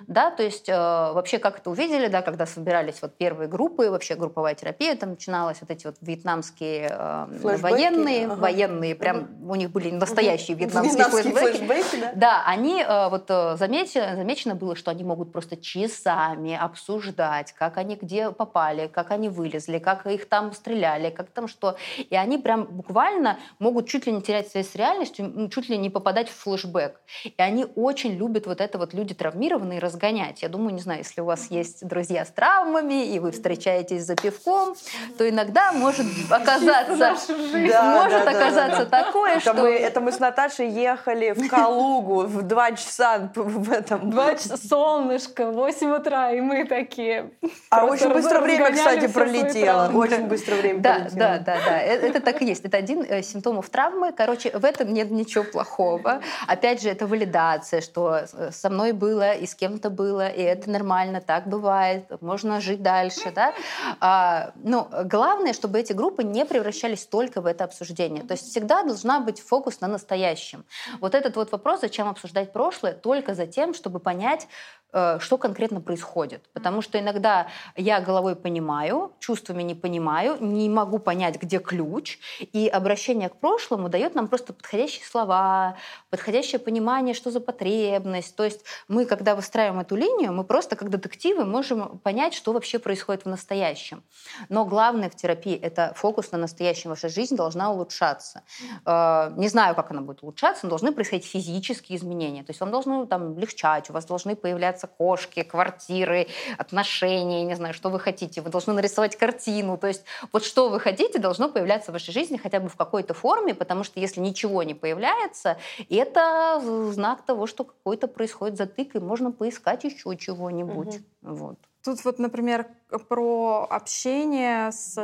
Да, то есть э, вообще как это увидели, да, когда собирались вот первые группы, вообще групповая терапия, там начиналась вот эти вот вьетнамские э, военные, ага. военные, прям ага. у них были настоящие ага. вьетнамские, вьетнамские флешбеки. флешбеки да? да, они э, вот э, замечено, замечено было, что они могут просто часами обсуждать, как они где попали, как они вылезли, как их там стреляли, как там что, и они прям буквально могут чуть ли не терять связь с реальностью, чуть ли не попадать в флешбэк, и они очень любят вот это вот люди травмированные разгонять. Я думаю, не знаю, если у вас есть друзья с травмами, и вы встречаетесь за пивком, то иногда может [laughs] оказаться, может оказаться такое, что... Это мы с Наташей ехали в Калугу в два часа в этом... Два часа солнышко, 8 утра, и мы такие... А очень быстро время, кстати, пролетело. Очень быстро время да, пролетело. Да, да, да, э, это так и есть. Это один из э, симптомов травмы. Короче, в этом нет ничего плохого. Опять же, это валидация, что э, со мной было и с кем-то было, и это нормально, так бывает, можно жить дальше, да. А, ну, главное, чтобы эти группы не превращались только в это обсуждение. То есть всегда должна быть фокус на настоящем. Вот этот вот вопрос, зачем обсуждать прошлое, только за тем, чтобы понять, Э, что конкретно происходит. Потому что иногда я головой понимаю, чувствами не понимаю, не могу понять, где ключ. И обращение к прошлому дает нам просто подходящие слова, подходящее понимание, что за потребность. То есть мы, когда выстраиваем эту линию, мы просто как детективы можем понять, что вообще происходит в настоящем. Но главное в терапии — это фокус на настоящем. Ваша жизнь должна улучшаться. Э, не знаю, как она будет улучшаться, но должны происходить физические изменения. То есть вам должно там легчать, у вас должны появляться кошки, квартиры, отношения, не знаю, что вы хотите. Вы должны нарисовать картину. То есть вот что вы хотите, должно появляться в вашей жизни хотя бы в какой-то форме, потому что если ничего не появляется, это знак того, что какой-то происходит затык, и можно поискать еще чего-нибудь. Угу. Вот. Тут вот, например, про общение с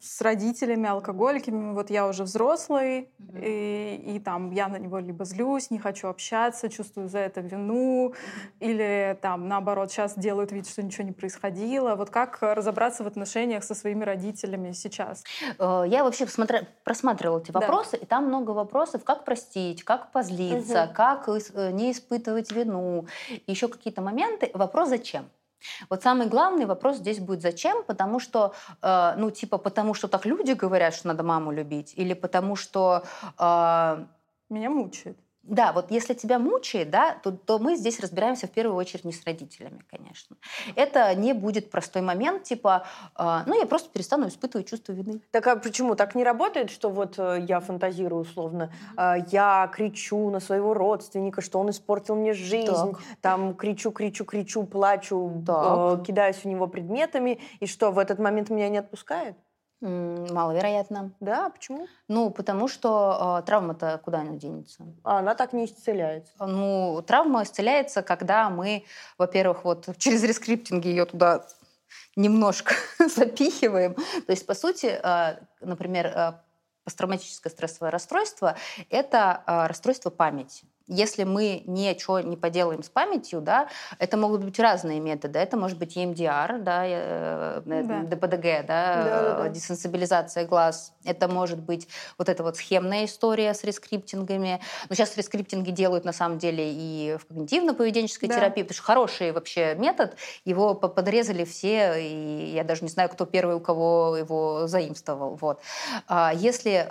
с родителями, алкоголиками. Вот я уже взрослый, mm-hmm. и, и там я на него либо злюсь, не хочу общаться, чувствую за это вину, mm-hmm. или там наоборот сейчас делают вид, что ничего не происходило. Вот как разобраться в отношениях со своими родителями сейчас? Э, я вообще посмотри, просматривала эти вопросы, да. и там много вопросов, как простить, как позлиться, mm-hmm. как э, не испытывать вину, еще какие-то моменты. Вопрос зачем? Вот самый главный вопрос здесь будет зачем, потому что, э, ну, типа, потому что так люди говорят, что надо маму любить, или потому что... Э, Меня мучает. Да, вот если тебя мучает, да, то, то мы здесь разбираемся в первую очередь не с родителями, конечно. Это не будет простой момент, типа, э, ну, я просто перестану испытывать чувство вины. Так а почему? Так не работает, что вот э, я фантазирую условно, э, я кричу на своего родственника, что он испортил мне жизнь, так. там кричу, кричу, кричу, плачу, э, кидаюсь в него предметами, и что, в этот момент меня не отпускает? Маловероятно. Да, почему? Ну, потому что э, травма-то куда она денется? А она так не исцеляется. Ну, травма исцеляется, когда мы, во-первых, вот через рескриптинги ее туда немножко [laughs] запихиваем. То есть, по сути, э, например, э, посттравматическое стрессовое расстройство – это э, расстройство памяти если мы ничего не поделаем с памятью, да, это могут быть разные методы. Это может быть EMDR, да, э, да. ДПДГ, да, да, да, десенсибилизация глаз. Это может быть вот эта вот схемная история с rescripting ами. Но сейчас rescripting и делают на самом деле и в когнитивно-поведенческой да. терапии, потому что хороший вообще метод. Его подрезали все, и я даже не знаю, кто первый у кого его заимствовал. Вот. А если,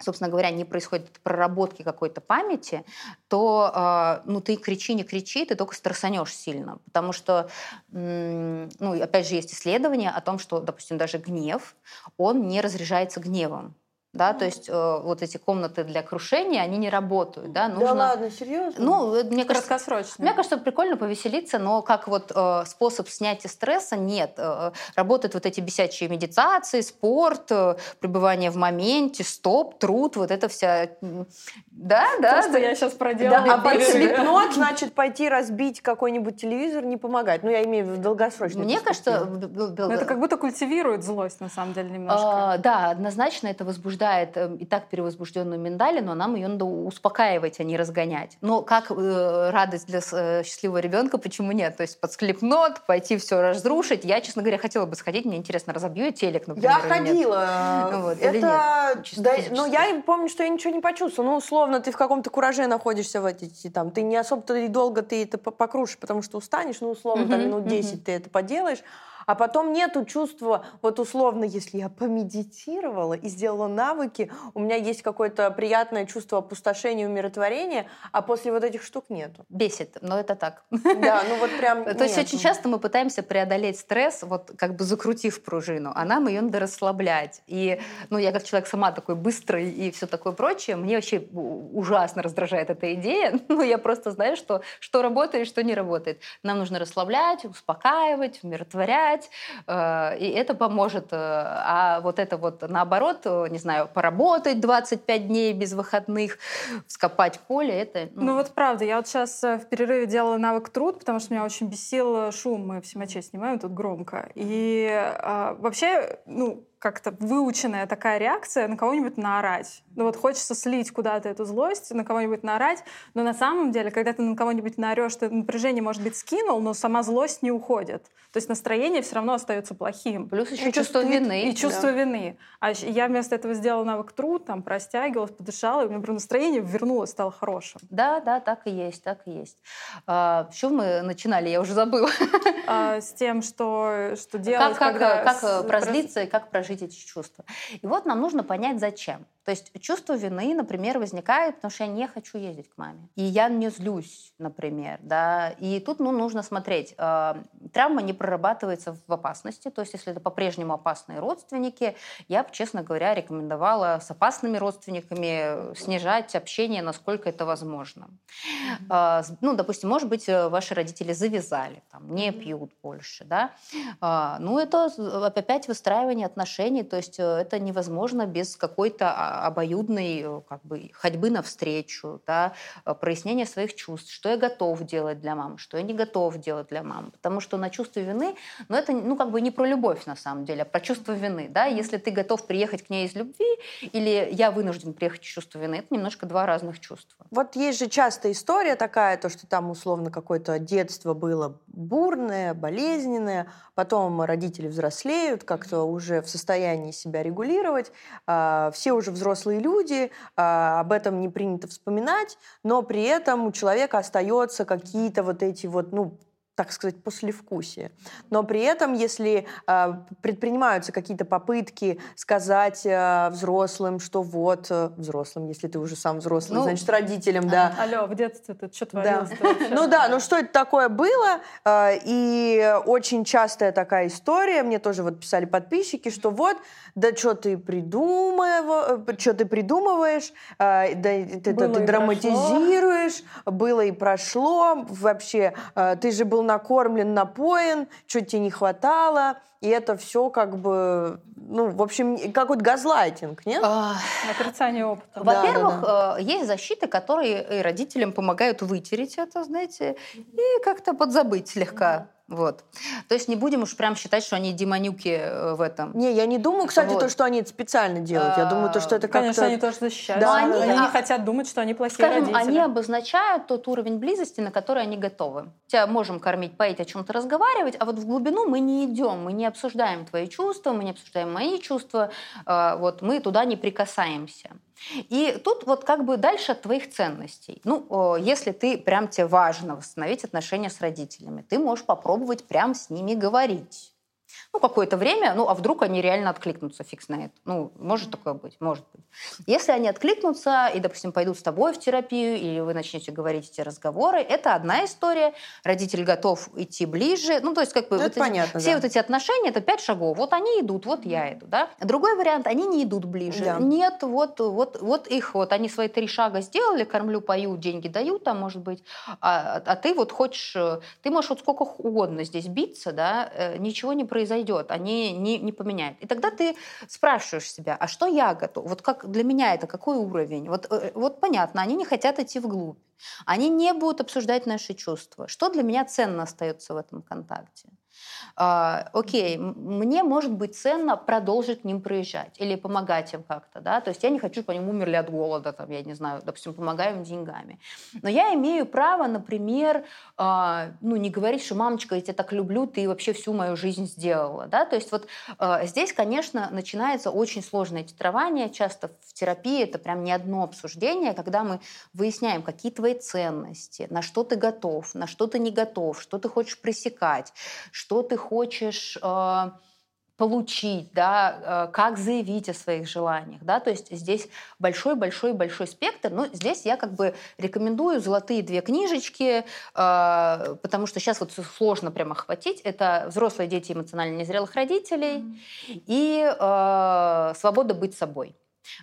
собственно говоря, не происходит проработки какой-то памяти, то то э, ну, ты кричи, не кричи, ты только стрессанешь сильно. Потому что, ну, опять же, есть исследования о том, что, допустим, даже гнев, он не разряжается гневом да, то есть э, вот эти комнаты для крушения, они не работают, да, нужно... Да ладно, серьезно? Ну, э, мне кажется, мне кажется, прикольно повеселиться, но как вот э, способ снятия стресса нет. Э, работают вот эти бесячие медитации, спорт, э, пребывание в моменте, стоп, труд, вот это вся... Да, да. То, что да. я сейчас проделала. Да, а под слепнот, значит, пойти разбить какой-нибудь телевизор не помогает. Ну, я имею в виду долгосрочно. Мне кажется... Это как будто культивирует злость, на самом деле, немножко. А, да, однозначно это возбуждает возбуждает эм, и так перевозбужденную миндалину, нам ее надо успокаивать, а не разгонять. Но как э, радость для э, счастливого ребенка, почему нет? То есть под склепнот, пойти все разрушить. Я, честно говоря, хотела бы сходить, мне интересно, разобью я телек, например, Я ходила. Ну, вот, это... Да, ну, я помню, что я ничего не почувствовала. Ну, условно, ты в каком-то кураже находишься в эти, там, ты не особо-то долго ты это покрушишь, потому что устанешь, ну, условно, там, минут 10 ты это поделаешь. А потом нету чувства, вот условно, если я помедитировала и сделала навыки, у меня есть какое-то приятное чувство опустошения, умиротворения, а после вот этих штук нету. Бесит, но это так. Да, ну вот прям [laughs] То есть очень часто мы пытаемся преодолеть стресс, вот как бы закрутив пружину, а нам ее надо расслаблять. И, ну, я как человек сама такой быстрый и все такое прочее, мне вообще ужасно раздражает эта идея, [laughs] но я просто знаю, что, что работает что не работает. Нам нужно расслаблять, успокаивать, умиротворять, писать, э, и это поможет. Э, а вот это вот наоборот, э, не знаю, поработать 25 дней без выходных, вскопать поле, это... Ну, ну вот правда, я вот сейчас в перерыве делала навык труд, потому что меня очень бесил шум, мы в Симаче снимаем тут громко. И а, вообще, ну, как-то выученная такая реакция на кого-нибудь наорать. Ну вот хочется слить куда-то эту злость, на кого-нибудь наорать, но на самом деле, когда ты на кого-нибудь наорешь, ты напряжение, может быть, скинул, но сама злость не уходит. То есть настроение все равно остается плохим. Плюс еще и чувство вины. И чувство да. вины. А я вместо этого сделала навык труд, там, простягивалась, подышала, и у меня настроение вернулось, стало хорошим. Да, да, так и есть, так и есть. А, с чего мы начинали? Я уже забыла. А, с тем, что, что делать, как, когда... Как, как прозлиться и как прожить эти чувства. И вот нам нужно понять, зачем. То есть чувство вины, например, возникает, потому что я не хочу ездить к маме. И я не злюсь, например. Да? И тут ну, нужно смотреть. Э, травма не прорабатывается в опасности. То есть если это по-прежнему опасные родственники, я бы, честно говоря, рекомендовала с опасными родственниками снижать общение, насколько это возможно. Mm-hmm. Э, ну, допустим, может быть, э, ваши родители завязали, там, не mm-hmm. пьют больше. Да? Э, ну, это опять выстраивание отношений. То есть это невозможно без какой-то а, обоюдной э, как бы, ходьбы навстречу, да, э, прояснения своих чувств, что я готов делать для мамы, что я не готов делать для мамы. Потому что на чувство вины, ну это ну, как бы не про любовь на самом деле, а про чувство вины. Да? Если ты готов приехать к ней из любви, или я вынужден приехать из чувства вины, это немножко два разных чувства. Вот есть же частая история такая, то, что там условно какое-то детство было бурное, болезненное, потом родители взрослеют, как-то уже в состоянии себя регулировать, а, все уже взрослые взрослые люди, а, об этом не принято вспоминать, но при этом у человека остается какие-то вот эти вот, ну, так сказать, послевкусие. Но при этом, если э, предпринимаются какие-то попытки сказать э, взрослым, что вот э, взрослым, если ты уже сам взрослый, ну, значит родителям, да. Алло, в детстве ты что творилось? Да. [laughs] Ну да, ну что это такое было? Э, и очень частая такая история, мне тоже вот писали подписчики, что вот, да что ты придумываешь, что ты придумываешь, э, да ты, было ты драматизируешь, прошло. было и прошло, вообще, э, ты же был накормлен, напоен, что тебе не хватало, и это все как бы, ну, в общем, какой-то газлайтинг, нет? А... Отрицание опыта. Во-первых, да, да, да. есть защиты, которые родителям помогают вытереть это, знаете, и как-то подзабыть слегка. Вот. То есть не будем уж прям считать, что они демонюки э, в этом. Не, я не думаю, кстати, вот. то, что они это специально делают. Я думаю, то, что это как-то... Конечно, они тоже защищают. Да, они, они не хотят думать, что они плохие скажем, родители. они обозначают тот уровень близости, на который они готовы. Тебя можем кормить, поить, о чем-то разговаривать, а вот в глубину мы не идем, мы не обсуждаем твои чувства, мы не обсуждаем мои чувства, э, вот мы туда не прикасаемся. И тут вот как бы дальше от твоих ценностей. Ну, если ты прям тебе важно восстановить отношения с родителями, ты можешь попробовать прям с ними говорить. Ну, какое-то время, ну, а вдруг они реально откликнутся, фикс на это. Ну, может такое быть, может быть. Если они откликнутся и, допустим, пойдут с тобой в терапию, или вы начнете говорить эти разговоры, это одна история. Родитель готов идти ближе. Ну, то есть, как бы, ну, вот это эти, понятно, все да. вот эти отношения, это пять шагов. Вот они идут, вот я иду, да. Другой вариант, они не идут ближе. Да. Нет, вот, вот, вот их вот, они свои три шага сделали, кормлю, пою, деньги дают, там, может быть, а, а ты вот хочешь, э, ты можешь вот сколько угодно здесь биться, да, э, ничего не произойдет, они не, не поменяют. И тогда ты спрашиваешь себя, а что я готов? Вот как для меня это какой уровень? Вот, э, вот понятно, они не хотят идти вглубь, они не будут обсуждать наши чувства. Что для меня ценно остается в этом контакте? А, окей, мне может быть ценно продолжить к ним проезжать или помогать им как-то, да, то есть я не хочу, чтобы они умерли от голода, там, я не знаю, допустим, помогаю им деньгами. Но я имею право, например, а, ну, не говорить, что, мамочка, я тебя так люблю, ты вообще всю мою жизнь сделала, да, то есть вот а, здесь, конечно, начинается очень сложное титрование, часто в терапии это прям не одно обсуждение, когда мы выясняем, какие твои ценности, на что ты готов, на что ты не готов, что ты хочешь пресекать, что ты хочешь э, получить, да, э, как заявить о своих желаниях, да, то есть здесь большой-большой-большой спектр, но здесь я как бы рекомендую золотые две книжечки, э, потому что сейчас вот сложно прямо охватить, это «Взрослые дети эмоционально незрелых родителей» mm-hmm. и э, «Свобода быть собой».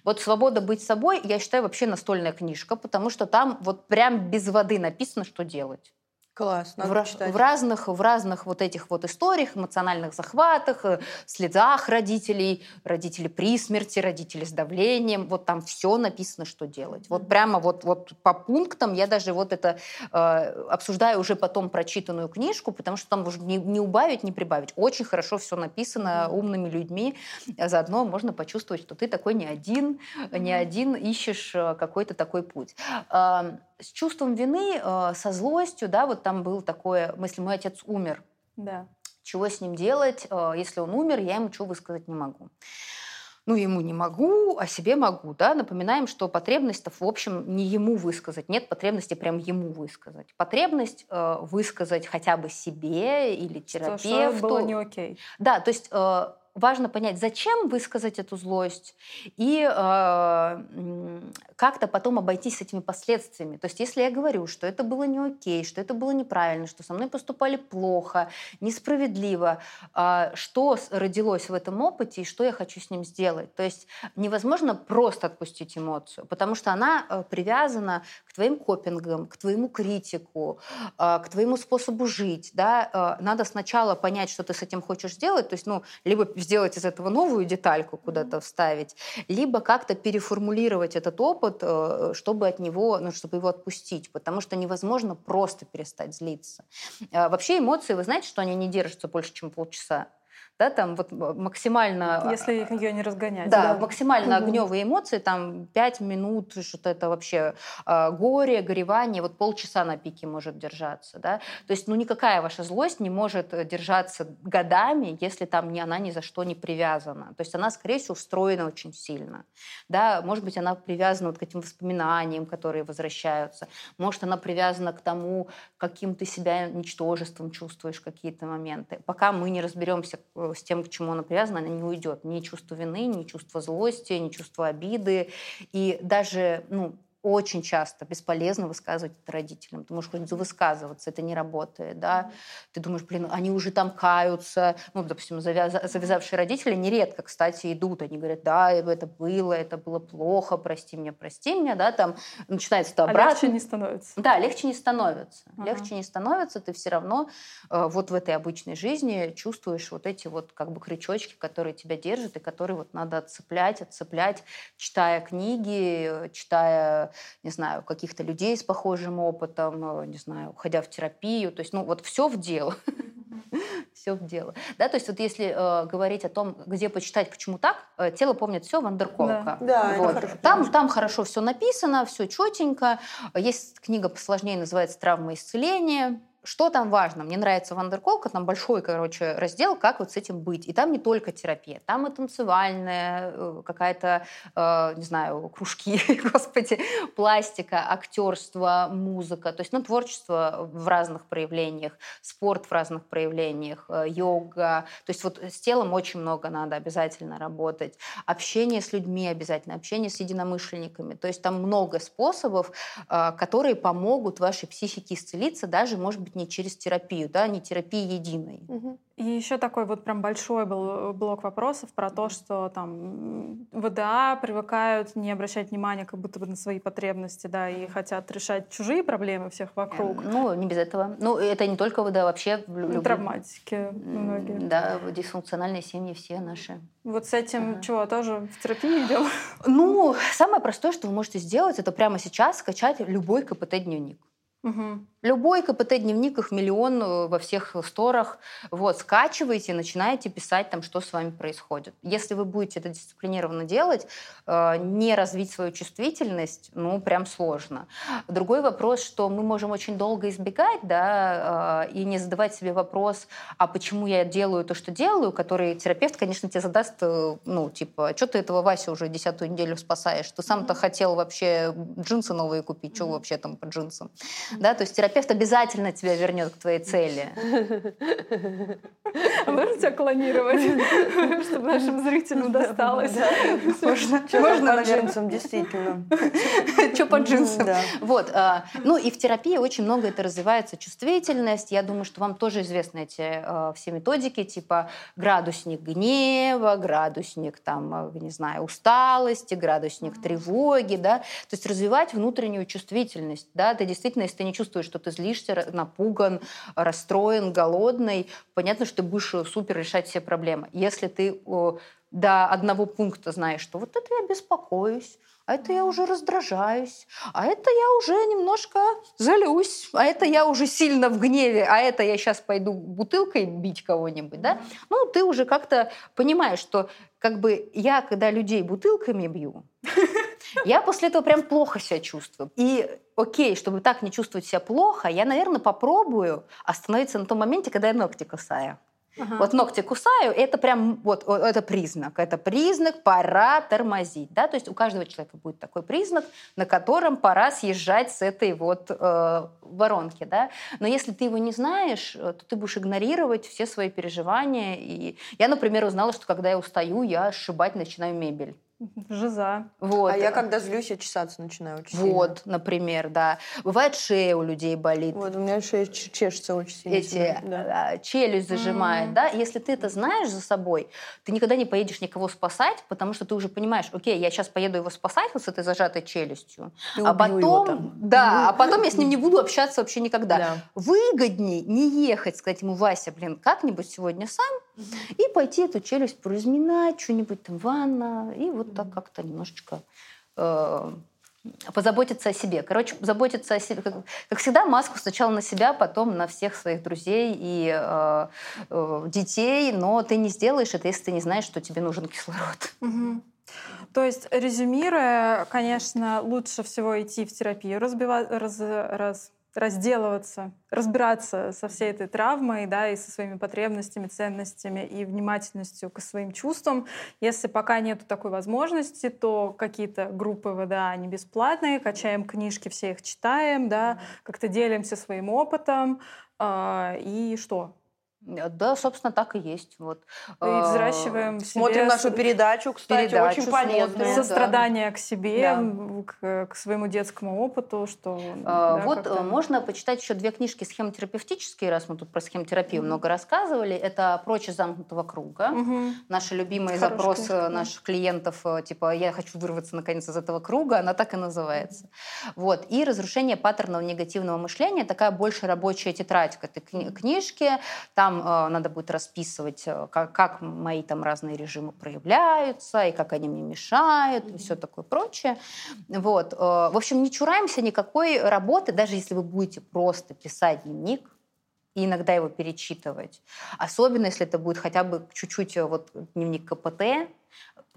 Вот «Свобода быть собой», я считаю, вообще настольная книжка, потому что там вот прям без воды написано, что делать. Класс, надо в, в разных, в разных вот этих вот историях, эмоциональных захватах, э, следах родителей, родители при смерти, родители с давлением, вот там все написано, что делать. Вот прямо вот, вот по пунктам я даже вот это э, обсуждаю уже потом прочитанную книжку, потому что там уже не, не убавить, не прибавить. Очень хорошо все написано умными людьми. Заодно можно почувствовать, что ты такой не один, не один ищешь э, какой-то такой путь. Э, с чувством вины, э, со злостью, да, вот там был такое, если мой отец умер, да. чего с ним делать, э, если он умер, я ему чего высказать не могу. Ну, ему не могу, а себе могу, да. Напоминаем, что потребность в общем, не ему высказать. Нет потребности прям ему высказать. Потребность э, высказать хотя бы себе или терапевту. Что, что было не окей. Да, то есть э, важно понять, зачем высказать эту злость и э, как-то потом обойтись с этими последствиями. То есть если я говорю, что это было не окей, что это было неправильно, что со мной поступали плохо, несправедливо, э, что родилось в этом опыте и что я хочу с ним сделать. То есть невозможно просто отпустить эмоцию, потому что она э, привязана к твоим копингам, к твоему критику, э, к твоему способу жить. Да? Э, надо сначала понять, что ты с этим хочешь сделать, то есть ну, либо сделать из этого новую детальку куда-то вставить, либо как-то переформулировать этот опыт, э, чтобы от него, ну, чтобы его отпустить, потому что невозможно просто перестать злиться. Э, вообще эмоции, вы знаете, что они не держатся больше, чем полчаса да, там вот максимально... Если их ее не разгонять. Да, да. максимально угу. огневые эмоции, там пять минут, что-то это вообще э, горе, горевание, вот полчаса на пике может держаться, да. То есть, ну, никакая ваша злость не может держаться годами, если там не, она ни за что не привязана. То есть она, скорее всего, встроена очень сильно, да. Может быть, она привязана вот к этим воспоминаниям, которые возвращаются. Может, она привязана к тому, каким ты себя ничтожеством чувствуешь какие-то моменты. Пока мы не разберемся с тем, к чему она привязана, она не уйдет. Ни чувство вины, ни чувство злости, ни чувство обиды. И даже ну, очень часто бесполезно высказывать это родителям. Ты можешь хоть высказываться, это не работает, да. Ты думаешь, блин, они уже там каются. Ну, допустим, завяз... завязавшие родители нередко, кстати, идут, они говорят, да, это было, это было плохо, прости меня, прости меня, да, там начинается это обратно. А легче не становится. Да, легче не становится. Ага. Легче не становится, ты все равно э, вот в этой обычной жизни чувствуешь вот эти вот как бы крючочки, которые тебя держат и которые вот надо отцеплять, отцеплять, читая книги, читая не знаю, каких-то людей с похожим опытом, э, не знаю, уходя в терапию. То есть, ну, вот все в дело. [laughs] все в дело. Да, то есть вот если э, говорить о том, где почитать, почему так, э, тело помнит все, Вандерколка. Да, да вот. хорошо, там, там хорошо все написано, все четенько. Есть книга посложнее, называется «Травма исцеления». Что там важно? Мне нравится Вандерколка, там большой, короче, раздел, как вот с этим быть. И там не только терапия, там и танцевальная, э, какая-то, э, не знаю, кружки, [laughs] господи, пластика, актерство, музыка, то есть, ну, творчество в разных проявлениях, спорт в разных проявлениях, э, йога. То есть вот с телом очень много надо обязательно работать. Общение с людьми обязательно, общение с единомышленниками. То есть там много способов, э, которые помогут вашей психике исцелиться, даже, может быть, не через терапию, да, не терапии единой. Угу. И еще такой вот прям большой был э, блок вопросов про то, что там ВДА привыкают не обращать внимания как будто бы на свои потребности, да, и хотят решать чужие проблемы всех вокруг. Ну, не без этого. Ну, это не только ВДА, вообще... Ну, травматики многие. Да, дисфункциональные семьи все наши. Вот с этим ага. чего, тоже в терапию идем? Ну, самое простое, что вы можете сделать, это прямо сейчас скачать любой КПТ-дневник. Угу. Любой КПТ-дневник, их миллион э, во всех сторах. Вот, скачивайте, начинаете писать там, что с вами происходит. Если вы будете это дисциплинированно делать, э, не развить свою чувствительность, ну, прям сложно. Другой вопрос, что мы можем очень долго избегать, да, э, и не задавать себе вопрос, а почему я делаю то, что делаю, который терапевт, конечно, тебе задаст, ну, типа, что ты этого Вася уже десятую неделю спасаешь? Ты сам-то хотел вообще джинсы новые купить, что вообще там по джинсам? Да, то есть терапевт терапевт обязательно тебя вернет к твоей цели. [laughs] А можно тебя клонировать, [laughs] чтобы нашим зрителям досталось? Можно, можно по джинсам, действительно. [laughs] Что по джинсам? Вот. А, ну и в терапии очень много это развивается. Чувствительность. Я думаю, что вам тоже известны эти а, все методики, типа градусник гнева, градусник там, а, не знаю, усталости, градусник тревоги, да. То есть развивать внутреннюю чувствительность, да. Ты действительно, если ты не чувствуешь, что ты злишься, напуган, расстроен, голодный, понятно, что ты будешь э, супер решать все проблемы. Если ты до одного пункта знаешь, что вот это я беспокоюсь, а это я уже раздражаюсь, а это я уже немножко залюсь, а это я уже сильно в гневе, а это я сейчас пойду бутылкой бить кого-нибудь, да? Ну, ты уже как-то понимаешь, что как бы я, когда людей бутылками бью, [laughs] я после этого прям плохо себя чувствую. И окей, чтобы так не чувствовать себя плохо, я, наверное, попробую остановиться на том моменте, когда я ногти кусаю. Ага. Вот ногти кусаю, это прям вот это признак, это признак, пора тормозить, да, то есть у каждого человека будет такой признак, на котором пора съезжать с этой вот э, воронки, да. Но если ты его не знаешь, э, то ты будешь игнорировать все свои переживания. И я, например, узнала, что когда я устаю, я сшибать начинаю мебель. Жиза. Вот. А я когда злюсь, я чесаться начинаю очень Вот, сильно. например, да. Бывает шея у людей болит. Вот, у меня шея чешется очень сильно. Эти да. А, челюсть зажимает, mm-hmm. да. Если ты это знаешь за собой, ты никогда не поедешь никого спасать, потому что ты уже понимаешь, окей, я сейчас поеду его спасать вот с этой зажатой челюстью, и а потом, да, а потом я с ним не буду общаться вообще никогда. Да. Выгодней не ехать, сказать ему, Вася, блин, как-нибудь сегодня сам, и пойти эту челюсть поразминать, что-нибудь там ванна, и вот так как-то немножечко э, позаботиться о себе. Короче, заботиться о себе. Как, как всегда, маску сначала на себя, потом на всех своих друзей и э, э, детей, но ты не сделаешь это, если ты не знаешь, что тебе нужен кислород. Угу. То есть, резюмируя, конечно, лучше всего идти в терапию, разбивать, раз, раз, разделываться, разбираться со всей этой травмой, да, и со своими потребностями, ценностями и внимательностью к своим чувствам. Если пока нет такой возможности, то какие-то группы ВДА, они бесплатные, качаем книжки, все их читаем, да, как-то делимся своим опытом, э, и что? Э, да, собственно, так и есть. Вот. И взращиваем себе... Смотрим нашу передачу, кстати, передачу очень полезная. Сострадание да. к себе, да. к, к своему детскому опыту. Что, а, да, вот э, можно почитать еще две книжки схемотерапевтические, раз мы тут про схемотерапию mm-hmm. много рассказывали. Это «Прочь из замкнутого круга». Mm-hmm. Наши любимые Хорошая запросы книжка. наших клиентов, типа «я хочу вырваться наконец из этого круга», она так и называется. Mm-hmm. Вот. И «Разрушение паттернов негативного мышления», такая больше рабочая тетрадь к этой книжке. Там там э, надо будет расписывать, э, как, как мои там разные режимы проявляются, и как они мне мешают, и все такое прочее. Вот. Э, в общем, не чураемся никакой работы, даже если вы будете просто писать дневник, и иногда его перечитывать. Особенно, если это будет хотя бы чуть-чуть вот дневник КПТ,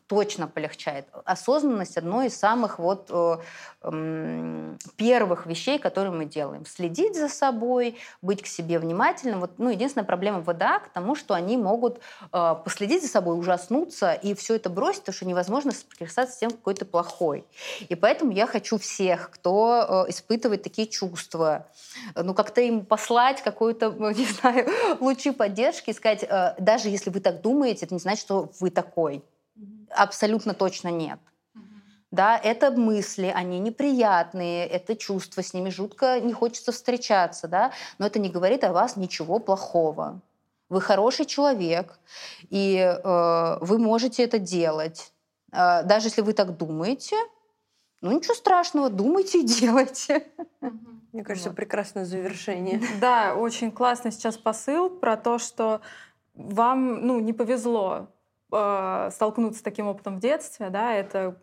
точно полегчает. Осознанность одно из самых вот э, э, первых вещей, которые мы делаем. Следить за собой, быть к себе внимательным. Вот, ну, единственная проблема ВДА к тому, что они могут э, последить за собой, ужаснуться и все это бросить, потому что невозможно соприкасаться с тем, какой то плохой. И поэтому я хочу всех, кто э, испытывает такие чувства, ну, как-то им послать какую-то, [laughs] не знаю, лучи поддержки и сказать, э, даже если вы так думаете, это не значит, что вы такой абсолютно точно нет. Да, это мысли, они неприятные, это чувства, с ними жутко не хочется встречаться, да, но это не говорит о вас ничего плохого. Вы хороший человек, и э, вы можете это делать. Э, даже если вы так думаете, ну ничего страшного, думайте и [laughs] делайте. Мне кажется, вот. прекрасное завершение. [laughs] Да, очень классный сейчас посыл про то, что вам ну, не повезло э, столкнуться с таким опытом в детстве, да, это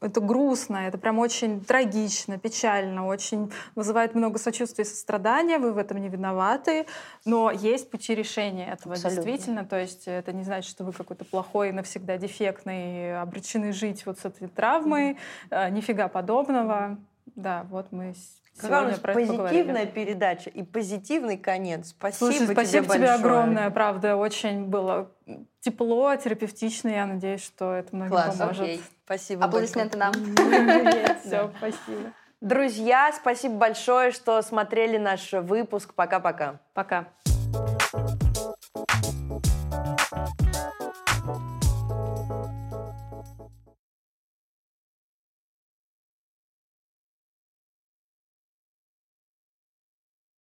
это грустно, это прям очень трагично, печально, очень вызывает много сочувствия и сострадания, вы в этом не виноваты, но есть пути решения этого Абсолютно. действительно, то есть это не значит, что вы какой-то плохой, навсегда дефектный, обречены жить вот с этой травмой, mm-hmm. нифига подобного. Да, вот мы Какая у нас позитивная передача и позитивный конец. Спасибо, Слушай, спасибо тебе, тебе огромное, правда, очень было тепло, терапевтично. Я надеюсь, что это многим Класс, поможет. Окей. Спасибо. Аплодисменты нам. [laughs] Все, спасибо. Друзья, спасибо большое, что смотрели наш выпуск. Пока-пока. Пока. -пока. Пока.